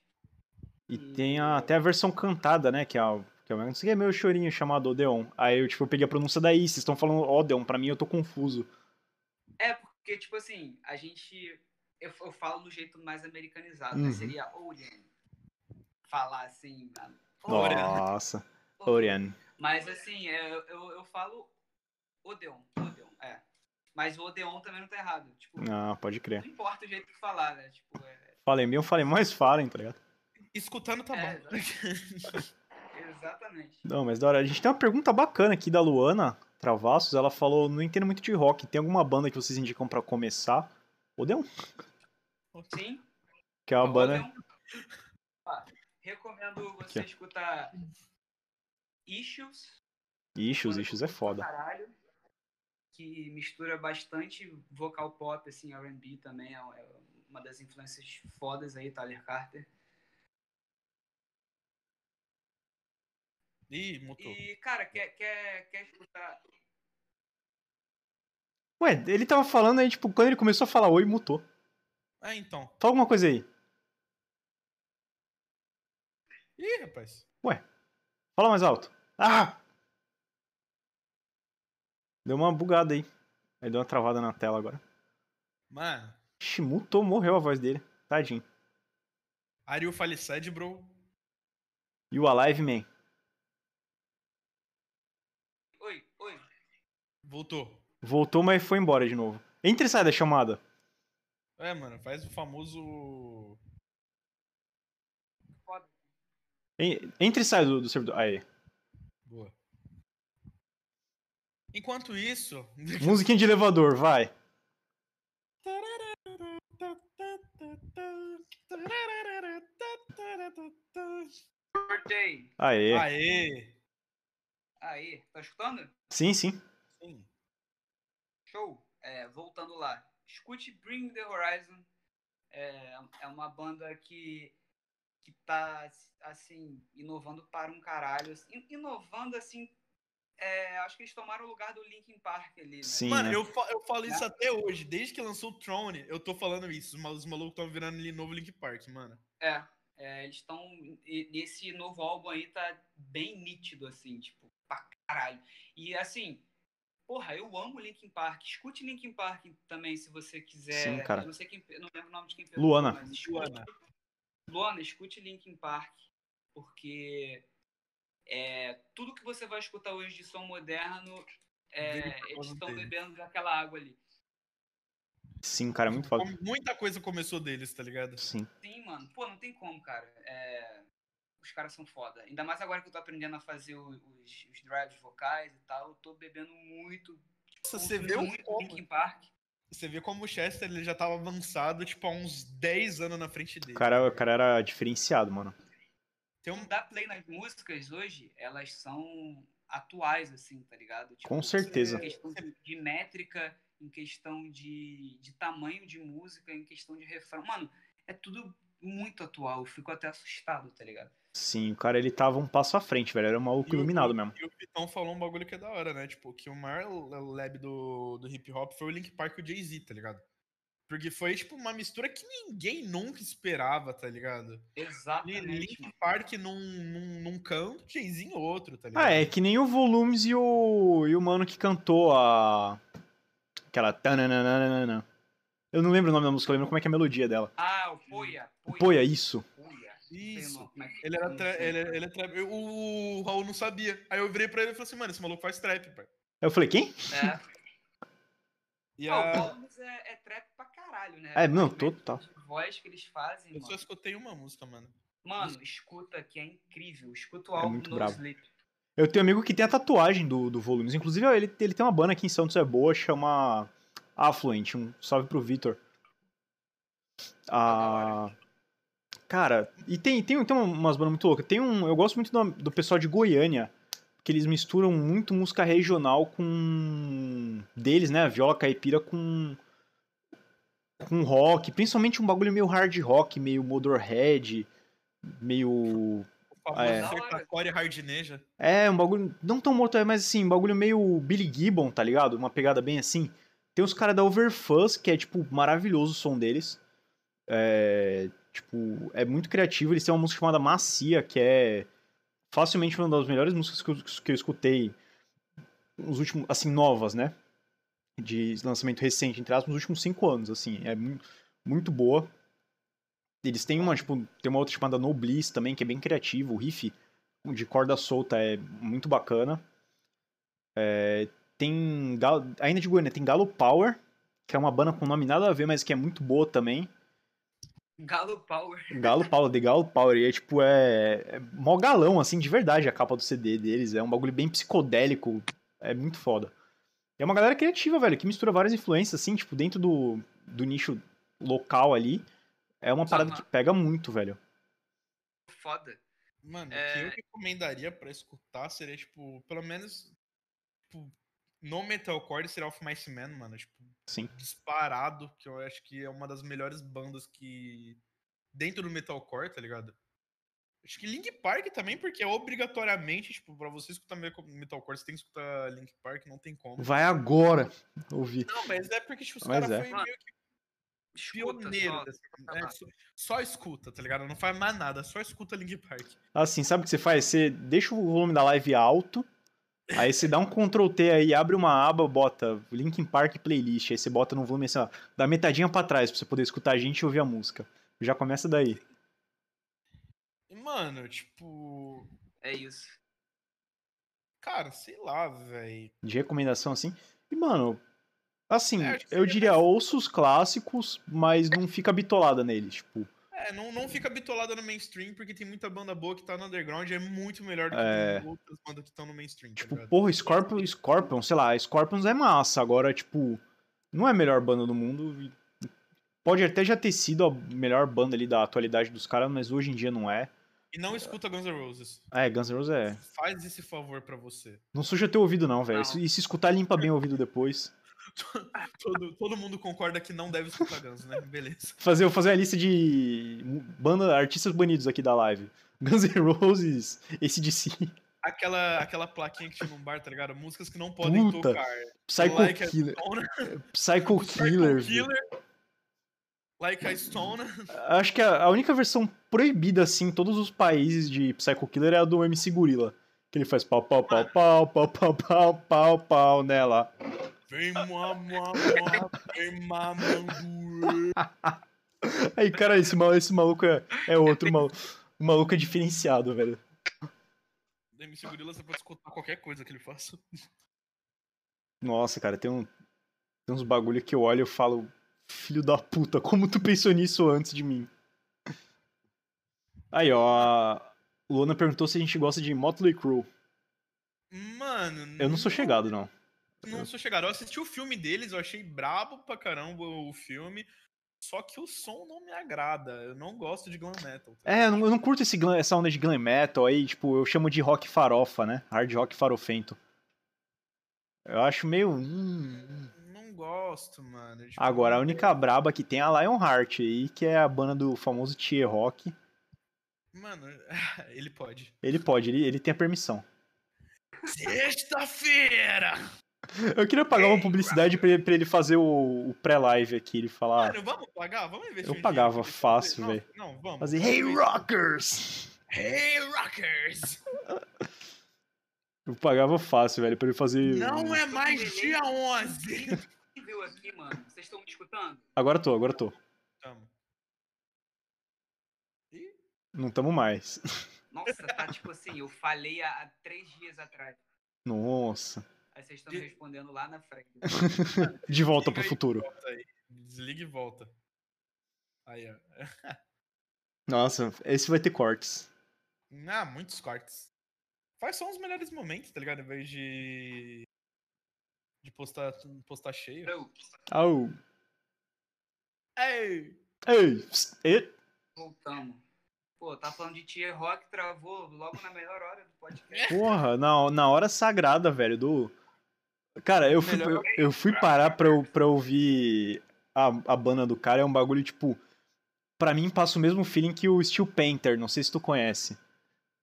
E tem a- até a versão cantada, né? Que é, a, que é, não sei o é meu chorinho chamado Odeon. Aí eu, tipo, eu peguei a pronúncia daí, vocês estão falando Odeon, pra mim eu tô confuso. É, porque, tipo assim, a gente. Eu, eu falo do jeito mais americanizado, Uhum. né? Seria Orion. Falar assim. Orion. Nossa, Orion. Mas assim, é, eu, eu, eu falo Odeon. Odeon. Mas o Odeon também não tá errado. Tipo, Ah, pode crer. não importa o jeito que falar, né? Tipo, é, Falem bem, eu falei, mas falem, tá ligado? Escutando tá É, bom. exatamente. Não, mas da hora. A gente tem uma pergunta bacana aqui da Luana Travassos. Ela falou: não entendo muito de rock. Tem alguma banda que vocês indicam pra começar? Odeon? Sim. Que é uma banda. Ó, recomendo você Aqui, escutar Issues. Issues, Issues é foda. Caralho, que mistura bastante vocal pop, assim, R&B também, é é uma das influências fodas aí, Tyler Carter. Ih, mutou. E, cara, quer, quer, quer escutar... Ué, ele tava falando aí, tipo, quando ele começou a falar oi, mutou. É, então. Fala alguma coisa aí. Ih, rapaz. Fala mais alto. Ah! Deu uma bugada aí. Aí deu uma travada na tela agora. Mano, Ixi, mutou, morreu a voz dele. Tadinho. Are you Faliced, bro? E o Alive Man? Oi, oi. Voltou. Voltou, mas foi embora de novo. Entre e sai da chamada. É, mano, faz o famoso. Foda. En- Entre e sai do, do servidor. Aí. Boa. Enquanto isso. Musiquinha de elevador, vai. Cortei. Aê. Aê! Aí, tá escutando? Sim, sim. Sim. Show. É, voltando lá. Escute Bring the Horizon. É, é uma banda que, que tá, assim, inovando para um caralho. Assim, inovando, assim, é, acho que eles tomaram o lugar do Linkin Park ali, né? Sim. Mano, né? eu, fa- eu falo isso até hoje. Desde que lançou o Throne, eu tô falando isso. Os mal- Os malucos estão virando ali novo Link Park, mano. É, é, eles estão. Nesse novo álbum aí tá bem nítido, assim, tipo, pra caralho. E assim, porra, eu amo Linkin Park. Escute Linkin Park também, se você quiser. Sim, cara. Eu não sei quem. Eu não lembro o nome de quem perguntou, Luana. mas escute- Luana. Luana, escute Linkin Park, porque é, tudo que você vai escutar hoje de som moderno, é, eles estão bebendo daquela água ali. Sim, cara, é muito foda. Muita coisa começou deles, tá ligado? Sim. Sim, mano. Pô, não tem como, cara. É, Os caras são foda. Ainda mais agora que eu tô aprendendo a fazer os, os drives vocais e tal. Eu tô bebendo muito. Nossa, você vê o muito como, Linkin Park. você vê como o Chester ele já tava avançado, tipo, há uns 10 anos na frente dele. O cara, o cara era diferenciado, mano. Tem um, dar play nas músicas hoje, elas são atuais, assim, tá ligado? Tipo, Com certeza. Em questão de, de métrica, em questão de, de tamanho de música, em questão de refrão. Mano, é tudo muito atual. Eu fico até assustado, tá ligado? Sim, o cara ele tava um passo à frente, velho. Era um maluco E o- iluminado mesmo. E o Vitão falou um bagulho que é da hora, né? Tipo, que o maior lab do, do hip hop foi o Link Park e o Jay-Z, tá ligado? Porque foi, tipo, uma mistura que ninguém nunca esperava, tá ligado? Exatamente. Link. Park num, num, num canto, Jay-Z em outro, tá ligado? Ah, é que nem o Volumes e o, e o mano que cantou a. Aquela. tananana. Eu não lembro o nome da música, eu lembro como é que é a melodia dela. Ah, o Poia. Poia. Poia, isso. Poia. Isso. Ele era, tra- ele, ele é tra- O Raul não sabia. Aí eu virei pra ele e falei assim, mano, esse maluco faz trap, pai. Aí eu falei, quem? É. E Ah, o a... Volumes é, é trap caralho, né? É, não, total. de voz que eles fazem, Eu só mano. escutei uma música, mano. Mano, escuta que é incrível. Escuta o É álbum muito No brabo. Sleep. Eu tenho um amigo que tem a tatuagem do, do Volumes. Inclusive, ele, ele tem uma banda aqui em Santos é boa, chama Affluent. Um salve pro Vitor. Ah, cara, e tem, tem, tem umas bandas muito loucas. Tem um, eu gosto muito do, do pessoal de Goiânia, que eles misturam muito música regional com deles, né? A viola caipira com com rock, principalmente um bagulho meio hard rock, meio Motorhead, meio É. Sertacore Hardneja. é, um bagulho. Não tão morto, mas assim, um bagulho meio Billy Gibbon, tá ligado? Uma pegada bem assim. Tem os caras da Overfuzz, que é, tipo, maravilhoso o som deles. É. Tipo, é muito criativo. Eles têm uma música chamada Macia, que é facilmente uma das melhores músicas que eu, que eu escutei nos últimos. Assim, novas, né? De lançamento recente, entre aspas, nos últimos cinco anos, assim. É mu- muito boa. Eles têm uma, tipo, tem uma outra chamada No Bliss também, que é bem criativo. O riff de corda solta é muito bacana. É, tem. Ainda de Goiânia, tem Galo Power, que é uma banda com nome nada a ver, mas que é muito boa também. Galo Power. Galo Power, The Galo Power. E é tipo, é. É mó galão, assim, de verdade a capa do CD deles. É um bagulho bem psicodélico. É muito foda. É uma galera criativa, velho, que mistura várias influências, assim, tipo, dentro do, do nicho local ali. É uma parada que pega muito, velho. Foda. Mano, É. o que eu recomendaria pra escutar seria, tipo, pelo menos, tipo, no metalcore seria Off Mice Man, mano, tipo, Sim. disparado, que eu acho que é uma das melhores bandas que dentro do metalcore, tá ligado? Acho que Link Park também, porque é obrigatoriamente, tipo, pra você escutar me- metalcore, você tem que escutar Link Park, não tem como. Vai agora ouvir. Não, mas é porque, tipo, os caras é. foi Mano, meio que Escuta pioneiro só. dessa- tá é, lá. só, só escuta, tá ligado? Não faz mais nada, só escuta Link Park. Assim, sabe o que você faz? Você deixa o volume da live alto, aí você dá um Ctrl T aí, abre uma aba, bota Linkin Park playlist, aí você bota no volume assim, ó, dá metadinha pra trás pra você poder escutar a gente e ouvir a música. Já começa daí. E, mano, tipo. É isso. Cara, sei lá, velho. De recomendação assim. E, mano, assim, É, eu diria mais- ouça os clássicos, mas não fica bitolada neles, tipo. É, não, não fica bitolada no mainstream, porque tem muita banda boa que tá no underground e é muito melhor do que É. outras bandas que estão no mainstream, tá Tipo, ligado? porra, Scorpion, Scorpion, sei lá, Scorpions é massa, agora, tipo, não é a melhor banda do mundo. Pode até já ter sido a melhor banda ali da atualidade dos caras, mas hoje em dia não é. E não escuta Guns N' Roses. É, Guns N' Roses é. Faz esse favor pra você. Não suja teu ouvido, não, velho. E se escutar, limpa bem o ouvido depois. todo, todo mundo concorda que não deve escutar Guns, né? Beleza. Fazer, vou fazer a lista de banda, artistas banidos aqui da live. Guns N' Roses, ACDC, Aquela, aquela plaquinha que tinha num bar, tá ligado? Músicas que não podem Puta. tocar. Psycho Like Killer, Psycho Psycho Killer. velho. Killer, Like a Stone. Acho que a, a única versão proibida, assim, em todos os países de Psycho Killer é a do MC Gorilla. Que ele faz pau, pau, pau, pau, pau, pau, pau, pau, pau nela. Vem mua, mua, mua, vem. Aí, cara, esse, mal, esse maluco é, é outro maluco. O maluco é diferenciado, velho. Da MC Gorila você pode escutar qualquer coisa que ele faça. Nossa, cara, tem, um, tem uns bagulho que eu olho e eu falo, filho da puta, como tu pensou nisso antes de mim? Aí, ó, a Luana perguntou se a gente gosta de Motley Crue. Mano. Eu não sou chegado, não. Não sou chegado. Eu assisti o filme deles, eu achei brabo pra caramba o filme. Só que o som não me agrada. Eu não gosto de glam metal. tá É, eu não, eu não curto esse glam- essa onda de glam metal aí, tipo, eu chamo de rock farofa, né? Hard rock farofento. Eu acho meio. hum, Não gosto, mano. Tipo, Agora, a única braba que tem é a Lionheart aí, que é a banda do famoso Tier Rock. Mano, ele pode. Ele pode, ele, ele tem a permissão. Sexta-feira! Eu queria pagar uma publicidade pra ele, pra ele fazer o, o pré-live aqui, ele falar. Mano, vamos pagar? Vamos investir Eu pagava dinheiro fácil, velho. Não, não, vamos. Fazer Vamos Hey investir. Rockers! Hey, Rockers! Eu pagava fácil, velho, pra ele fazer. Não é mais dia 11! Aqui, mano? Vocês estão me escutando? Agora tô, agora tô. Tamo. Ih, Não tamo mais. Nossa, tá tipo assim, eu falei há, há três dias atrás. Nossa. Aí vocês estão me respondendo lá na frente. De volta Desliga pro futuro. Desliga e volta. Aí, ó. Nossa, esse vai ter cortes. Ah, muitos cortes. Faz só os melhores momentos, tá ligado? Em vez de. De postar, postar cheio. Au. Ei! Ei! voltamos. Pô, tá falando de tier rock, travou logo na melhor hora do podcast. Porra, na, na hora sagrada, velho, do. Cara, eu fui, eu, eu fui parar pra, pra ouvir a, a banda do cara, é um bagulho, tipo. Pra mim passa o mesmo feeling que o Steel Panther, não sei se tu conhece.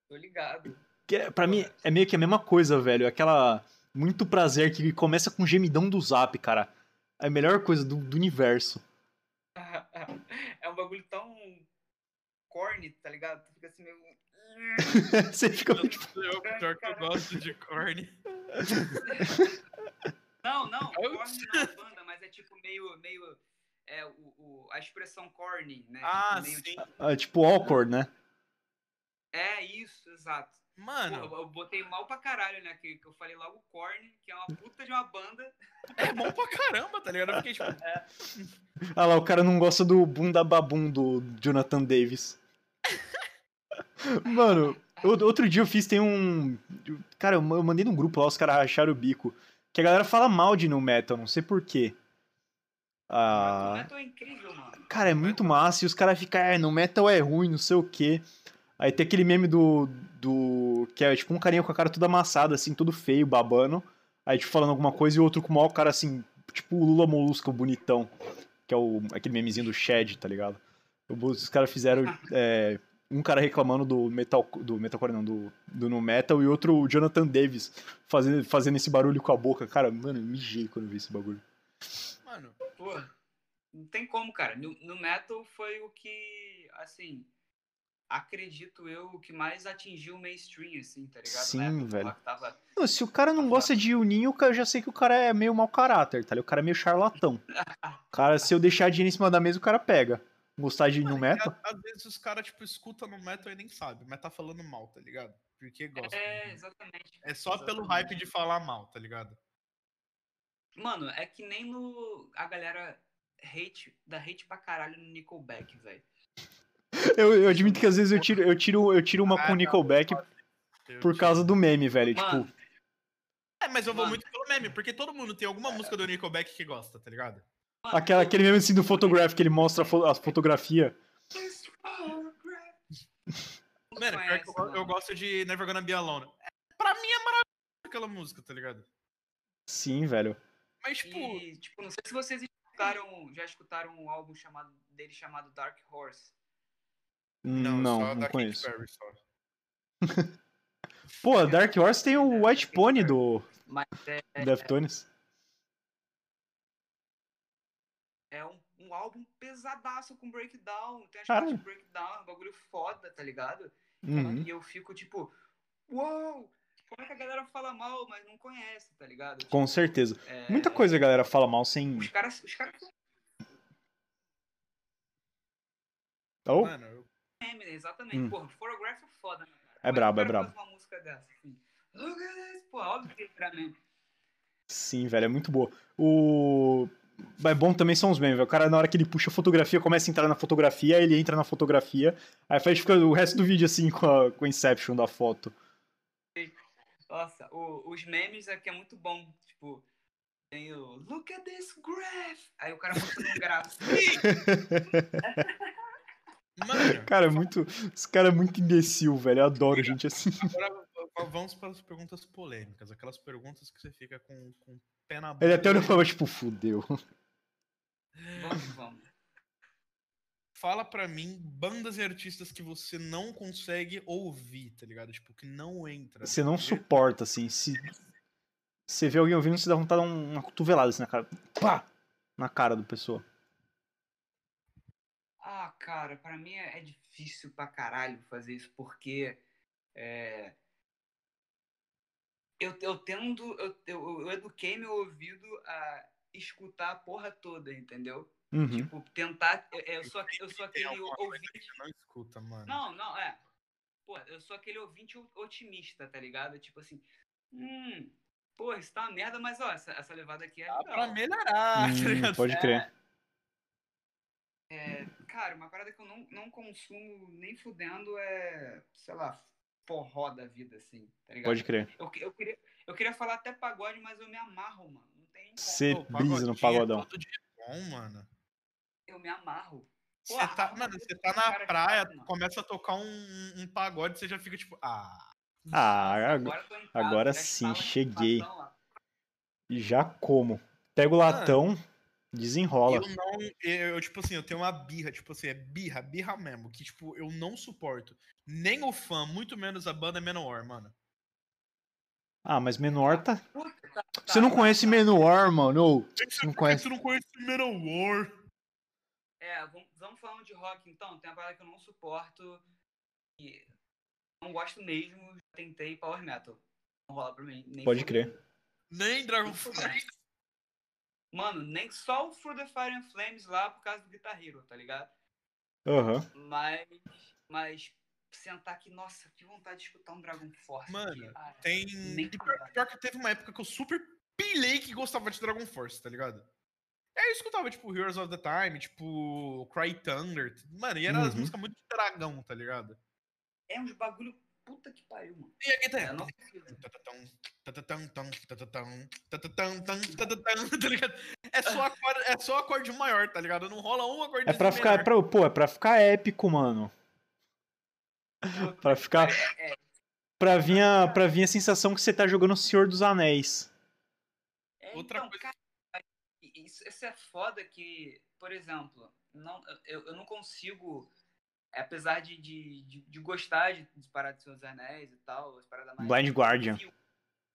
Tô ligado. Que é- pra mim é meio que a mesma coisa, velho. Aquela. Muito prazer que começa com gemidão do zap, cara. É a melhor coisa do, do universo. É um bagulho tão corny, tá ligado? Tu fica assim meio. Você fica. Eu, pior que eu gosto de corny. Não, não, Eu- corny não é banda, mas é tipo meio. meio é, o, o- a expressão corny, né? Ah, Tipo, meio sim. Ah, tipo, awkward, né? É isso, exato. Pô, Mano, eu, eu botei mal pra caralho, né? Que, que eu falei logo Korn, que é uma puta de uma banda. é bom pra caramba, tá ligado? Eu fiquei tipo. Ah lá, o cara não gosta do bunda babum do Jonathan Davis. Mano, outro dia eu fiz, tem um. Cara, eu ma- eu mandei num grupo lá, os caras racharam o bico. Que a galera fala mal de no metal, não sei porquê. O Ah. metal é incrível, mano. Cara, é muito massa e os caras ficam, é, no metal é ruim, não sei o quê. Aí tem aquele meme do. Do que é tipo um carinha com a cara toda amassada, assim, todo feio, babando. Aí, tipo, falando alguma coisa e outro com o maior cara assim, tipo o Lula Molusco bonitão. Que é o, aquele memezinho do Shed, tá ligado? Os caras fizeram é, um cara reclamando do metal. Do metalcore não, do, do no metal, e outro o Jonathan Davis fazendo, fazendo esse barulho com a boca. Cara, mano, eu mijei quando eu vi esse bagulho. Mano, Pô, não tem como, cara. No, no metal foi o que, assim, acredito eu, o que mais atingiu o mainstream, assim, tá ligado? Sim, velho. Tava... Não, se o cara não gosta de Uninho, eu já sei que o cara é meio mau caráter, tá ligado? O cara é meio charlatão. O cara, se eu deixar dinheiro em cima da mesa, o cara pega. Gostar de ir no mano, metal? a- às vezes os caras, tipo, escutam no metal e nem sabem, mas tá falando mal, tá ligado? Porque gosta. É, exatamente. É só pelo exatamente. hype de falar mal, tá ligado? Mano, é que nem no. A galera hate, dá hate pra caralho no Nickelback, velho. Eu, eu admito que às vezes eu tiro, eu tiro, eu tiro uma com Ah, o Nickelback por causa do meme, velho. Mano, Tipo, É, mas eu vou Mano. muito pelo meme, porque todo mundo tem alguma música do Nickelback que gosta, tá ligado? aquela, aquele meme assim do Photograph que ele mostra a, fo- a fotografia. Mano, pior conhece, que eu, eu gosto de Never Gonna Be Alone. É, pra mim é maravilhosa aquela música, tá ligado? Sim, velho. Mas, tipo, E, tipo, não sei se vocês escutaram, já escutaram um álbum chamado, dele chamado Dark Horse. Não, só não, da Katy conheço. Perry, só. Pô, Dark Horse tem o White Pony do Mas é, Deftones. é um, um álbum pesadaço com breakdown. Tem as partes de breakdown, um bagulho foda, tá ligado? Uhum. E eu fico tipo, uou! Como é que a galera fala mal, mas não conhece, tá ligado? Com Tipo, certeza. é, Muita coisa a galera fala mal sem. Os caras, os caras Oh, Mano, eu- Eminem, exatamente. Hum. Porra, Photograph é foda, né, cara? É brabo, é o brabo. uma música dessa, assim? Look at this, pô, óbvio que é meme. sim, velho, é muito boa. O. É bom também são os memes, velho. O cara, na hora que ele puxa a fotografia, começa a entrar na fotografia, aí ele entra na fotografia, aí faz fica o resto do vídeo assim com a, com a Inception da foto. Nossa, o- os memes aqui é muito bom. Tipo, tem o Look at this graph. Aí o cara mostrando um gráfico. Mano, Cara, é muito. Esse cara é muito imbecil, velho. Eu adoro gente assim. agora vamos para as perguntas polêmicas. Aquelas perguntas que você fica com, com o pé na boca. Ele até olhou e falou, tipo, fudeu. Vamos, vamos. Fala pra mim bandas e artistas que você não consegue ouvir, tá ligado? Tipo, que não entra. Você não suporta, assim. Se você vê alguém ouvindo, você dá vontade de dar um- uma cotovelada assim na cara. Pá! Na cara do pessoa. Ah, cara, pra mim é, é difícil pra caralho fazer isso, porque é, eu, eu tendo, eu, eu, eu eduquei meu ouvido a escutar a porra toda, entendeu? Uhum. Tipo, tentar. Eu, eu sou, eu sou aquele ouvinte. não escuta, mano. Não, não, é. Pô, eu sou aquele ouvinte otimista, tá ligado? Tipo assim, hum, pô, isso tá uma merda, mas ó, essa, essa levada aqui é Dá legal. pra melhorar, tá Hum, ligado? pode crer. É, cara, uma parada que eu não, não consumo nem fudendo é, sei lá, forró da vida, assim, tá ligado? Pode crer. Eu, eu, queria, eu queria falar até pagode, mas eu me amarro, mano. Não tem como. Você Pô, brisa no é pagodão. todo dia bom, mano. Eu me amarro. Você tá, mano, você tá na praia, mano. começa a tocar um, um pagode, você já fica tipo, ah. Ah, Nossa, ag- eu tô em casa, agora já sim, cheguei. Já como. Pega o latão, desenrola. Eu não, eu, eu, tipo assim, eu tenho uma birra, tipo assim, é birra, birra mesmo, que tipo, eu não suporto nem o fã, muito menos a banda Menor, mano. Ah, mas Menor tá. Você não tá- conhece tá- Menor, mano? Você não conhece? Você não conhece Menor? É, vamos, vamos falando de rock então. Tem uma parada que eu não suporto. E não gosto mesmo. Já tentei power metal. Não rola pra mim. Nem Pode crer. Nem Dragon Force. Mano, nem só o Through the Fire and Flames lá por causa do Guitar Hero, tá ligado? Aham. Mas. Mas sentar aqui, nossa, que vontade de escutar um Dragon Force. Mano, aqui. Ah, Tem. Nem pior, pior que teve uma época que eu super pilhei que gostava de Dragon Force, tá ligado? Aí eu escutava, tipo, Heroes of the Time, tipo, Cry Thunder. Mano, e era as Uhum. músicas muito de dragão, tá ligado? É uns bagulho. Puta que pariu, mano. E a guitarra. É, não consigo. Tá ligado? É só acorde, é só acorde maior, tá ligado? Não rola um acorde É pra ficar. É pra, pô, é pra ficar épico, mano. Pra ficar. É, Pra vir, a, pra vir a sensação que você tá jogando Senhor dos Anéis. É, Outra então, coisa- cara, isso, isso é foda que, por exemplo, não, eu, eu não consigo, apesar de, de, de, de gostar de, de parar de Senhor dos Anéis e tal, as paradas mais. Blind Guardian. filme,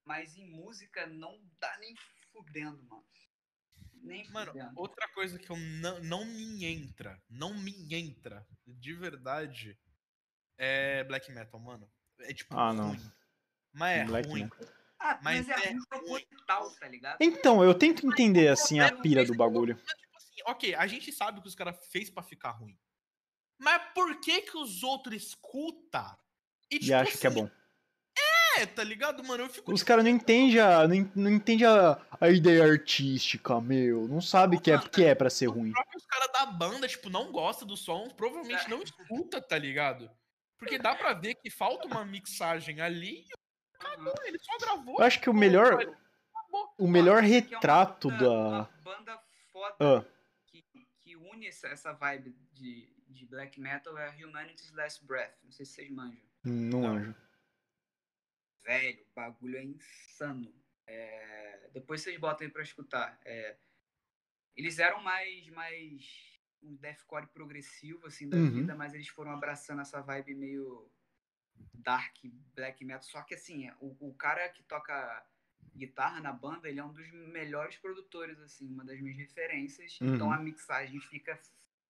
Mas em música não dá nem fudendo, mano. Nem Mano, fudendo. outra coisa que eu não, não me entra, não me entra, de verdade, é black metal, mano. É tipo Ah, não. ruim. Mas é Black ruim. metal. Ah, mas, mas é é ruim proposital, tá ligado? Então, eu tento entender, assim, a pira do bagulho. Mas, tipo assim, ok, a gente sabe o que os caras fez pra ficar ruim. Mas por que que os outros escuta e, E tipo acha que é assim, bom. É, tá ligado, mano? Eu fico Os tipo, caras não entendem a, não, não entende a, a ideia artística, meu. Não sabe que é, que é pra ser ruim. os próprios caras da banda, tipo, não gosta do som, provavelmente não escuta, tá ligado? Porque dá pra ver que falta uma mixagem ali e o cara, Uhum. ele só gravou. Eu acho que o melhor, o melhor aqui é uma retrato banda- da. Uma banda foda Ah, que, que une essa, essa vibe de, de black metal é a Humanity's Last Breath. Não sei se vocês manjam. não Não. anjo. Velho, o bagulho é insano. É, depois vocês botam aí pra escutar. É, eles eram mais, mais um deathcore progressivo, assim, da Uhum. vida, mas eles foram abraçando essa vibe meio dark, black metal. Só que, assim, o, o cara que toca guitarra na banda, ele é um dos melhores produtores, assim, uma das minhas referências. Então Uhum. a mixagem fica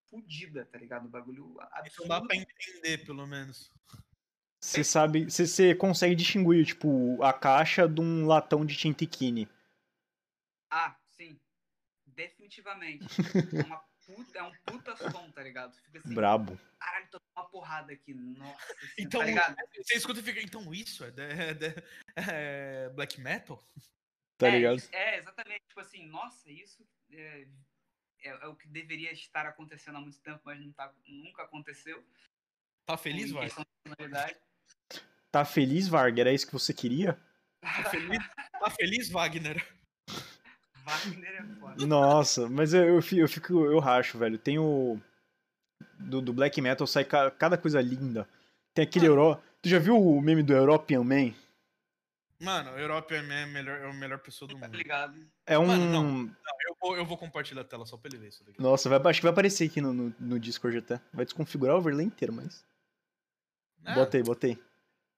fodida, tá ligado? O bagulho Então absurdo. dá pra entender, pelo menos. Você sabe, você- consegue distinguir, tipo, a caixa de um latão de Tintiquini. Ah, sim. Definitivamente. é, uma puta, é um puta som, tá ligado? Fica assim, Brabo. caralho, tô com uma porrada aqui. Nossa, assim, Então, tá ligado? Você escuta e fica, então isso é, de- é de- é black metal? Tá é, ligado? é, exatamente. Tipo assim, nossa, isso é, é, é o que deveria estar acontecendo há muito tempo, mas não tá, nunca aconteceu. Tá feliz, vai? Tá feliz, Varg? Era isso que você queria? Tá feliz, tá feliz Wagner? Wagner é foda. Nossa, mas eu, eu, fi- eu fico, eu racho, velho. Tem o. Do, do Black Metal sai ca- cada coisa linda. Tem aquele Euro. Tu já viu o meme do European Man? Mano, o Europe é a melhor, é a melhor pessoa do Tá mundo. ligado? É um. Mano, não. Eu vou, eu vou compartilhar a tela só pra ele ver isso daqui. Nossa, vai, acho que vai aparecer aqui no, no, no Discord até. Vai desconfigurar o overlay inteiro, mas. Ah, Botei, botei.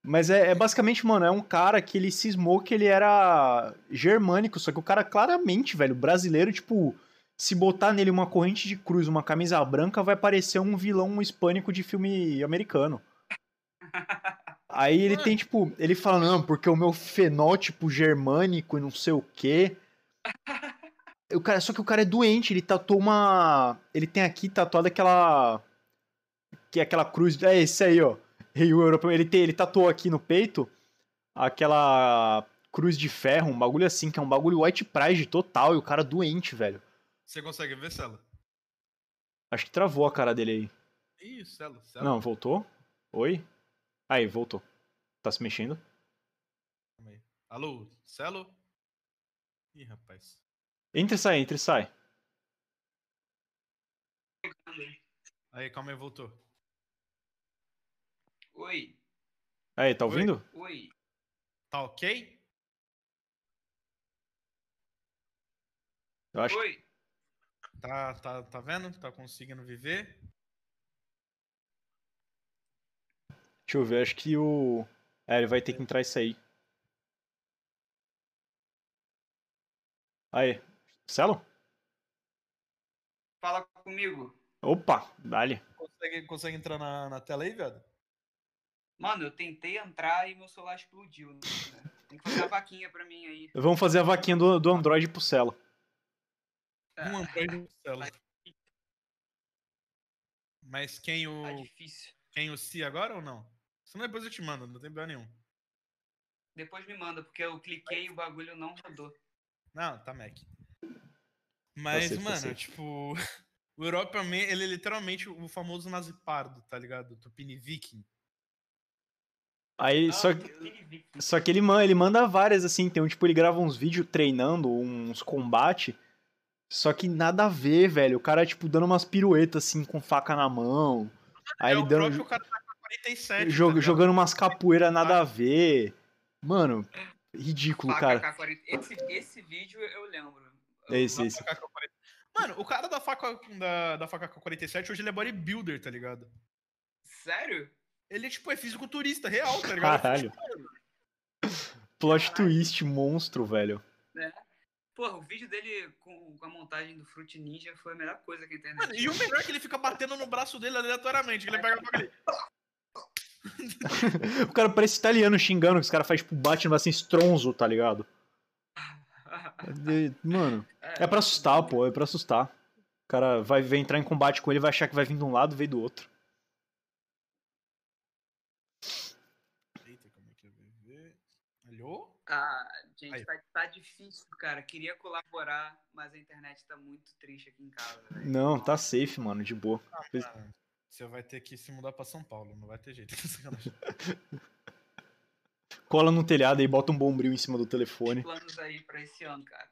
Mas é, é basicamente, mano, é um cara que ele cismou que ele era germânico, só que o cara claramente, velho, brasileiro, tipo, se botar nele uma corrente de cruz, uma camisa branca, vai parecer um vilão hispânico de filme americano. Aí ele tem, tipo, ele fala, não, porque o meu fenótipo germânico e não sei o quê. O cara, só que o cara é doente, ele tatuou uma. Ele tem aqui tatuado aquela. Que é aquela cruz. É esse aí, ó. Rei Europeu. Ele, tem, ele tatuou aqui no peito aquela cruz de ferro, um bagulho assim, que é um bagulho white pride total, e o cara doente, velho. Você consegue ver, Celo? Acho que travou a cara dele aí. Ih, Celo, Celo. Não, voltou? Oi? Aí, voltou. Tá se mexendo? Calma aí. Alô, Celo? Ih, rapaz. Entra e sai, entra e sai. Aí, calma aí, voltou. Oi, Aí, tá ouvindo? oi. Tá ok? Eu acho Oi. Tá, tá, tá vendo? Tá conseguindo viver? Deixa eu ver, acho que o. É, ele vai ter que entrar e sair. Aí. Celo? Fala comigo. Opa, dale. Consegue, consegue entrar na, na tela aí, viado? Mano, eu tentei entrar e meu celular explodiu. né? Tem que fazer a vaquinha pra mim aí. Vamos fazer a vaquinha do, do Android pro Celo. Um Android no Celo. Mas quem o. Tá difícil. Quem o Si agora ou não? Senão depois eu te mando, não tem problema nenhum. Depois me manda, porque eu cliquei e o bagulho não rodou. Não, tá Mac. Mas, tá mano, tipo. O Europa Man, ele é literalmente o famoso nazi pardo, tá ligado? Tupini Viking. Aí, Ah, só, vi. só que ele, man- ele manda várias, assim, então, tipo, ele grava uns vídeos treinando, uns combate, só que nada a ver, velho. O cara, tipo, dando umas piruetas, assim, com faca na mão. Aí é ele o dando, próprio cara tá com 47. jo- tá jogando umas capoeiras nada a ver. Mano, ridículo, Faca cara. K40. Esse, esse vídeo eu lembro. É esse, esse. faca K-40. Mano, o cara da faca, da, da faca K47 hoje ele é bodybuilder, tá ligado? Sério? Ele é tipo, é fisiculturista real, tá ligado? Caralho. Plot twist monstro, velho. Porra, o vídeo dele com, com a montagem do Fruit Ninja foi a melhor coisa que a internet. Mano, e o melhor é que ele fica batendo no braço dele aleatoriamente, que ele pega a faca ali. O cara parece italiano xingando, que os caras fazem, tipo, bate no assim, estronzo, tá ligado? É Mano, é pra assustar, pô, é pra assustar. O cara vai, vai entrar em combate com ele, vai achar que vai vir de um lado, veio do outro. Eita, como é que eu vou ver? Alô? Ah, gente, tá, tá difícil, cara. Queria colaborar, mas a internet tá muito triste aqui em casa, velho. Não, tá safe, mano, de boa. Pois- Mano, você vai ter que se mudar pra São Paulo, não vai ter jeito. Cola no telhado aí, bota um bombril em cima do telefone. Planos aí pra esse ano, cara.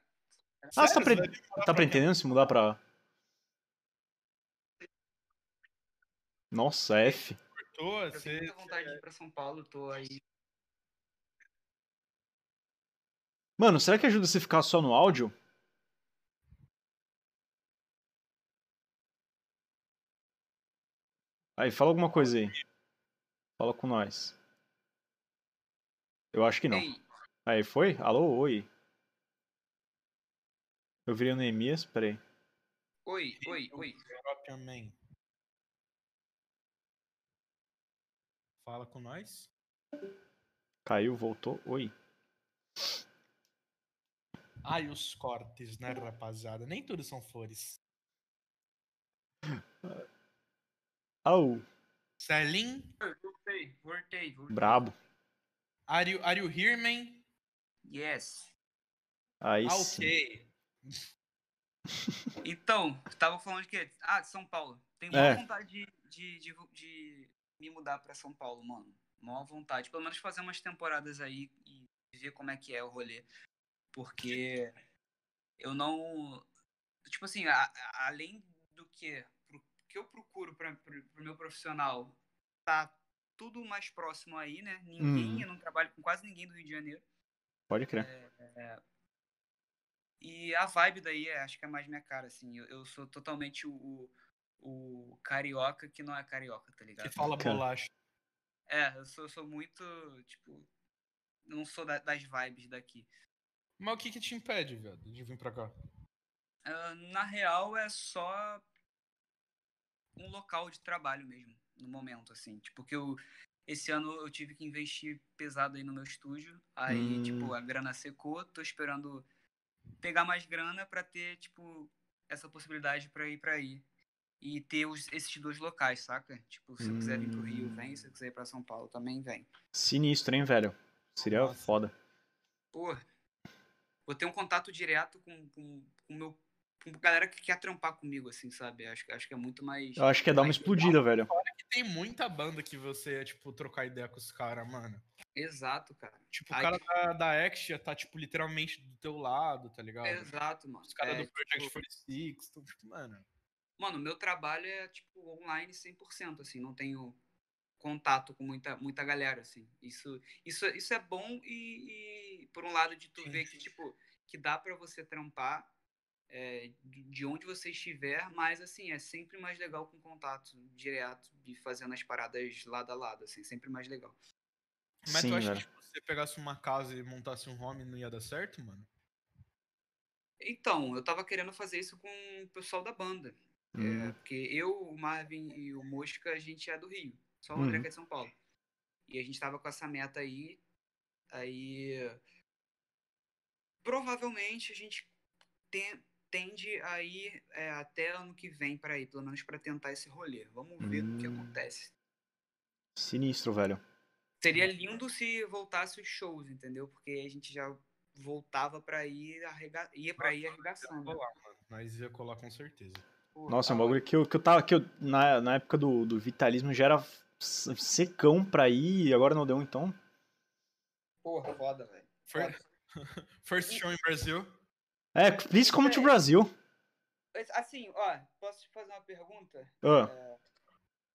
Ah, você tá, Sério, pre... tá pra se mudar pra. Nossa, F. Tô, Eu tenho muita vontade de ir pra São Paulo, tô aí. Mano, será que ajuda você ficar só no áudio? Aí, fala alguma coisa aí. Fala com nós. Eu acho que não. Aí, foi? Alô, oi. Eu virei o Neemias, peraí. oi, oi, oi. Fala com nós. Caiu, voltou, oi. Ai, os cortes, né, rapaziada? Nem tudo são flores. Au, Celim, Voltei, voltei, voltei. brabo. are you, are you here, man? Yes. Aí Ah, sim. ok. Então, tava falando de quê? Ah, de São Paulo. Tenho É. vontade de, de, de, de me mudar pra São Paulo, mano. Maior vontade. Pelo menos fazer umas temporadas aí e ver como é que é o rolê. Porque eu não. Tipo assim, a- a- além do que, pro, que eu procuro pra, pro, pro meu profissional, tá tudo mais próximo aí, né? Ninguém, Uhum. eu não trabalho com quase ninguém do Rio de Janeiro. Pode crer. E a vibe daí, é, acho que é mais minha cara, assim. Eu, eu sou totalmente o, o, o carioca que não é carioca, tá ligado? Que fala bolacha. É, eu sou, eu sou muito, tipo, não sou da- das vibes daqui. Mas o que que te impede, velho, de vir pra cá? Ah, na real, é só um local de trabalho mesmo, no momento, assim. Tipo, que eu, esse ano eu tive que investir pesado aí no meu estúdio. Aí, Hum. tipo, a grana secou, tô esperando pegar mais grana pra ter, tipo, essa possibilidade pra ir pra aí. E ter os- esses dois locais, saca? Tipo, se eu quiser vir pro Rio, Hum. vem. Se eu quiser ir pra São Paulo, também vem. Sinistro, hein, velho? Seria Nossa. foda. Pô, vou ter um contato direto com, com, com meu com galera que quer trampar comigo, assim, sabe? Acho, acho que é muito mais. Eu acho que ia dar uma explodida, velho. Tem muita banda que você ia, tipo, trocar ideia com os caras, mano. Exato, cara. Tipo, o cara da, da Action tá, tipo, literalmente do teu lado, tá ligado? Exato, mano. Os caras É, do Project tipo, 46, então, tipo, mano. Mano, meu trabalho é, tipo, online 100%, assim. Não tenho contato com muita, muita galera, assim. Isso, isso, isso é bom e, e, por um lado, de tu Sim. ver que, tipo, que dá pra você trampar é, de de onde você estiver, mas, assim, é sempre mais legal com contato direto e fazendo as paradas lado a lado, assim. Sempre mais legal. Mas Sim, tu acha velho. que tipo, se você pegasse uma casa e montasse um home, não ia dar certo, mano? Então, eu tava querendo fazer isso com o pessoal da banda. É, Hum, porque eu, o Marvin e o Mosca, a gente é do Rio. Só o André Uhum. que é de São Paulo. E a gente tava com essa meta aí. Aí. Provavelmente a gente ten- tende a ir é, até ano que vem para ir, pelo menos para tentar esse rolê. Vamos ver o que Hum. acontece. sinistro, velho. Seria lindo se voltasse os shows, entendeu? Porque a gente já voltava para ir arrega... ia para ir arregaçando. Colar, mano. Nós ia colar com certeza. Pô, Nossa, é um bagulho que eu, que eu tava. Que eu, na, na época do, do vitalismo já era secão pra ir e agora não deu, então. Porra, foda, velho. First, first show em Brasil. É, please come to Brasil. Assim, ó, posso te fazer uma pergunta? Ah, É,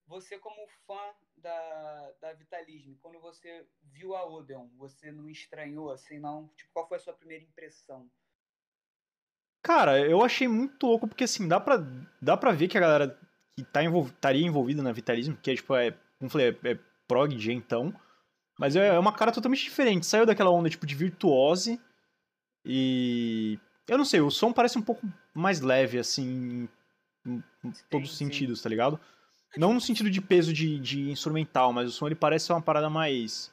você, como fã da, da Vitalismo, quando você viu a Odeon, você não estranhou assim, não? Tipo, qual foi a sua primeira impressão? Cara, eu achei muito louco, porque assim, dá pra, dá pra ver que a galera que tá envol- estaria envolvida na vitalismo, que é tipo, é, como falei, é, é prog então, mas é, é uma cara totalmente diferente. Saiu daquela onda tipo de virtuose e. Eu não sei, o som parece um pouco mais leve, assim, em, em todos os sim. sentidos, tá ligado? Não no sentido de peso de, de instrumental, mas o som ele parece ser uma parada mais.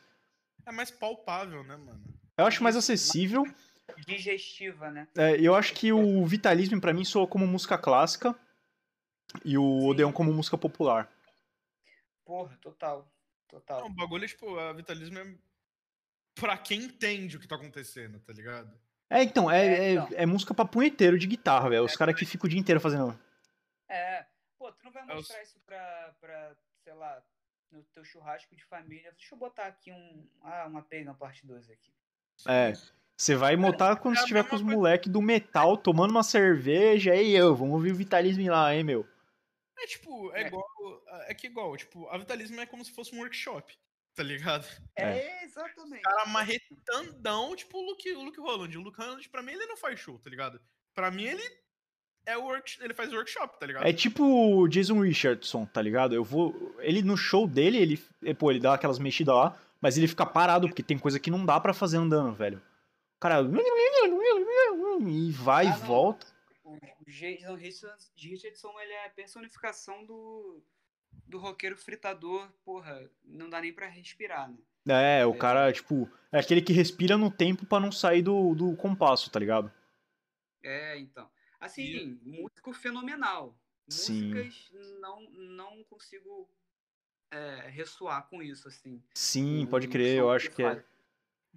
É mais palpável, né, mano? Eu acho mais acessível. Digestiva, né? É, eu acho que o Vitalismo pra mim soa como música clássica e o Sim. Odeon como música popular. Porra, total. Total. Não, o bagulho é, tipo, a Vitalismo é pra quem entende o que tá acontecendo, tá ligado? É, então, é, É, é, então. é música pra punheteiro de guitarra, velho. Os caras que ficam o dia inteiro fazendo. É. Pô, tu não vai É os- mostrar isso pra, pra, sei lá, no teu churrasco de família. Deixa eu botar aqui um. Ah, uma pega parte 2 aqui. É. Você vai montar quando é estiver com os moleques do metal tomando uma cerveja. E eu, vamos ouvir o Vitalismo lá, hein, meu? É tipo, é, É. igual. É que igual, tipo, a Vitalismo é como se fosse um workshop. tá ligado? É, exatamente. Cara marretandão, tipo o Luke, o Luke Holland. O Luke Holland, pra mim, ele não faz show, tá ligado? Pra mim, ele é work, ele faz workshop, tá ligado? É tipo o Jason Richardson, tá ligado? Eu vou. Ele no show dele, ele. Pô, ele dá aquelas mexidas lá, mas ele fica parado, porque tem coisa que não dá pra fazer andando, velho. O cara. E vai e Ah, volta. O Jason Richardson, ele é a personificação do, do roqueiro fritador, porra, não dá nem pra respirar, né? É, o cara, tipo, é aquele que respira no tempo pra não sair do, do compasso, tá ligado? É, então. Assim, músico fenomenal. Sim. Músicas não, não consigo é, ressoar com isso, assim. Sim, O- pode o crer, eu que acho que é. faz.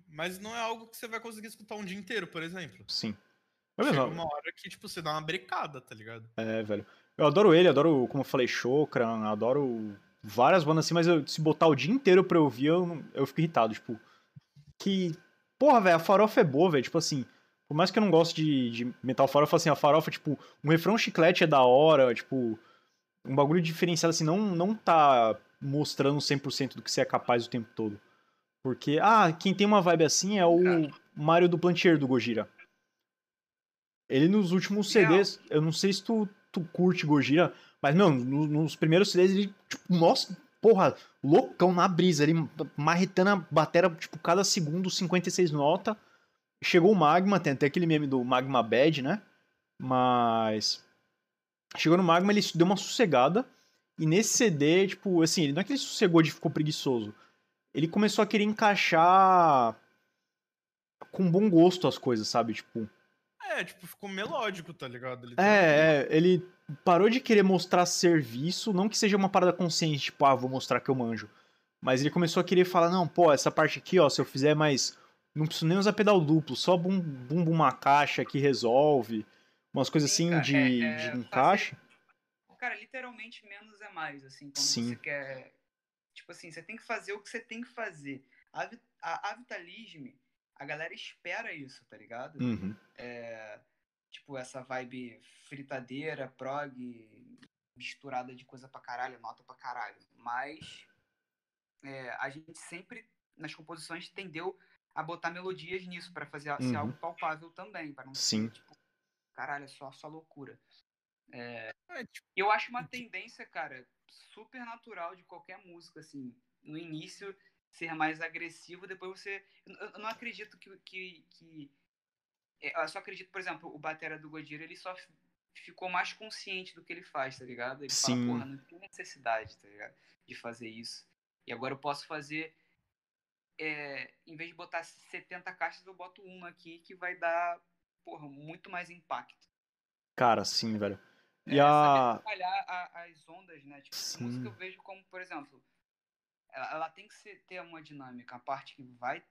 Mas não é algo que você vai conseguir escutar um dia inteiro, por exemplo. Sim. Chega uma hora que, tipo, você dá uma brecada, tá ligado? é, velho. Eu adoro ele, adoro, como eu falei, Chokran, adoro várias bandas assim, mas eu- se botar o dia inteiro pra eu ouvir, eu, não- eu fico irritado, tipo. Que. Porra, velho, a farofa é boa, velho. Tipo assim, por mais que eu não goste de, de metal farofa, assim, a farofa, tipo, um refrão chiclete é da hora, tipo. Um bagulho diferenciado assim, não, não tá mostrando 100% do que você é capaz o tempo todo. Porque, ah, quem tem uma vibe assim é o. Mario do Plantier do Gojira. Ele nos últimos. CDs, eu não sei se tu, tu curte Gojira, mas, meu, no- nos primeiros CDs ele, tipo, nossa, porra, loucão na brisa, ele marretando a batera, tipo, cada segundo 56 notas. Chegou o Magma, tem até aquele meme do Magma Bad, né? Mas. Chegou no Magma, ele deu uma sossegada. E nesse CD, tipo, assim, ele não é que ele sossegou de ficou preguiçoso. Ele começou a querer encaixar com bom gosto as coisas, sabe? Tipo. É, tipo, ficou melódico, tá ligado? Ele É, é, ele parou de querer mostrar serviço, não que seja uma parada consciente, tipo, ah, vou mostrar que eu manjo. Mas ele começou a querer falar, não, pô, essa parte aqui, ó, se eu fizer mais. Não preciso nem usar pedal duplo, só bum bum, bum uma caixa que resolve. Umas coisas Sim, assim de, é- é de fazer- encaixe. Cara, literalmente menos é mais, assim, quando Sim. você quer. Tipo assim, você tem que fazer o que você tem que fazer. A, a, a Vitalisme, a galera espera isso, tá ligado? Uhum. É, tipo, essa vibe fritadeira, prog, misturada de coisa pra caralho, nota pra caralho. Mas é, a gente sempre, nas composições, tendeu a botar melodias nisso, pra fazer ser Uhum. algo palpável também, pra não Sim. ser, tipo, caralho, é só, só loucura. É, tipo, Eu acho uma tendência, cara, super natural de qualquer música, assim. No início, ser mais agressivo, depois você. Eu, não acredito que. que, que... é, Eu só acredito, por exemplo, o Batera do Godira, ele só ficou mais consciente do que ele faz, tá ligado? Ele Sim. fala, porra, não tem necessidade, tá ligado? De fazer isso. E agora eu posso fazer. é, em vez de botar 70 caixas, eu boto uma aqui que vai dar, porra, muito mais impacto. Cara, sim, velho. E é, a. trabalhar as ondas, né? Tipo, música eu vejo como, por exemplo, ela, ela tem que ser, ter uma dinâmica, a parte que vai,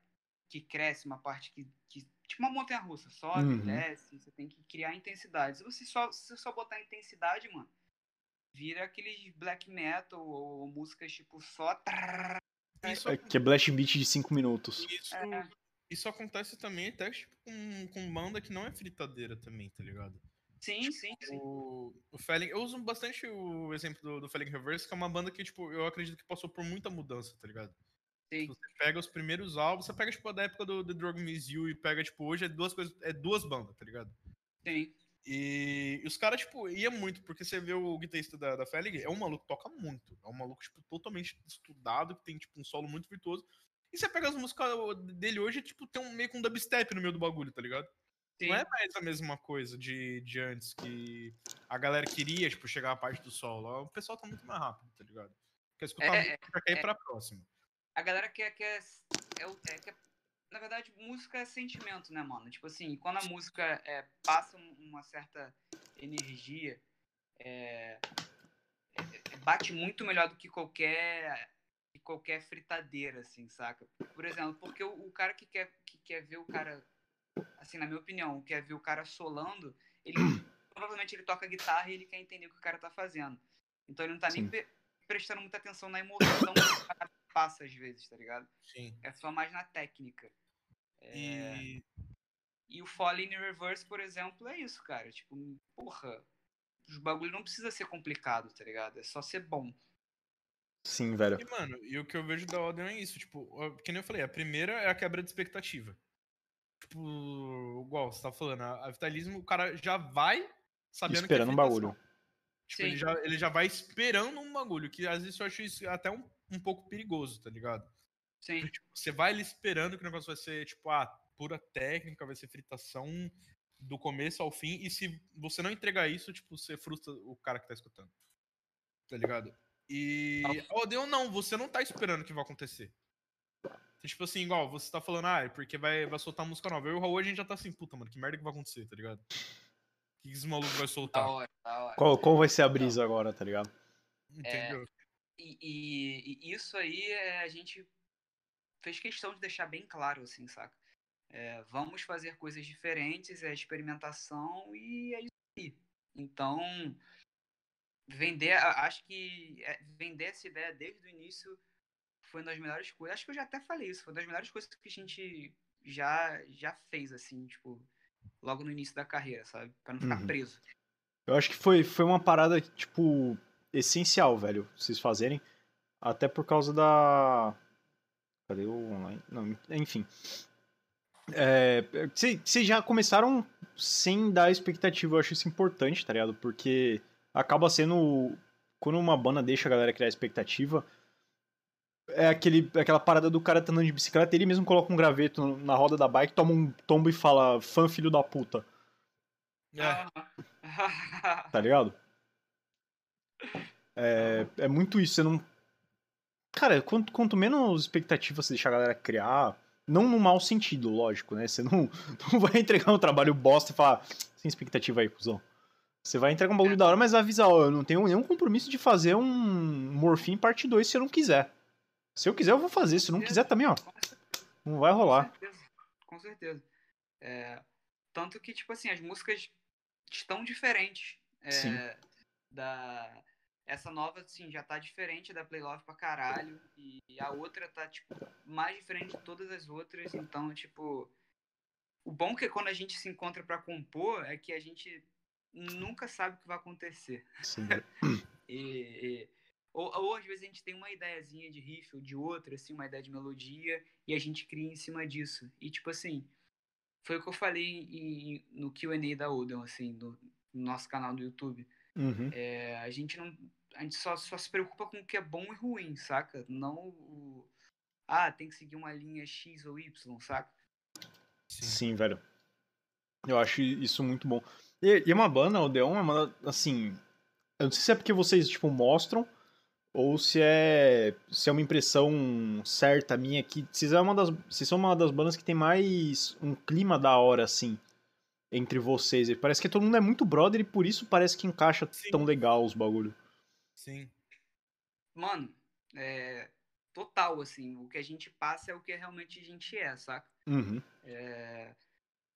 que cresce, uma parte que, que tipo uma montanha russa, sobe, Uhum. desce, você tem que criar intensidade. Se você só, se só botar intensidade, mano, vira aqueles black metal ou, músicas tipo só. trrr. isso, é, Que é Blast Beat de 5 minutos. isso, É. isso acontece também até tipo, com, com banda que não é fritadeira também, tá ligado? Sim, sim, sim. O, o Felling, eu uso bastante o exemplo do, do Felling Reverse, que é uma banda que, tipo, eu acredito que passou por muita mudança, tá ligado? sim. Você pega os primeiros álbuns, você pega, tipo, da época do The Drug Miss You e pega, tipo, hoje é duas coisas, é duas bandas, tá ligado? sim. E, e os caras, tipo, ia muito, porque você vê o guitarrista da, da Felling, é um maluco que toca muito. É um maluco, tipo, totalmente estudado, que tem, tipo, um solo muito virtuoso. E você pega as músicas dele hoje, tipo, tem um meio com um dubstep no meio do bagulho, tá ligado? Sim. Não é mais a mesma coisa de, de antes, que a galera queria, tipo, chegar à parte do solo. O pessoal tá muito mais rápido, tá ligado? Quer escutar É, a música, quer ir é. pra próxima. a galera quer, quer, é, é, quer- na verdade, música é sentimento, né, mano? Tipo assim, quando a música é, passa um- uma certa energia, é, é- é- bate muito melhor do que qualquer que qualquer fritadeira, assim, saca? Por exemplo, porque o, o cara que quer, que quer ver o cara, assim, na minha opinião, quer ver o cara solando, ele provavelmente ele toca guitarra e ele quer entender o que o cara tá fazendo. Então ele não tá nem Sim. pre- prestando muita atenção na emoção que o cara passa às vezes, tá ligado? Sim. É só mais na técnica. E E o Falling in Reverse, por exemplo, é isso, cara. Tipo, porra, os bagulho não precisa ser complicado, tá ligado? É só ser bom. Sim, velho. E, mano, e o que eu vejo da Odeon é isso, tipo, que nem eu falei, a primeira é a quebra de expectativa. Tipo, igual você tá falando, a, a Vitalismo, o cara já vai sabendo Esperando que um é fritação. bagulho. Tipo, ele já, ele já vai esperando um bagulho, que às vezes eu acho isso até um, um pouco perigoso, tá ligado? Sim. Porque, tipo, você vai ali esperando que o negócio vai ser, tipo, ah, pura técnica, vai ser fritação do começo ao fim, e se você não entregar isso, tipo, você frustra o cara que tá escutando. Tá ligado? E a Odeon não, você não tá esperando que vai acontecer. Tipo assim, igual, você tá falando, ah, é porque vai, vai soltar música nova. Eu e o Raul, a gente já tá assim, puta, mano, que merda que vai acontecer, tá ligado? O que esse maluco vai Da soltar? hora, da hora. Qual, qual vai ser a brisa agora, tá ligado? Entendeu? E, e- e isso aí é, a gente fez questão de deixar bem claro, assim, saca? É, vamos fazer coisas diferentes, é experimentação e é isso aí. Então, vender, acho que é, vender essa ideia desde o início foi uma das melhores coisas. Acho que eu já até falei isso, foi uma das melhores coisas que a gente já, já fez, assim, tipo, logo no início da carreira, sabe? Pra não ficar Uhum. preso. Eu acho que foi, foi uma parada, tipo, essencial, velho, vocês fazerem. Até por causa da. Cadê o online? Não, enfim. É, Vocês vocês já começaram sem dar expectativa, eu acho isso importante, tá ligado? Porque acaba sendo. Quando uma banda deixa a galera criar expectativa, é aquele, aquela parada do cara tá andando de bicicleta, ele mesmo coloca um graveto na roda da bike, toma um tombo e fala, fã filho da puta, É, tá ligado? É, é muito isso, você não. Cara, quanto, quanto menos expectativa você deixar a galera criar, não no mau sentido, lógico, né? Você não, não vai entregar um trabalho bosta e falar, sem expectativa aí, cuzão. Você vai entregar um bagulho da hora, mas vai avisar, ó, eu não tenho nenhum compromisso de fazer um Morfim parte 2 se eu não quiser. Se eu quiser, eu vou fazer. Se não quiser também, ó, não vai rolar. Com certeza. Com certeza. É, tanto que, tipo assim, as músicas estão diferentes. é, Sim. Da, essa nova, assim, já tá diferente da Play Love pra caralho. E a outra tá, tipo, mais diferente de todas as outras. Então, tipo. O bom que quando a gente se encontra pra compor é que a gente nunca sabe o que vai acontecer. Sim, E, e- ou, ou às vezes a gente tem uma ideiazinha de riff ou de outra, assim, uma ideia de melodia, e a gente cria em cima disso. E tipo assim, foi o que eu falei em- no QA da Odeon, assim, no, no nosso canal do YouTube. Uhum. É, a gente não. A gente só, só se preocupa com o que é bom e ruim, saca? Não o. Ah, tem que seguir uma linha X ou Y, saca? sim. Sim, velho. Eu acho isso muito bom. E, e é uma banda, o Odeon, é uma, assim... Eu não sei se é porque vocês, tipo, mostram, ou se é, se é uma impressão certa minha que vocês, é uma das, vocês são uma das bandas que tem mais um clima da hora, assim, entre vocês. E parece que todo mundo é muito brother e por isso parece que encaixa Sim. tão legal os bagulho. Sim. Mano, é. Total, assim, o que a gente passa é o que realmente a gente é, saca? Uhum. É,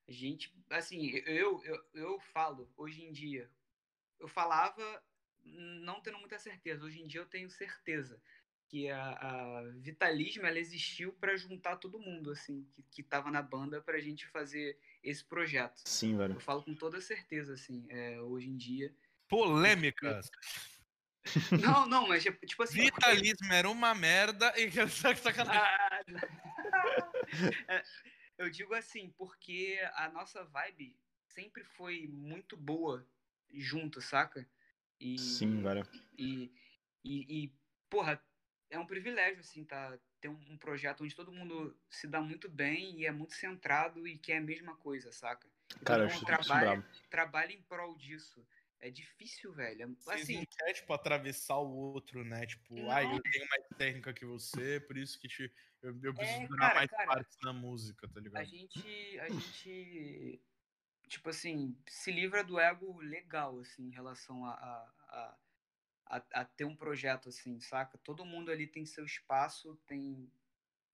a gente, assim, eu, eu, eu falo hoje em dia, eu falava não tendo muita certeza, hoje em dia eu tenho certeza que a, a Vitalismo ela existiu para juntar todo mundo, assim, que, que tava na banda pra gente fazer esse projeto. Sim, velho. Eu falo com toda certeza, assim, é, hoje em dia. Polêmicas. Não, não, mas tipo assim. porque- Vitalismo era uma merda e sacanagem. Ah, eu digo assim, porque a nossa vibe sempre foi muito boa junto, saca? E, Sim, velho. E, e, e, porra, é um privilégio, assim, tá, ter um, um projeto onde todo mundo se dá muito bem e é muito centrado e quer a mesma coisa, saca? E Cara, eu trabalha, brabo. trabalha em prol disso. É difícil, velho. É- Vocês Assim, não querem, tipo, atravessar o outro, né? Tipo, Não. ai, eu tenho mais técnica que você, por isso que te, eu, eu preciso É, durar cara, mais cara, partes na música, tá a ligado? gente, a gente, tipo assim, se livra do ego legal, assim, em relação a, a, a, a, a ter um projeto, assim, saca? Todo mundo ali tem seu espaço, tem,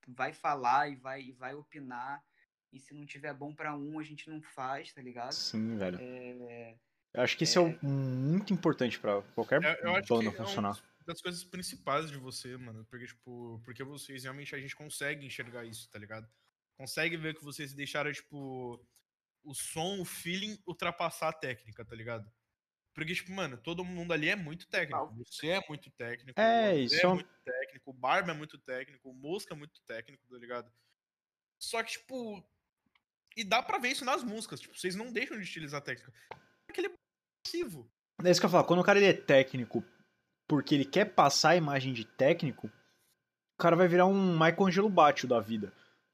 vai falar e vai, e vai opinar, e se não tiver bom pra um, a gente não faz, tá ligado? Sim, velho. É, Eu acho que isso é, o- muito importante pra qualquer Eu, eu acho banda que funcionar. é uma das coisas principais de você, mano. Porque, tipo, porque vocês realmente a gente consegue enxergar isso, tá ligado? Consegue ver que vocês deixaram, tipo, o som, o feeling ultrapassar a técnica, tá ligado? Porque, tipo, mano, todo mundo ali é muito técnico. Você é muito técnico. É, o isso é é muito técnico. O Barba é muito técnico. O Mosca é muito técnico, tá ligado? Só que, tipo. E dá pra ver isso nas músicas. Tipo, vocês não deixam de utilizar técnica. Aquele passivo. É isso que eu falo, quando o cara ele é técnico porque ele quer passar a imagem de técnico, o cara vai virar um Michelangelo Batio da vida,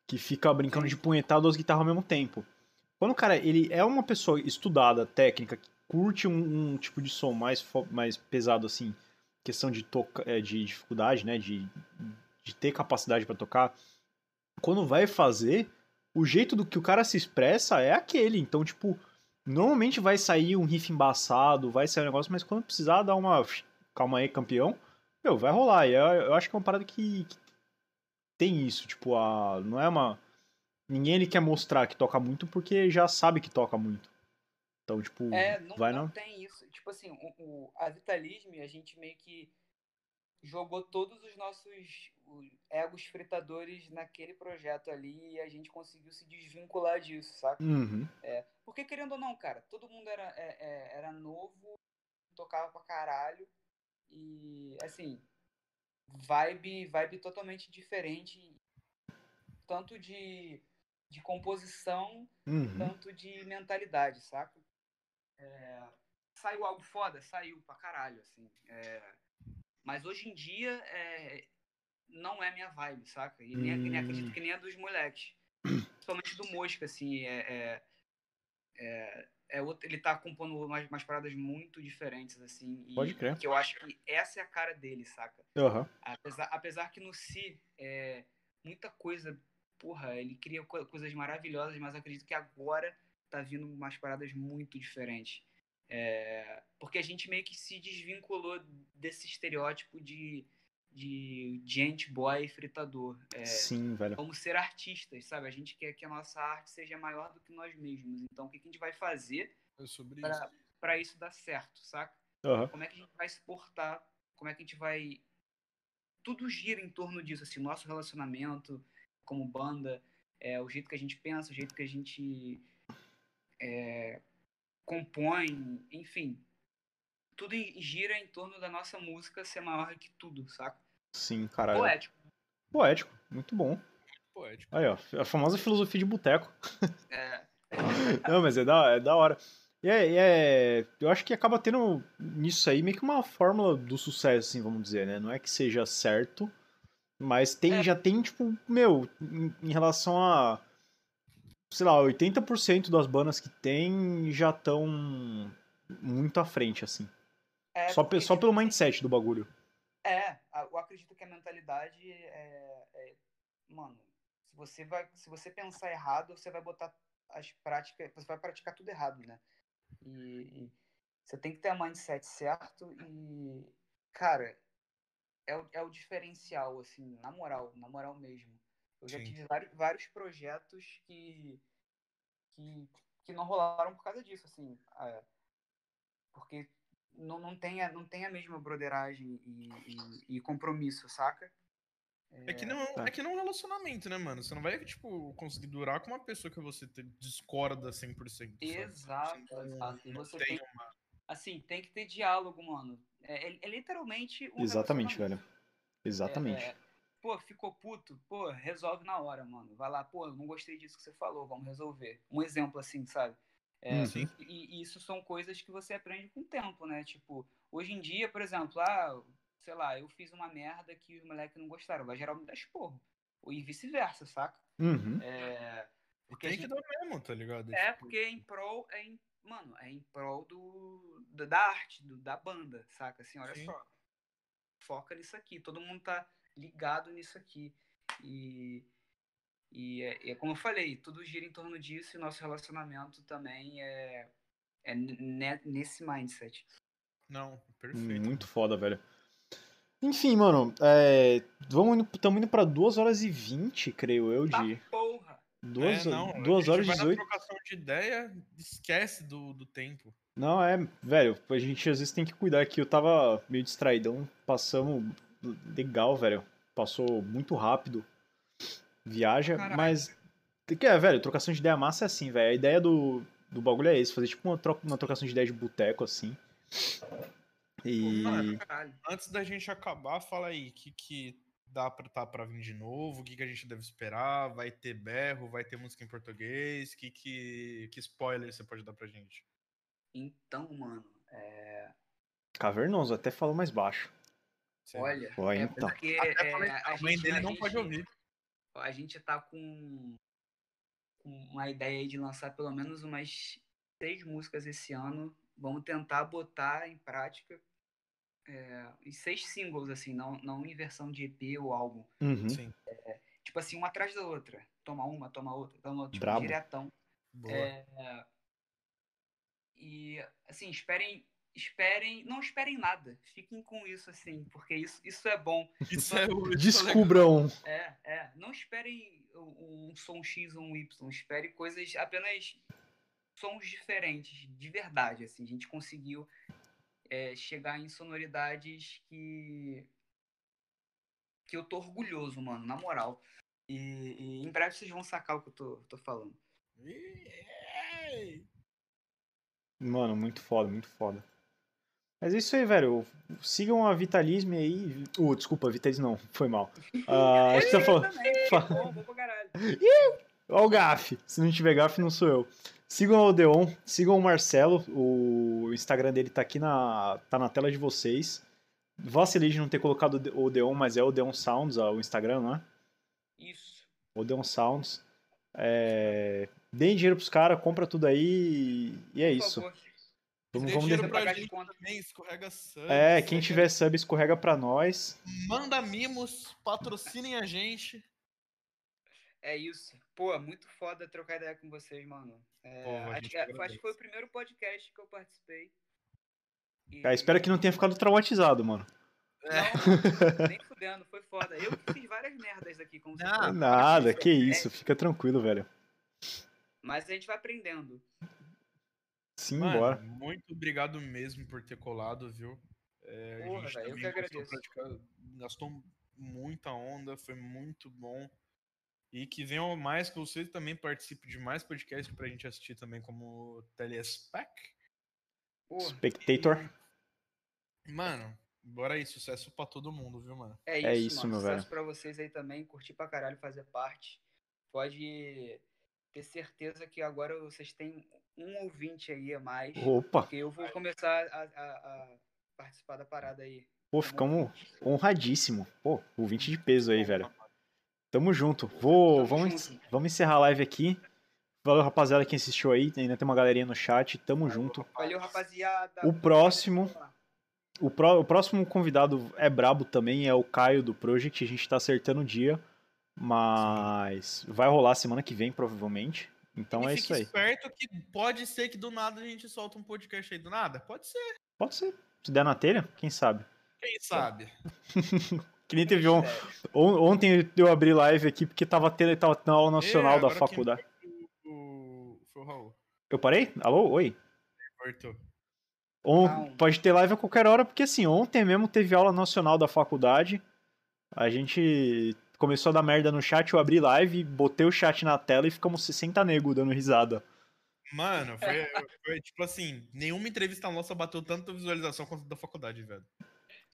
que fica brincando de punhetar duas guitarras ao mesmo tempo. Quando o cara ele é uma pessoa estudada, técnica, que curte um, um tipo de som mais, mais pesado assim, questão de, toca, é, de dificuldade, né, de, de ter capacidade pra tocar, quando vai fazer, o jeito do que o cara se expressa é aquele. Então, tipo, Normalmente vai sair um riff embaçado, vai sair um negócio, mas quando precisar dar uma. Calma aí, campeão. Meu, vai rolar. E eu, eu acho que é uma parada que, que tem isso. Tipo, a, não é uma. Ninguém ele quer mostrar que toca muito porque já sabe que toca muito. Então, tipo, É, não, vai não não. tem isso. Tipo assim, o, o- a Vitalisme, a gente meio que jogou todos os nossos os egos fritadores naquele projeto ali e a gente conseguiu se desvincular disso, saca? Uhum. Porque, querendo ou não, cara, todo mundo era, é- é- era novo, tocava pra caralho e, assim, vibe, vibe totalmente diferente, tanto de, de composição Uhum. tanto de mentalidade, saca? É, saiu algo foda? Saiu pra caralho, assim. É, mas hoje em dia é, não é minha vibe, saca? E nem, nem Hum. acredito que nem a dos moleques. Principalmente do Mosca, assim. É, é, é, é outro- ele tá compondo umas, umas paradas muito diferentes, assim. E Pode crer. Que eu acho que essa é a cara dele, saca? Aham. Apesar, apesar que no Si, é, muita coisa, porra, ele cria co- coisas maravilhosas, mas acredito que agora tá vindo umas paradas muito diferentes. É, porque a gente meio que se desvinculou desse estereótipo de, de gente boy fritador. É, Sim, velho. vamos ser artistas, sabe? A gente quer que a nossa arte seja maior do que nós mesmos. Então, o que, que a gente vai fazer É isso. pra- pra isso dar certo, saca? Aham. como é que a gente vai se portar, como é que a gente vai. Tudo gira em torno disso, assim, nosso relacionamento como banda, é, o jeito que a gente pensa, o jeito que a gente é, compõe, enfim. Tudo gira em torno da nossa música ser maior que tudo, saca? Sim, caralho. Poético. Poético. Muito bom. Poético. Aí, ó. A famosa filosofia de boteco. É, Não, mas é da, é da hora. E é, e é- eu acho que acaba tendo nisso aí meio que uma fórmula do sucesso, assim, vamos dizer, né? Não é que seja certo, mas tem, É. já tem, tipo, meu, em, em relação a, sei lá, 80% das bandas que tem já estão muito à frente, assim. é só, pe- só pelo mindset do bagulho. É, eu acredito que a mentalidade é, é- mano, se você vai, se você pensar errado, você vai botar as práticas, você vai praticar tudo errado, né? E, e você tem que ter a mindset certo e, cara, é o, é o diferencial, assim, na moral, na moral mesmo. Eu já Sim. tive vários, vários projetos que, que, que não rolaram por causa disso, assim, é, porque não, não, tem a, não tem a mesma broderagem e, e, e compromisso, saca? É que, não, é que não é um relacionamento, né, mano? Você não vai, tipo, conseguir durar com uma pessoa que você te- discorda 100%. sabe? Exato, não- exato. E não você tem tem, uma- assim, tem que ter diálogo, mano. É, é- é literalmente um Exatamente, velho. Exatamente. É, é, pô, ficou puto? Pô, resolve na hora, mano. Vai lá, pô, eu não gostei disso que você falou, vamos resolver. Um exemplo assim, sabe? É, Uhum. Sim. E, e isso são coisas que você aprende com o tempo, né? Tipo, hoje em dia, por exemplo, ah, sei lá, eu fiz uma merda que os moleques não gostaram, vai gerar me dar esporro. E vice-versa, saca? Uhum. É, porque Tem que gente- dar mesmo, tá ligado? é, Tipo, porque em prol, é em, mano, é em prol do, da, da arte, do, da banda, saca? Assim, olha Sim. só, foca nisso aqui, todo mundo tá ligado nisso aqui. E, e é, é como eu falei, tudo gira em torno disso e nosso relacionamento também é, é ne- nesse mindset. Não, perfeito. Muito foda, velho. Enfim, mano, é, vamos indo, estamos indo pra 2 horas e 20, creio eu, Tá de porra! 2 é, não, duas horas e gente vai 18. na trocação de ideia, esquece do, do tempo. Não, é, velho, a gente às vezes tem que cuidar aqui. Eu tava meio distraidão, passamos legal, velho. Passou muito rápido. Viaja, Caralho. mas. Que é, velho, trocação de ideia massa é assim, velho. A ideia do, do bagulho é esse, fazer tipo uma, troca, uma trocação de ideia de boteco, assim. E. mano. Antes da gente acabar, fala aí, que, que dá pra, tá pra vir de novo? O que, que a gente deve esperar? Vai ter berro? Vai ter música em português? Que, que, que spoiler você pode dar pra gente? Então, mano, é, Cavernoso, até falou mais baixo. Você- olha, é então. porque Até é, falei, a, a mãe gente, dele a não gente- pode ouvir. a gente tá com com uma ideia aí de lançar pelo menos umas seis músicas esse ano. Vamos tentar botar em prática é, em seis singles, assim, não, não em versão de EP ou álbum. Uhum. Sim. Tipo assim, uma atrás da outra. Toma uma, toma outra, toma outra. Tipo, diretão. Boa. É, e, assim, esperem. Esperem. Não esperem nada. Fiquem com isso, assim, porque isso, isso é bom. Isso é o. Descubram. É, é. Não esperem um, um som X ou um Y. Espere coisas apenas sons diferentes, de verdade. Assim, a gente conseguiu é, chegar em sonoridades que que eu tô orgulhoso, mano, na moral. E, e em breve vocês vão sacar o que eu tô, tô falando. Mano, muito foda, muito foda. Mas é isso aí, velho. Sigam a Vitalisme aí. Uh, desculpa, Vitalisme não, foi mal. Ah, a gente tá falando. Bom, bom pra caralho. Ó o Gaf. Se não tiver Gaf, não sou eu. Sigam o Odeon, sigam o Marcelo. O Instagram dele tá aqui na, tá na tela de vocês. Vacilei de não ter colocado o Odeon, mas é Odeon Sounds, ó, o Instagram, não é? Isso. Odeon Sounds. É... Deem dinheiro pros caras, compra tudo aí e é Por isso. favor. Vamos, vamos dinheiro pra gente também, escorrega sub. É, quem tiver sub, escorrega pra nós. Manda mimos, patrocinem a gente. É isso. Pô, muito foda trocar ideia com vocês, mano. É, Pô, a acho, que, acho agradece. que foi o primeiro podcast que eu participei. E- Cara, espero que não tenha ficado traumatizado, mano. Não, nem fudendo, foi foda. Eu que fiz várias merdas aqui, como você falou. Nada, que É, isso, fica tranquilo, velho. Mas a gente vai aprendendo. Sim, Mano, bora. muito obrigado mesmo por ter colado, viu? É, a Porra, gente velho, eu também que agradeço. gastou muita onda, foi muito bom. E que venham mais, que você também participe de mais podcasts pra gente assistir também como Telespec. Porra, Spectator. Mano, bora aí, sucesso pra todo mundo, viu, mano? é isso, É isso, mano. meu Sucesso velho. pra vocês aí também. Curti pra caralho fazer parte. Pode ter certeza que agora vocês têm um ouvinte aí a mais. Opa, Porque eu vou começar a, a- a participar da parada aí. pô, ficamos honradíssimo. Pô, ouvinte de peso aí, velho. Tamo junto. Vou, Tamo vamos, junto. vamos encerrar a live aqui. Valeu, rapaziada, quem assistiu aí. Ainda tem uma galerinha no chat. Tamo junto. Valeu, rapaziada. O próximo- O, pró- o próximo convidado é brabo também, é o Caio do Project. A gente tá acertando o dia. Mas vai rolar semana que vem, provavelmente. Então e é isso aí. esperto que pode ser que do nada a gente solta um podcast aí do nada. Pode ser, Pode ser. Se der na telha, quem sabe? quem sabe. Que nem teve on- ontem eu abri live aqui porque tava tendo, tava tendo aula nacional É, da faculdade. O, foi o Raul. Eu parei? Alô? Oi? Cortou. On-. Pode ter live a qualquer hora, porque assim, ontem mesmo teve aula nacional da faculdade. A gente começou a dar merda no chat, eu abri live, botei o chat na tela e ficamos 60 nego dando risada. Mano, foi, foi tipo assim, nenhuma entrevista nossa bateu tanta visualização quanto da faculdade, velho.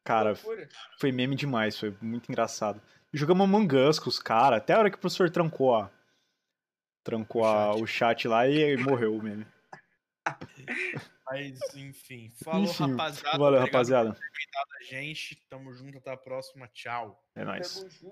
Cara, Loucura. foi meme demais, foi muito engraçado. Jogamos Among Us com os caras, até a hora que o professor trancou a. Trancou O a- chat. o chat lá e morreu o meme. Mas, enfim. Falou, Enfim, rapaziada. Valeu, Obrigado rapaziada. por ter aguentado a gente. Tamo junto, até a próxima. Tchau. É nóis. Tamo junto.